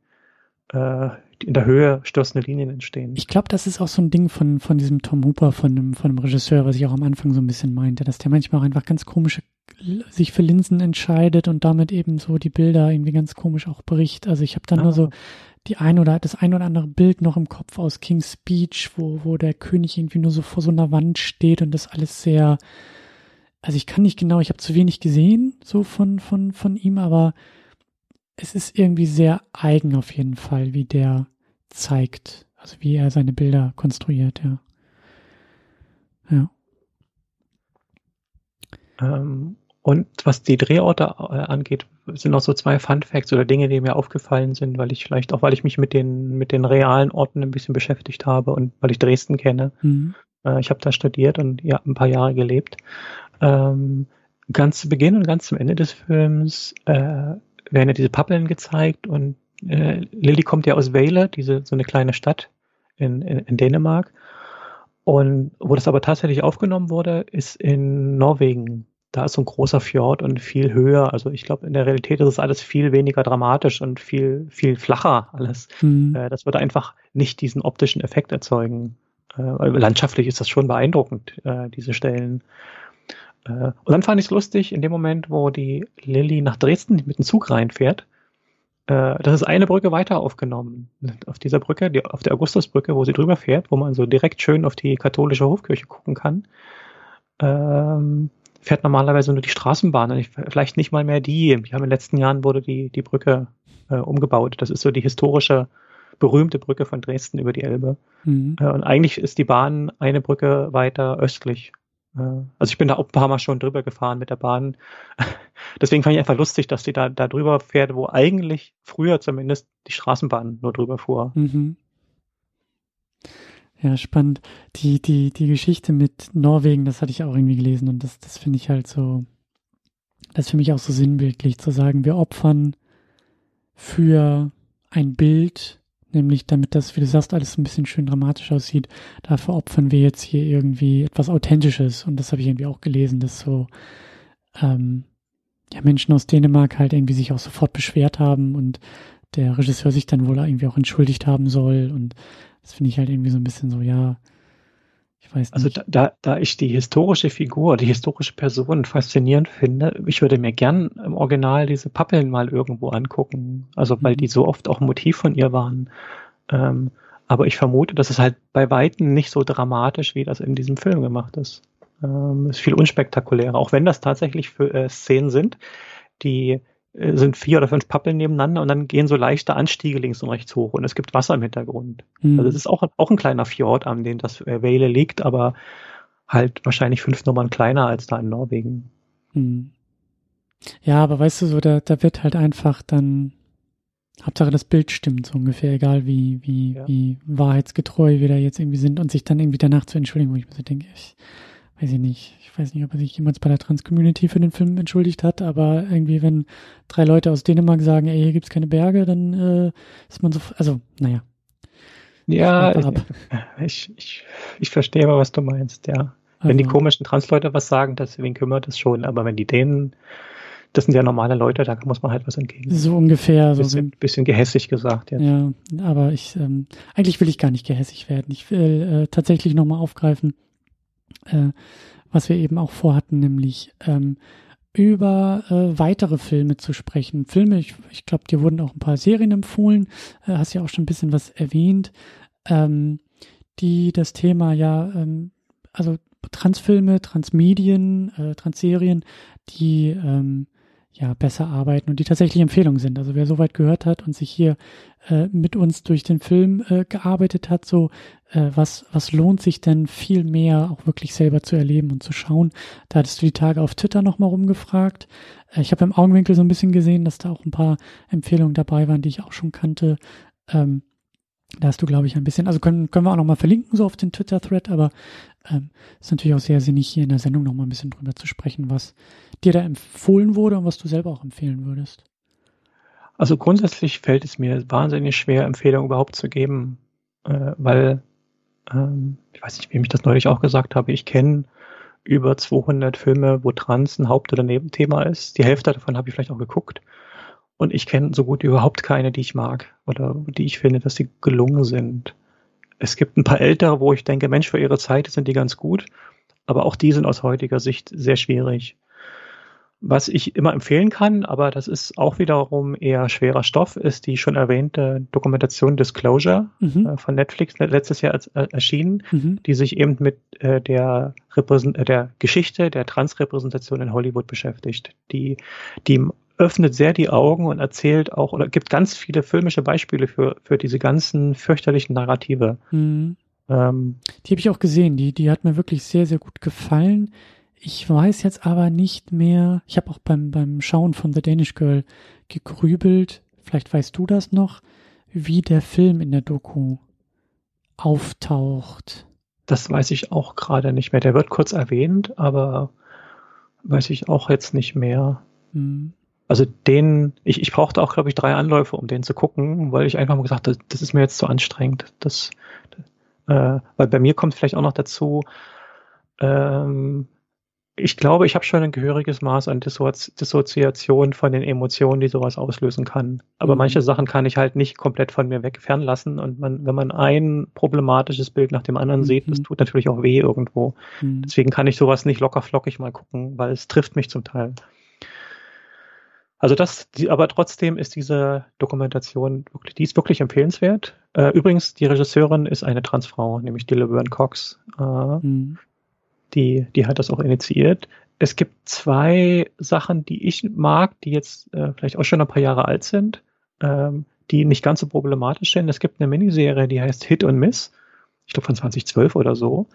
äh, in der Höhe stürzende Linien entstehen. Ich glaube, das ist auch so ein Ding von, von diesem Tom Hooper, von dem, von dem Regisseur, was ich auch am Anfang so ein bisschen meinte, dass der manchmal auch einfach ganz komische sich für Linsen entscheidet und damit eben so die Bilder irgendwie ganz komisch auch bricht. Also ich habe dann ah. nur so die ein oder das ein oder andere Bild noch im Kopf aus King's Speech, wo, wo der König irgendwie nur so vor so einer Wand steht und das alles sehr, also ich kann nicht genau, ich habe zu wenig gesehen, so von, von, von ihm, aber es ist irgendwie sehr eigen auf jeden Fall, wie der zeigt, also wie er seine Bilder konstruiert, ja. Ja. Ähm, und was die Drehorte äh, angeht, sind noch so zwei Fun Facts oder Dinge, die mir aufgefallen sind, weil ich vielleicht auch, weil ich mich mit den, mit den realen Orten ein bisschen beschäftigt habe und weil ich Dresden kenne. Mhm. Äh, ich habe da studiert und ja, ein paar Jahre gelebt. Ähm, ganz zu Beginn und ganz zum Ende des Films äh, werden ja diese Pappeln gezeigt und äh, Lilly kommt ja aus Vejle, diese so eine kleine Stadt in, in, in Dänemark. Und wo das aber tatsächlich aufgenommen wurde, ist in Norwegen da ist so ein großer Fjord und viel höher. Also ich glaube, in der Realität ist es alles viel weniger dramatisch und viel, viel flacher alles. Mhm. Äh, das würde einfach nicht diesen optischen Effekt erzeugen. Äh, landschaftlich ist das schon beeindruckend, äh, diese Stellen. Äh, und dann fand ich es lustig, in dem Moment, wo die Lilly nach Dresden mit dem Zug reinfährt, äh, das ist eine Brücke weiter aufgenommen. Auf dieser Brücke, die, auf der Augustusbrücke, wo sie drüber fährt, wo man so direkt schön auf die katholische Hofkirche gucken kann. Ähm, fährt normalerweise nur die Straßenbahn und vielleicht nicht mal mehr die. Wir haben in den letzten Jahren wurde die, die Brücke äh, umgebaut. Das ist so die historische, berühmte Brücke von Dresden über die Elbe. Mhm. Äh, und eigentlich ist die Bahn eine Brücke weiter östlich. Äh, also ich bin da auch ein paar Mal schon drüber gefahren mit der Bahn. Deswegen fand ich einfach lustig, dass die da, da drüber fährt, wo eigentlich früher zumindest die Straßenbahn nur drüber fuhr. Mhm. Ja, spannend. Die, die, die Geschichte mit Norwegen, das hatte ich auch irgendwie gelesen und das, das finde ich halt so, das ist für mich auch so sinnbildlich zu sagen, wir opfern für ein Bild, nämlich damit das, wie du sagst, alles ein bisschen schön dramatisch aussieht, dafür opfern wir jetzt hier irgendwie etwas Authentisches und das habe ich irgendwie auch gelesen, dass so, ähm, ja, Menschen aus Dänemark halt irgendwie sich auch sofort beschwert haben und der Regisseur sich dann wohl irgendwie auch entschuldigt haben soll und das finde ich halt irgendwie so ein bisschen so, ja, ich weiß also nicht. Also da, da ich die historische Figur, die historische Person faszinierend finde, ich würde mir gern im Original diese Pappeln mal irgendwo angucken. Also weil mhm. die so oft auch Motiv von ihr waren. Ähm, aber ich vermute, dass es halt bei Weitem nicht so dramatisch, wie das in diesem Film gemacht ist. Ähm, ist viel unspektakulärer, auch wenn das tatsächlich für, äh, Szenen sind, die sind vier oder fünf Pappeln nebeneinander und dann gehen so leichte Anstiege links und rechts hoch und es gibt Wasser im Hintergrund. Mhm. Also es ist auch, auch ein kleiner Fjord, an dem das äh, Wale liegt, aber halt wahrscheinlich fünf Nummern kleiner als da in Norwegen. Mhm. Ja, aber weißt du so, da, da wird halt einfach dann Hauptsache das Bild stimmt so ungefähr, egal wie, wie, ja. wie wahrheitsgetreu wir da jetzt irgendwie sind und sich dann irgendwie danach zu entschuldigen, wo ich mir so denke, ich, weiß ich nicht, ich weiß nicht, ob er sich jemals bei der Trans-Community für den Film entschuldigt hat, aber irgendwie, wenn drei Leute aus Dänemark sagen, ey, hier gibt's keine Berge, dann äh, ist man so, also, naja. Ja, ich, ich, ich verstehe aber, was du meinst, ja. Also, wenn die also komischen Trans-Leute was sagen, deswegen kümmert es schon, aber wenn die Dänen das sind ja normale Leute, da muss man halt was entgegen. So ungefähr. So bisschen, bisschen gehässig gesagt jetzt. Ja, aber ich, ähm, eigentlich will ich gar nicht gehässig werden. Ich will äh, tatsächlich nochmal aufgreifen, äh, was wir eben auch vorhatten, nämlich ähm, über äh, weitere Filme zu sprechen. Filme, ich, ich glaube, dir wurden auch ein paar Serien empfohlen, äh, hast ja auch schon ein bisschen was erwähnt, ähm, die das Thema ja, ähm, also Transfilme, Transmedien, äh, Transserien, die ähm, ja besser arbeiten und die tatsächlich Empfehlungen sind. Also wer soweit gehört hat und sich hier äh, mit uns durch den Film äh, gearbeitet hat, so äh, was was lohnt sich denn viel mehr auch wirklich selber zu erleben und zu schauen. Da hattest du die Tage auf Twitter nochmal rumgefragt. Äh, ich habe im Augenwinkel so ein bisschen gesehen, dass da auch ein paar Empfehlungen dabei waren, die ich auch schon kannte. Ähm, da hast du, glaube ich, ein bisschen, also können, können wir auch nochmal verlinken, so auf den Twitter-Thread, aber ähm, ist natürlich auch sehr sinnig, hier in der Sendung nochmal ein bisschen drüber zu sprechen, was dir da empfohlen wurde und was du selber auch empfehlen würdest. Also grundsätzlich fällt es mir wahnsinnig schwer, Empfehlungen überhaupt zu geben, äh, weil, ähm, ich weiß nicht, wem ich das neulich auch gesagt habe, ich kenne über 200 Filme, wo Trans ein Haupt- oder Nebenthema ist. Die Hälfte davon habe ich vielleicht auch geguckt. Und ich kenne so gut wie überhaupt keine, die ich mag oder die ich finde, dass sie gelungen sind. Es gibt ein paar ältere, wo ich denke, Mensch, für ihre Zeit sind die ganz gut, aber auch die sind aus heutiger Sicht sehr schwierig. Was ich immer empfehlen kann, aber das ist auch wiederum eher schwerer Stoff, ist die schon erwähnte Dokumentation Disclosure mhm. äh, von Netflix letztes Jahr äh, erschienen, mhm. die sich eben mit äh, der, der Geschichte der Transrepräsentation in Hollywood beschäftigt, die, die öffnet sehr die Augen und erzählt auch oder gibt ganz viele filmische Beispiele für, für diese ganzen fürchterlichen Narrative. Mhm. Ähm, die habe ich auch gesehen, die, die hat mir wirklich sehr, sehr gut gefallen. Ich weiß jetzt aber nicht mehr, ich habe auch beim, beim Schauen von The Danish Girl gegrübelt, vielleicht weißt du das noch, wie der Film in der Doku auftaucht. Das weiß ich auch gerade nicht mehr. Der wird kurz erwähnt, aber weiß ich auch jetzt nicht mehr. Hm. Also den, ich, ich brauchte auch, glaube ich, drei Anläufe, um den zu gucken, weil ich einfach mal gesagt habe, das, das ist mir jetzt zu anstrengend. Das, äh, weil bei mir kommt vielleicht auch noch dazu, ähm, ich glaube, ich habe schon ein gehöriges Maß an Dissozi Dissoziation von den Emotionen, die sowas auslösen kann. Aber mhm. manche Sachen kann ich halt nicht komplett von mir weg fernlassen. Und man, wenn man ein problematisches Bild nach dem anderen mhm. sieht, das tut natürlich auch weh irgendwo. Mhm. Deswegen kann ich sowas nicht locker flockig mal gucken, weil es trifft mich zum Teil. Also das, die, aber trotzdem ist diese Dokumentation wirklich, die ist wirklich empfehlenswert. Äh, übrigens, die Regisseurin ist eine Transfrau, nämlich die Laverne Cox. Äh, mhm. die, die hat das auch initiiert. Es gibt zwei Sachen, die ich mag, die jetzt äh, vielleicht auch schon ein paar Jahre alt sind, ähm, die nicht ganz so problematisch sind. Es gibt eine Miniserie, die heißt Hit und Miss, ich glaube von 2012 oder so,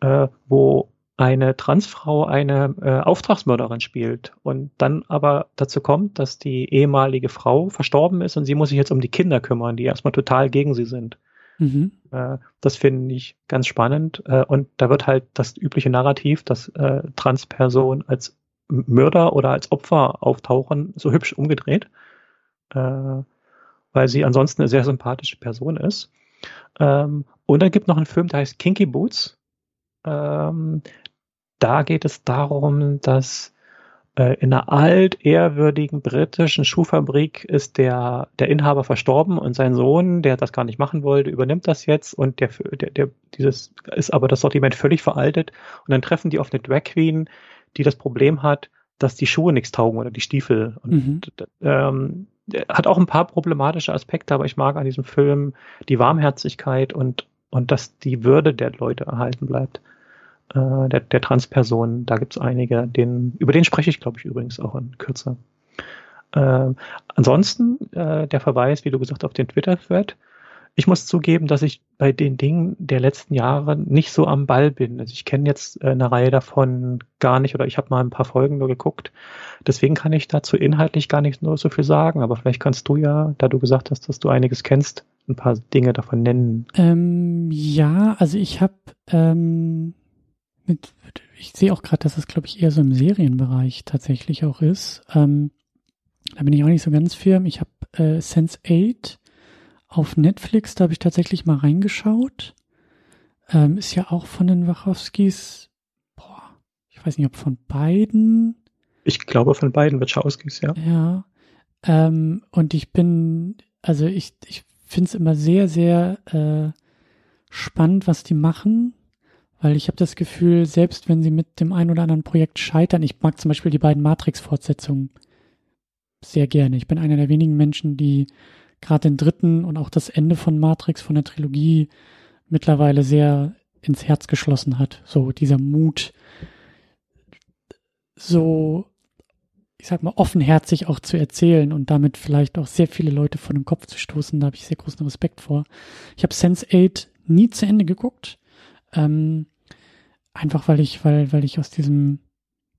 äh, wo eine Transfrau eine äh, Auftragsmörderin spielt und dann aber dazu kommt, dass die ehemalige Frau verstorben ist und sie muss sich jetzt um die Kinder kümmern, die erstmal total gegen sie sind. Mhm. Äh, das finde ich ganz spannend äh, und da wird halt das übliche Narrativ, dass äh, Transpersonen als Mörder oder als Opfer auftauchen, so hübsch umgedreht, äh, weil sie ansonsten eine sehr sympathische Person ist. Ähm, und dann gibt noch einen Film, der heißt Kinky Boots. Ähm, da geht es darum, dass äh, in einer altehrwürdigen britischen Schuhfabrik ist der, der Inhaber verstorben und sein Sohn, der das gar nicht machen wollte, übernimmt das jetzt und der, der, der dieses ist aber das Sortiment völlig veraltet und dann treffen die auf eine Drag Queen, die das Problem hat, dass die Schuhe nichts taugen oder die Stiefel. Und mhm. ähm, hat auch ein paar problematische Aspekte, aber ich mag an diesem Film die Warmherzigkeit und, und dass die Würde der Leute erhalten bleibt äh, der, der Transpersonen. Da gibt es einige, den, über den spreche ich, glaube ich, übrigens auch in Kürze. Äh, ansonsten äh, der Verweis, wie du gesagt, auf den Twitter-Thread. Ich muss zugeben, dass ich bei den Dingen der letzten Jahre nicht so am Ball bin. Also ich kenne jetzt äh, eine Reihe davon gar nicht oder ich habe mal ein paar Folgen nur geguckt. Deswegen kann ich dazu inhaltlich gar nicht nur so viel sagen. Aber vielleicht kannst du ja, da du gesagt hast, dass du einiges kennst, ein paar Dinge davon nennen. Ähm, ja, also ich habe ähm, mit, ich sehe auch gerade, dass es, glaube ich, eher so im Serienbereich tatsächlich auch ist. Ähm, da bin ich auch nicht so ganz firm. Ich habe äh, Sense 8 auf Netflix, da habe ich tatsächlich mal reingeschaut. Ähm, ist ja auch von den Wachowskis, boah, ich weiß nicht, ob von beiden. Ich glaube von beiden Wachowskis, ja. Ja. Ähm, und ich bin, also ich, ich finde es immer sehr, sehr äh, spannend, was die machen, weil ich habe das Gefühl, selbst wenn sie mit dem einen oder anderen Projekt scheitern, ich mag zum Beispiel die beiden Matrix-Fortsetzungen sehr gerne. Ich bin einer der wenigen Menschen, die gerade den dritten und auch das Ende von Matrix, von der Trilogie, mittlerweile sehr ins Herz geschlossen hat. So dieser Mut, so, ich sag mal, offenherzig auch zu erzählen und damit vielleicht auch sehr viele Leute vor den Kopf zu stoßen. Da habe ich sehr großen Respekt vor. Ich habe Sense 8 nie zu Ende geguckt. Ähm, einfach weil ich, weil, weil ich aus diesem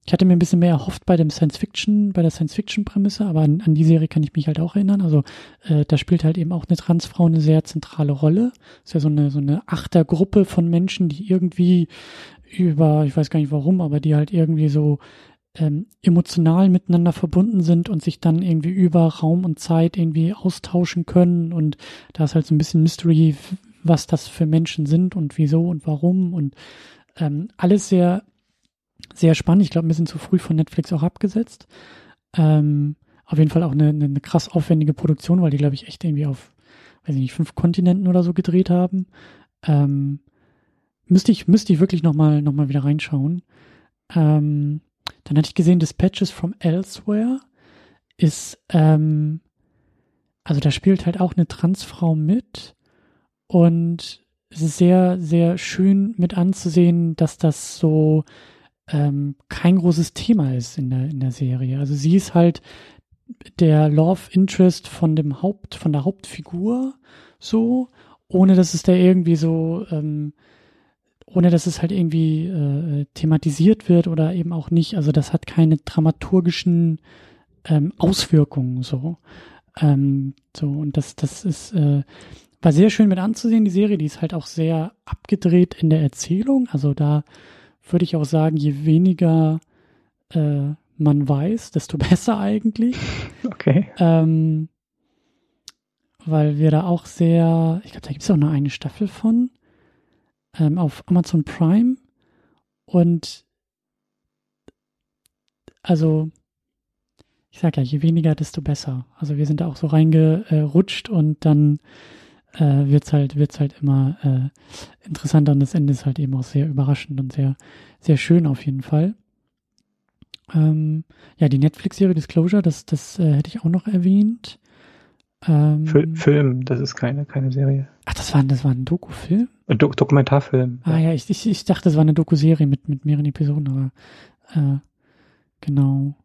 ich hatte mir ein bisschen mehr erhofft bei dem Science Fiction, bei der Science Fiction Prämisse, aber an, an die Serie kann ich mich halt auch erinnern. Also äh, da spielt halt eben auch eine Transfrau eine sehr zentrale Rolle. ist ja so eine so eine Achtergruppe von Menschen, die irgendwie über, ich weiß gar nicht warum, aber die halt irgendwie so ähm, emotional miteinander verbunden sind und sich dann irgendwie über Raum und Zeit irgendwie austauschen können. Und da ist halt so ein bisschen Mystery, was das für Menschen sind und wieso und warum und ähm, alles sehr sehr spannend. Ich glaube, ein bisschen zu früh von Netflix auch abgesetzt. Ähm, auf jeden Fall auch eine, eine, eine krass aufwendige Produktion, weil die, glaube ich, echt irgendwie auf, weiß ich nicht, fünf Kontinenten oder so gedreht haben. Ähm, müsste ich, müsste ich wirklich nochmal noch mal wieder reinschauen. Ähm, dann hatte ich gesehen, Dispatches from Elsewhere ist, ähm, also da spielt halt auch eine Transfrau mit und sehr, sehr schön mit anzusehen, dass das so ähm, kein großes Thema ist in der, in der Serie. Also sie ist halt der Love Interest von dem Haupt, von der Hauptfigur so, ohne dass es da irgendwie so, ähm, ohne dass es halt irgendwie äh, thematisiert wird oder eben auch nicht. Also das hat keine dramaturgischen ähm, Auswirkungen so. Ähm, so, und das, das ist, äh, war sehr schön mit anzusehen, die Serie, die ist halt auch sehr abgedreht in der Erzählung. Also da würde ich auch sagen, je weniger äh, man weiß, desto besser eigentlich. Okay. Ähm, weil wir da auch sehr, ich glaube, da gibt es auch nur eine Staffel von ähm, auf Amazon Prime und also ich sag ja, je weniger, desto besser. Also wir sind da auch so reingerutscht und dann äh, wird's halt, wird's halt immer äh, interessanter und das Ende ist halt eben auch sehr überraschend und sehr, sehr schön auf jeden Fall. Ähm, ja, die Netflix-Serie Disclosure, das, das äh, hätte ich auch noch erwähnt. Ähm, Film, das ist keine, keine Serie. Ach, das war, das war ein Doku-Film? Ein Do Dokumentarfilm. Ah ja, ich, ich, ich dachte, das war eine Doku-Serie mit, mit mehreren Episoden, aber äh, genau.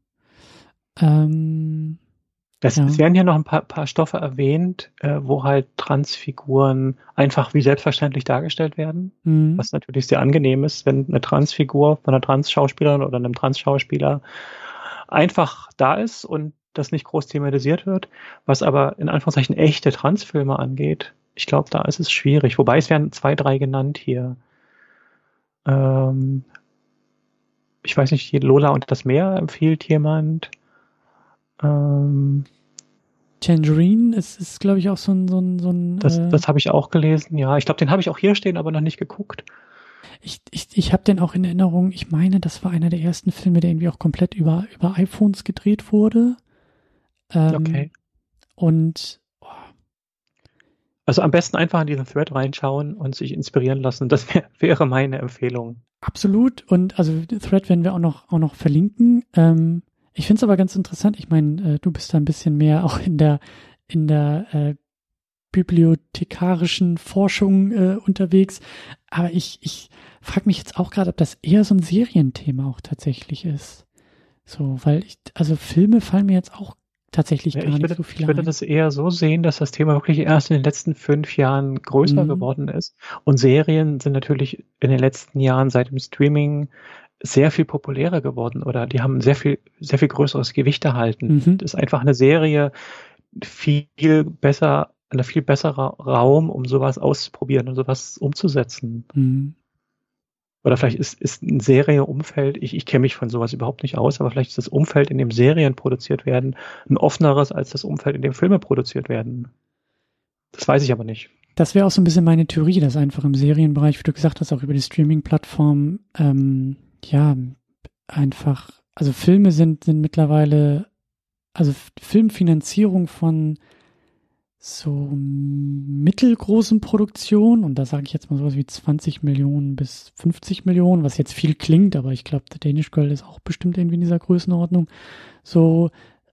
Ähm, es, ja. es werden hier noch ein paar, paar Stoffe erwähnt, äh, wo halt Transfiguren einfach wie selbstverständlich dargestellt werden, mhm. was natürlich sehr angenehm ist, wenn eine Transfigur von einer Trans-Schauspielerin oder einem Trans-Schauspieler einfach da ist und das nicht groß thematisiert wird. Was aber in Anführungszeichen echte Transfilme angeht, ich glaube, da ist es schwierig. Wobei es werden zwei, drei genannt hier. Ähm, ich weiß nicht, Lola und das Meer empfiehlt jemand. Ähm, Tangerine ist, ist glaube ich, auch so ein. So ein, so ein das äh, das habe ich auch gelesen, ja. Ich glaube, den habe ich auch hier stehen, aber noch nicht geguckt. Ich, ich, ich habe den auch in Erinnerung, ich meine, das war einer der ersten Filme, der irgendwie auch komplett über, über iPhones gedreht wurde. Ähm, okay. Und oh. also am besten einfach in diesen Thread reinschauen und sich inspirieren lassen. Das wär, wäre meine Empfehlung. Absolut. Und also Thread werden wir auch noch, auch noch verlinken. Ähm, ich finde es aber ganz interessant. Ich meine, äh, du bist da ein bisschen mehr auch in der in der äh, bibliothekarischen Forschung äh, unterwegs. Aber ich, ich frage mich jetzt auch gerade, ob das eher so ein Serienthema auch tatsächlich ist. So, weil ich, also Filme fallen mir jetzt auch tatsächlich ja, gar nicht würde, so viele Ich würde ein. das eher so sehen, dass das Thema wirklich erst in den letzten fünf Jahren größer mhm. geworden ist. Und Serien sind natürlich in den letzten Jahren seit dem Streaming sehr viel populärer geworden oder die haben sehr viel, sehr viel größeres Gewicht erhalten. Mhm. Das ist einfach eine Serie viel besser, ein viel besserer Raum, um sowas auszuprobieren und sowas umzusetzen. Mhm. Oder vielleicht ist, ist ein Serienumfeld, ich, ich kenne mich von sowas überhaupt nicht aus, aber vielleicht ist das Umfeld, in dem Serien produziert werden, ein offeneres als das Umfeld, in dem Filme produziert werden. Das weiß ich aber nicht. Das wäre auch so ein bisschen meine Theorie, dass einfach im Serienbereich, wie du gesagt hast, auch über die Streaming-Plattform ähm, ja, einfach also Filme sind, sind mittlerweile, also Filmfinanzierung von so mittelgroßen Produktionen, und da sage ich jetzt mal sowas wie 20 Millionen bis 50 Millionen, was jetzt viel klingt, aber ich glaube, der Danish Girl ist auch bestimmt irgendwie in dieser Größenordnung. So,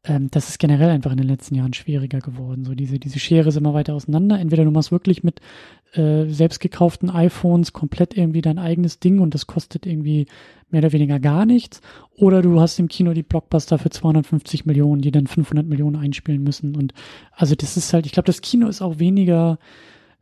ähm, das ist generell einfach in den letzten Jahren schwieriger geworden. So diese, diese Schere ist immer weiter auseinander. Entweder du machst wirklich mit äh, selbst gekauften iPhones komplett irgendwie dein eigenes Ding und das kostet irgendwie mehr oder weniger gar nichts. Oder du hast im Kino die Blockbuster für 250 Millionen, die dann 500 Millionen einspielen müssen. Und also das ist halt, ich glaube, das Kino ist auch weniger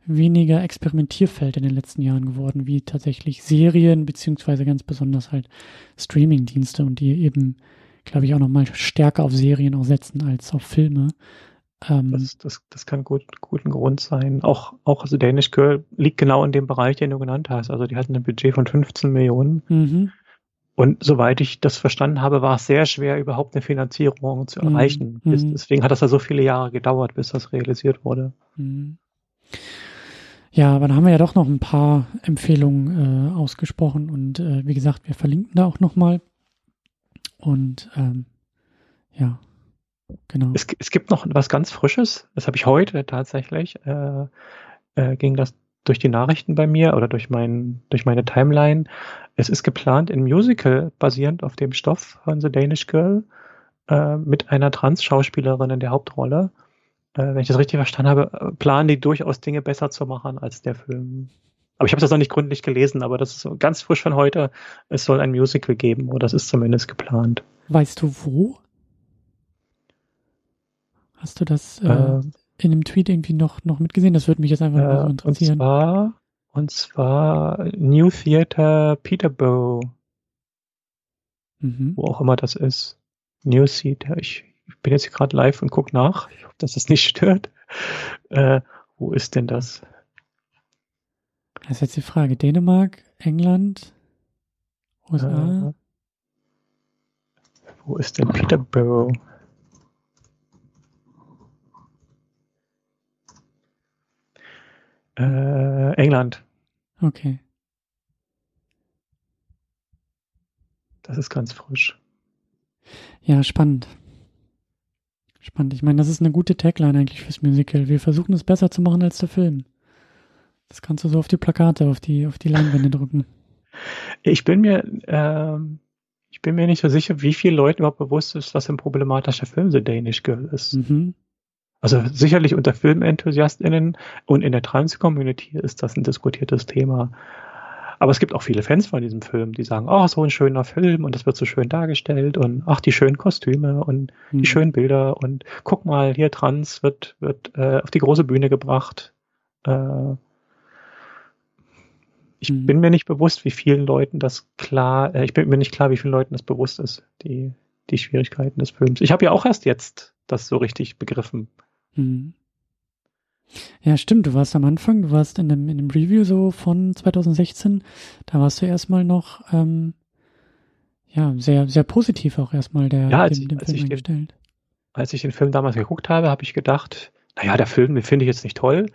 weniger Experimentierfeld in den letzten Jahren geworden, wie tatsächlich Serien, beziehungsweise ganz besonders halt Streaming-Dienste und die eben glaube ich, auch nochmal stärker auf Serien auch setzen als auf Filme. Ähm, das, das, das kann gut, guten Grund sein. Auch, auch also Danish Girl liegt genau in dem Bereich, den du genannt hast. Also die hatten ein Budget von 15 Millionen. Mhm. Und soweit ich das verstanden habe, war es sehr schwer, überhaupt eine Finanzierung zu mhm. erreichen. Mhm. Deswegen hat das da so viele Jahre gedauert, bis das realisiert wurde. Mhm. Ja, aber dann haben wir ja doch noch ein paar Empfehlungen äh, ausgesprochen und äh, wie gesagt, wir verlinken da auch nochmal. Und ähm, ja, genau. Es, es, gibt noch was ganz Frisches, das habe ich heute tatsächlich, äh, äh, ging das durch die Nachrichten bei mir oder durch, mein, durch meine Timeline. Es ist geplant, ein Musical basierend auf dem Stoff von The Danish Girl äh, mit einer Trans-Schauspielerin in der Hauptrolle. Äh, wenn ich das richtig verstanden habe, äh, planen die durchaus Dinge besser zu machen als der Film. Aber ich habe das noch nicht gründlich gelesen, aber das ist ganz frisch von heute. Es soll ein Musical geben, oder das ist zumindest geplant. Weißt du wo? Hast du das äh, äh, in einem Tweet irgendwie noch, noch mitgesehen? Das würde mich jetzt einfach äh, so interessieren. Und zwar, und zwar New Theater Peterborough. Mhm. Wo auch immer das ist. New Theater. Ich, ich bin jetzt gerade live und gucke nach. Ich hoffe, dass das nicht stört. Äh, wo ist denn das? Das ist jetzt die Frage. Dänemark, England, USA? Äh, wo ist denn Peterborough? Äh, England. Okay. Das ist ganz frisch. Ja, spannend. Spannend. Ich meine, das ist eine gute Tagline eigentlich fürs Musical. Wir versuchen es besser zu machen als der Film. Das kannst du so auf die Plakate, auf die, auf die Leinwände drücken. Ich bin mir, äh, ich bin mir nicht so sicher, wie vielen Leuten überhaupt bewusst ist, was ein problematischer Film The Danish Girl ist. Mhm. Also sicherlich unter FilmenthusiastInnen und in der Trans-Community ist das ein diskutiertes Thema. Aber es gibt auch viele Fans von diesem Film, die sagen, oh, so ein schöner Film und das wird so schön dargestellt und ach, die schönen Kostüme und mhm. die schönen Bilder und guck mal, hier Trans wird, wird äh, auf die große Bühne gebracht. Äh, ich mhm. bin mir nicht bewusst, wie vielen Leuten das klar, äh, ich bin mir nicht klar, wie vielen Leuten das bewusst ist, die, die Schwierigkeiten des Films. Ich habe ja auch erst jetzt das so richtig begriffen. Mhm. Ja, stimmt. Du warst am Anfang, du warst in dem, in dem Review so von 2016, da warst du erstmal noch, ähm, ja, sehr, sehr positiv auch erstmal der, ja, als dem, dem ich, Film eingestellt. als ich den Film damals geguckt habe, habe ich gedacht, naja, der Film, den finde ich jetzt nicht toll,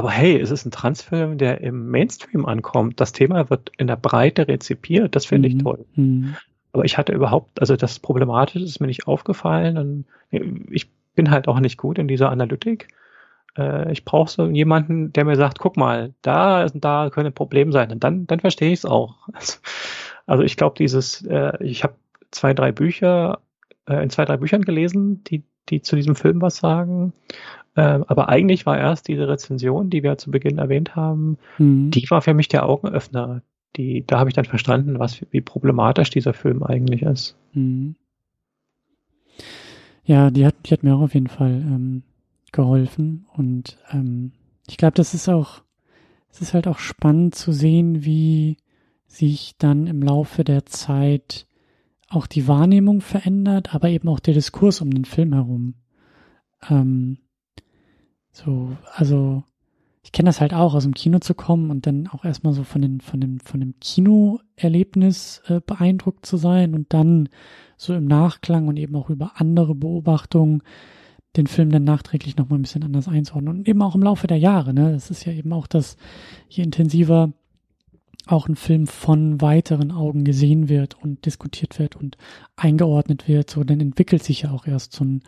aber hey, es ist ein Transfilm, der im Mainstream ankommt. Das Thema wird in der Breite rezipiert. Das finde mhm. ich toll. Mhm. Aber ich hatte überhaupt, also das Problematische ist mir nicht aufgefallen. Und ich bin halt auch nicht gut in dieser Analytik. Äh, ich brauche so jemanden, der mir sagt, guck mal, da und da könnte ein Problem sein. Und dann, dann verstehe ich es auch. Also ich glaube, dieses, äh, ich habe zwei, drei Bücher, äh, in zwei, drei Büchern gelesen, die, die zu diesem Film was sagen. Ähm, aber eigentlich war erst diese Rezension, die wir zu Beginn erwähnt haben, mhm. die war für mich der Augenöffner. Die, da habe ich dann verstanden, was, wie problematisch dieser Film eigentlich ist. Mhm. Ja, die hat, die hat mir auch auf jeden Fall ähm, geholfen. Und ähm, ich glaube, das ist auch, es ist halt auch spannend zu sehen, wie sich dann im Laufe der Zeit auch die Wahrnehmung verändert, aber eben auch der Diskurs um den Film herum. Ähm, so, also ich kenne das halt auch, aus dem Kino zu kommen und dann auch erstmal so von, den, von, dem, von dem Kinoerlebnis äh, beeindruckt zu sein und dann so im Nachklang und eben auch über andere Beobachtungen den Film dann nachträglich nochmal ein bisschen anders einzuordnen. Und eben auch im Laufe der Jahre, ne? Das ist ja eben auch das, je intensiver auch ein Film von weiteren Augen gesehen wird und diskutiert wird und eingeordnet wird, so dann entwickelt sich ja auch erst so ein,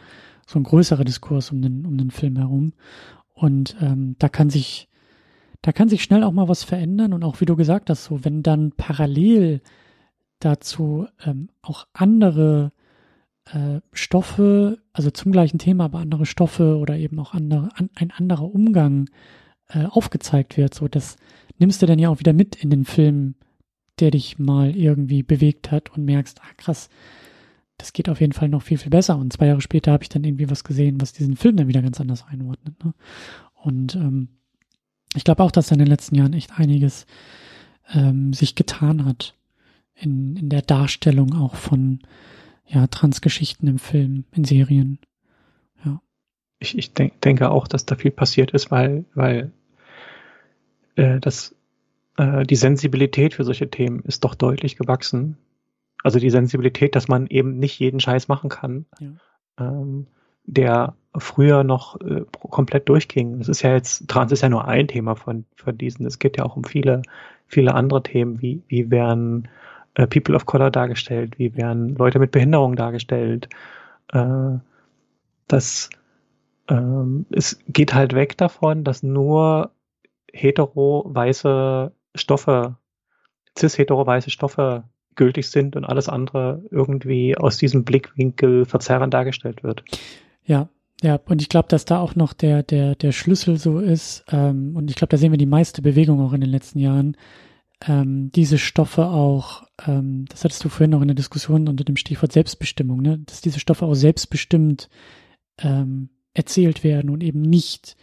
so ein größerer Diskurs um den, um den Film herum. Und ähm, da kann sich, da kann sich schnell auch mal was verändern und auch wie du gesagt hast, so wenn dann parallel dazu ähm, auch andere äh, Stoffe, also zum gleichen Thema, aber andere Stoffe oder eben auch andere, an, ein anderer Umgang äh, aufgezeigt wird, so das nimmst du dann ja auch wieder mit in den Film, der dich mal irgendwie bewegt hat und merkst, ah krass, das geht auf jeden Fall noch viel, viel besser. Und zwei Jahre später habe ich dann irgendwie was gesehen, was diesen Film dann wieder ganz anders einordnet. Ne? Und ähm, ich glaube auch, dass da in den letzten Jahren echt einiges ähm, sich getan hat in, in der Darstellung auch von ja, Transgeschichten im Film, in Serien. Ja. Ich, ich denk, denke auch, dass da viel passiert ist, weil, weil äh, das, äh, die Sensibilität für solche Themen ist doch deutlich gewachsen. Also die Sensibilität, dass man eben nicht jeden Scheiß machen kann, ja. ähm, der früher noch äh, komplett durchging. Das ist ja jetzt, Trans ist ja nur ein Thema von, von diesen. Es geht ja auch um viele, viele andere Themen, wie, wie werden äh, People of Color dargestellt, wie werden Leute mit Behinderung dargestellt. Äh, das, ähm, es geht halt weg davon, dass nur hetero weiße Stoffe, cis-hetero weiße Stoffe gültig sind und alles andere irgendwie aus diesem Blickwinkel verzerrend dargestellt wird. Ja, ja, und ich glaube, dass da auch noch der, der, der Schlüssel so ist, ähm, und ich glaube, da sehen wir die meiste Bewegung auch in den letzten Jahren, ähm, diese Stoffe auch, ähm, das hattest du vorhin noch in der Diskussion unter dem Stichwort Selbstbestimmung, ne, dass diese Stoffe auch selbstbestimmt ähm, erzählt werden und eben nicht,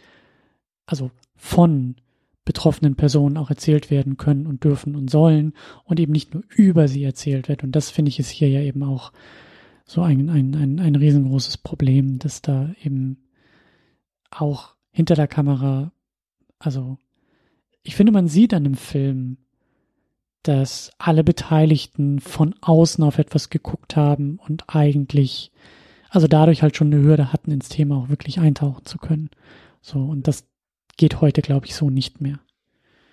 also von betroffenen Personen auch erzählt werden können und dürfen und sollen und eben nicht nur über sie erzählt wird. Und das finde ich ist hier ja eben auch so ein, ein, ein, ein riesengroßes Problem, dass da eben auch hinter der Kamera, also ich finde, man sieht an dem Film, dass alle Beteiligten von außen auf etwas geguckt haben und eigentlich, also dadurch halt schon eine Hürde hatten, ins Thema auch wirklich eintauchen zu können. So, und das geht heute, glaube ich, so nicht mehr.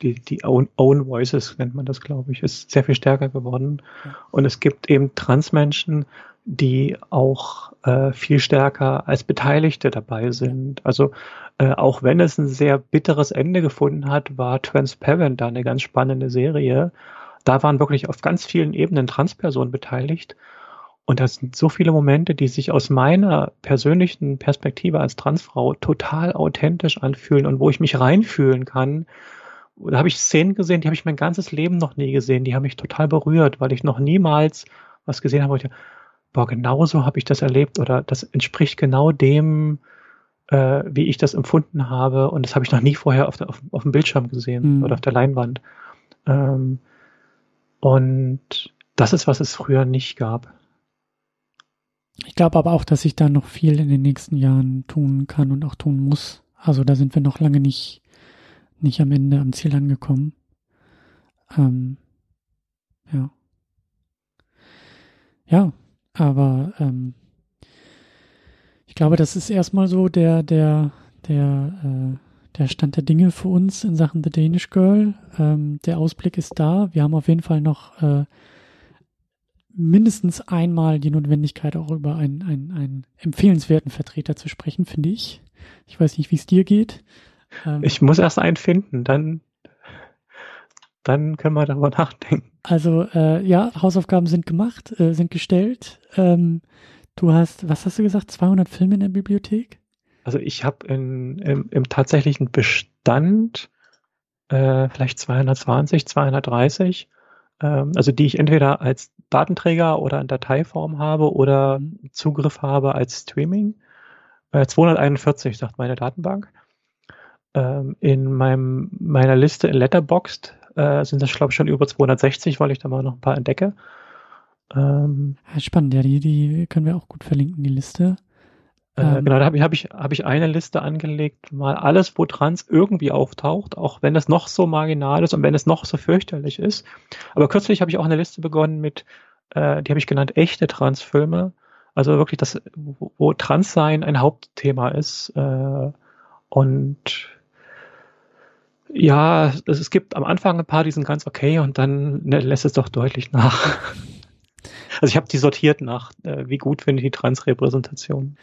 Die, die Own, Own Voices nennt man das, glaube ich, ist sehr viel stärker geworden. Ja. Und es gibt eben Transmenschen, die auch äh, viel stärker als Beteiligte dabei sind. Also äh, auch wenn es ein sehr bitteres Ende gefunden hat, war Transparent da eine ganz spannende Serie. Da waren wirklich auf ganz vielen Ebenen Transpersonen beteiligt. Und das sind so viele Momente, die sich aus meiner persönlichen Perspektive als Transfrau total authentisch anfühlen und wo ich mich reinfühlen kann. Da habe ich Szenen gesehen, die habe ich mein ganzes Leben noch nie gesehen. Die haben mich total berührt, weil ich noch niemals was gesehen habe, wo ich, boah, genau so habe ich das erlebt oder das entspricht genau dem, äh, wie ich das empfunden habe. Und das habe ich noch nie vorher auf, der, auf, auf dem Bildschirm gesehen mhm. oder auf der Leinwand. Ähm, und das ist, was es früher nicht gab. Ich glaube aber auch, dass sich da noch viel in den nächsten Jahren tun kann und auch tun muss. Also da sind wir noch lange nicht, nicht am Ende am Ziel angekommen. Ähm, ja. Ja, aber ähm, ich glaube, das ist erstmal so der, der, der, äh, der Stand der Dinge für uns in Sachen The Danish Girl. Ähm, der Ausblick ist da. Wir haben auf jeden Fall noch äh, mindestens einmal die Notwendigkeit, auch über einen, einen, einen empfehlenswerten Vertreter zu sprechen, finde ich. Ich weiß nicht, wie es dir geht. Ähm, ich muss erst einen finden, dann, dann können wir darüber nachdenken. Also äh, ja, Hausaufgaben sind gemacht, äh, sind gestellt. Ähm, du hast, was hast du gesagt, 200 Filme in der Bibliothek? Also ich habe im, im tatsächlichen Bestand äh, vielleicht 220, 230 ähm, also die ich entweder als Datenträger oder in Dateiform habe oder mhm. Zugriff habe als Streaming. Äh, 241 sagt meine Datenbank. Ähm, in meinem, meiner Liste in Letterboxd äh, sind das, glaube ich, schon über 260, weil ich da mal noch ein paar entdecke. Ähm, Spannend, ja, die, die können wir auch gut verlinken, die Liste. Äh, ähm, genau, da habe ich, hab ich, hab ich eine Liste angelegt, mal alles, wo Trans irgendwie auftaucht, auch wenn es noch so marginal ist und wenn es noch so fürchterlich ist. Aber kürzlich habe ich auch eine Liste begonnen mit, äh, die habe ich genannt, echte Transfilme. Also wirklich das, wo, wo Transsein ein Hauptthema ist. Äh, und Ja, es, es gibt am Anfang ein paar, die sind ganz okay und dann ne, lässt es doch deutlich nach. Also ich habe die sortiert nach, äh, wie gut finde ich die Transrepräsentation.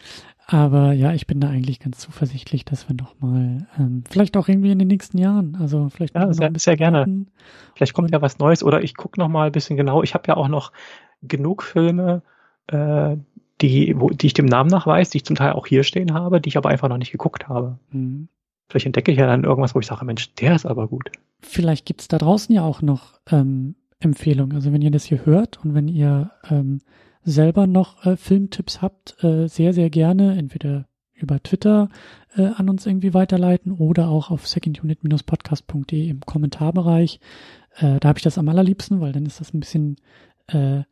Aber ja, ich bin da eigentlich ganz zuversichtlich, dass wir noch mal ähm, vielleicht auch irgendwie in den nächsten Jahren, also vielleicht ja, sehr, sehr gerne. Vielleicht kommt ja was Neues oder ich gucke noch mal ein bisschen genau. Ich habe ja auch noch genug Filme, äh, die, wo, die ich dem Namen nach weiß, die ich zum Teil auch hier stehen habe, die ich aber einfach noch nicht geguckt habe. Mhm. Vielleicht entdecke ich ja dann irgendwas, wo ich sage, Mensch, der ist aber gut. Vielleicht gibt's da draußen ja auch noch ähm, Empfehlungen. Also wenn ihr das hier hört und wenn ihr ähm, selber noch äh, Filmtipps habt, äh, sehr, sehr gerne entweder über Twitter äh, an uns irgendwie weiterleiten oder auch auf secondunit-podcast.de im Kommentarbereich. Äh, da habe ich das am allerliebsten, weil dann ist das ein bisschen äh,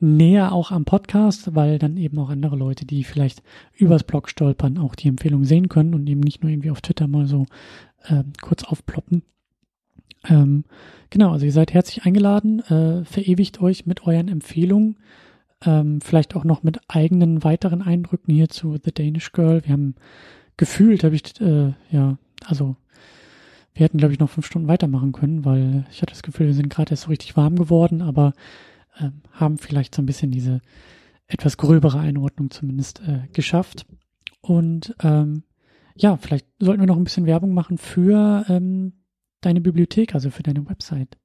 näher auch am Podcast, weil dann eben auch andere Leute, die vielleicht übers Blog stolpern, auch die Empfehlung sehen können und eben nicht nur irgendwie auf Twitter mal so äh, kurz aufploppen. Ähm, genau, also ihr seid herzlich eingeladen, äh, verewigt euch mit euren Empfehlungen, ähm, vielleicht auch noch mit eigenen weiteren Eindrücken hier zu The Danish Girl. Wir haben gefühlt, habe ich, äh, ja, also wir hätten, glaube ich, noch fünf Stunden weitermachen können, weil ich hatte das Gefühl, wir sind gerade erst so richtig warm geworden, aber äh, haben vielleicht so ein bisschen diese etwas gröbere Einordnung zumindest äh, geschafft. Und ähm, ja, vielleicht sollten wir noch ein bisschen Werbung machen für ähm, deine Bibliothek, also für deine Website.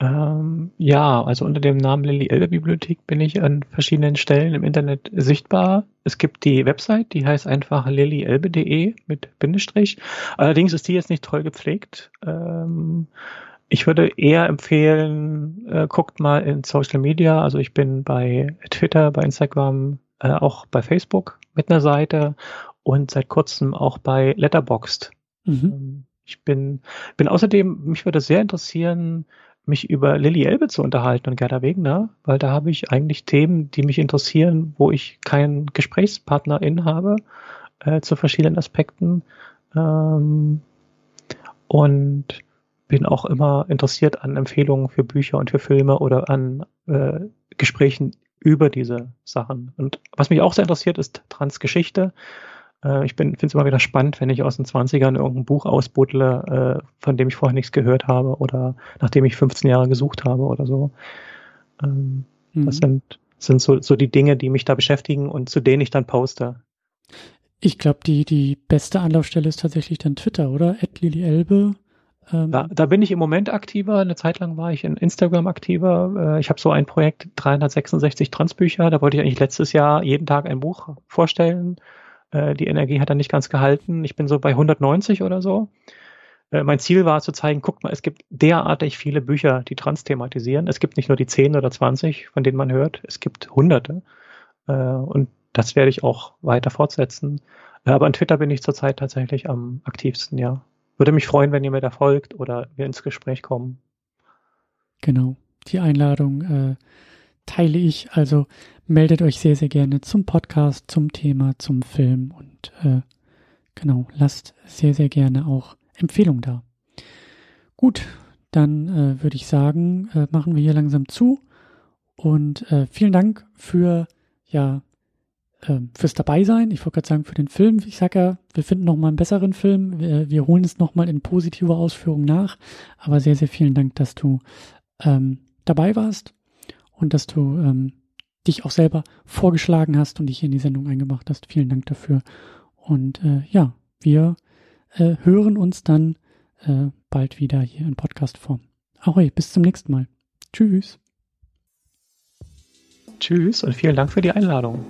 Ähm, ja, also unter dem Namen Lilly Elbe Bibliothek bin ich an verschiedenen Stellen im Internet sichtbar. Es gibt die Website, die heißt einfach lillyelbe.de mit Bindestrich. Allerdings ist die jetzt nicht toll gepflegt. Ähm, ich würde eher empfehlen, äh, guckt mal in Social Media. Also ich bin bei Twitter, bei Instagram, äh, auch bei Facebook mit einer Seite und seit kurzem auch bei Letterboxd. Mhm. Ähm, ich bin, bin außerdem, mich würde sehr interessieren, mich über Lilly Elbe zu unterhalten und Gerda Wegner, weil da habe ich eigentlich Themen, die mich interessieren, wo ich keinen Gesprächspartnerin habe äh, zu verschiedenen Aspekten. Ähm, und bin auch immer interessiert an Empfehlungen für Bücher und für Filme oder an äh, Gesprächen über diese Sachen. Und was mich auch sehr interessiert, ist Transgeschichte. Äh, ich finde es immer wieder spannend, wenn ich aus den 20ern irgendein Buch ausbuddle, äh, von dem ich vorher nichts gehört habe oder nachdem ich 15 Jahre gesucht habe oder so. Ähm, mhm. Das sind, sind so, so die Dinge, die mich da beschäftigen und zu denen ich dann poste. Ich glaube, die, die beste Anlaufstelle ist tatsächlich dann Twitter, oder? Ed Lili Elbe. Ähm, da, da bin ich im Moment aktiver. Eine Zeit lang war ich in Instagram aktiver. Äh, ich habe so ein Projekt 366 Transbücher. Da wollte ich eigentlich letztes Jahr jeden Tag ein Buch vorstellen. Äh, die Energie hat dann nicht ganz gehalten. Ich bin so bei 190 oder so. Äh, mein Ziel war zu zeigen, guck mal, es gibt derartig viele Bücher, die trans thematisieren. Es gibt nicht nur die 10 oder 20, von denen man hört. Es gibt hunderte. Und das werde ich auch weiter fortsetzen. Aber an Twitter bin ich zurzeit tatsächlich am aktivsten, ja. Würde mich freuen, wenn ihr mir da folgt oder wir ins Gespräch kommen. Genau. Die Einladung äh, teile ich. Also meldet euch sehr, sehr gerne zum Podcast, zum Thema, zum Film und äh, genau, lasst sehr, sehr gerne auch Empfehlungen da. Gut, dann äh, würde ich sagen, äh, machen wir hier langsam zu und äh, vielen Dank für ja äh, fürs Dabeisein. Ich wollte gerade sagen, für den Film. Ich sage ja, wir finden noch mal einen besseren Film. Wir, wir holen es noch mal in positiver Ausführung nach. Aber sehr, sehr vielen Dank, dass du ähm, dabei warst und dass du ähm, dich auch selber vorgeschlagen hast und dich in die Sendung eingebracht hast. Vielen Dank dafür. Und äh, ja, wir äh, hören uns dann äh, bald wieder hier in Podcast-Form. Ahoi, bis zum nächsten Mal. Tschüss. Tschüss und vielen Dank für die Einladung.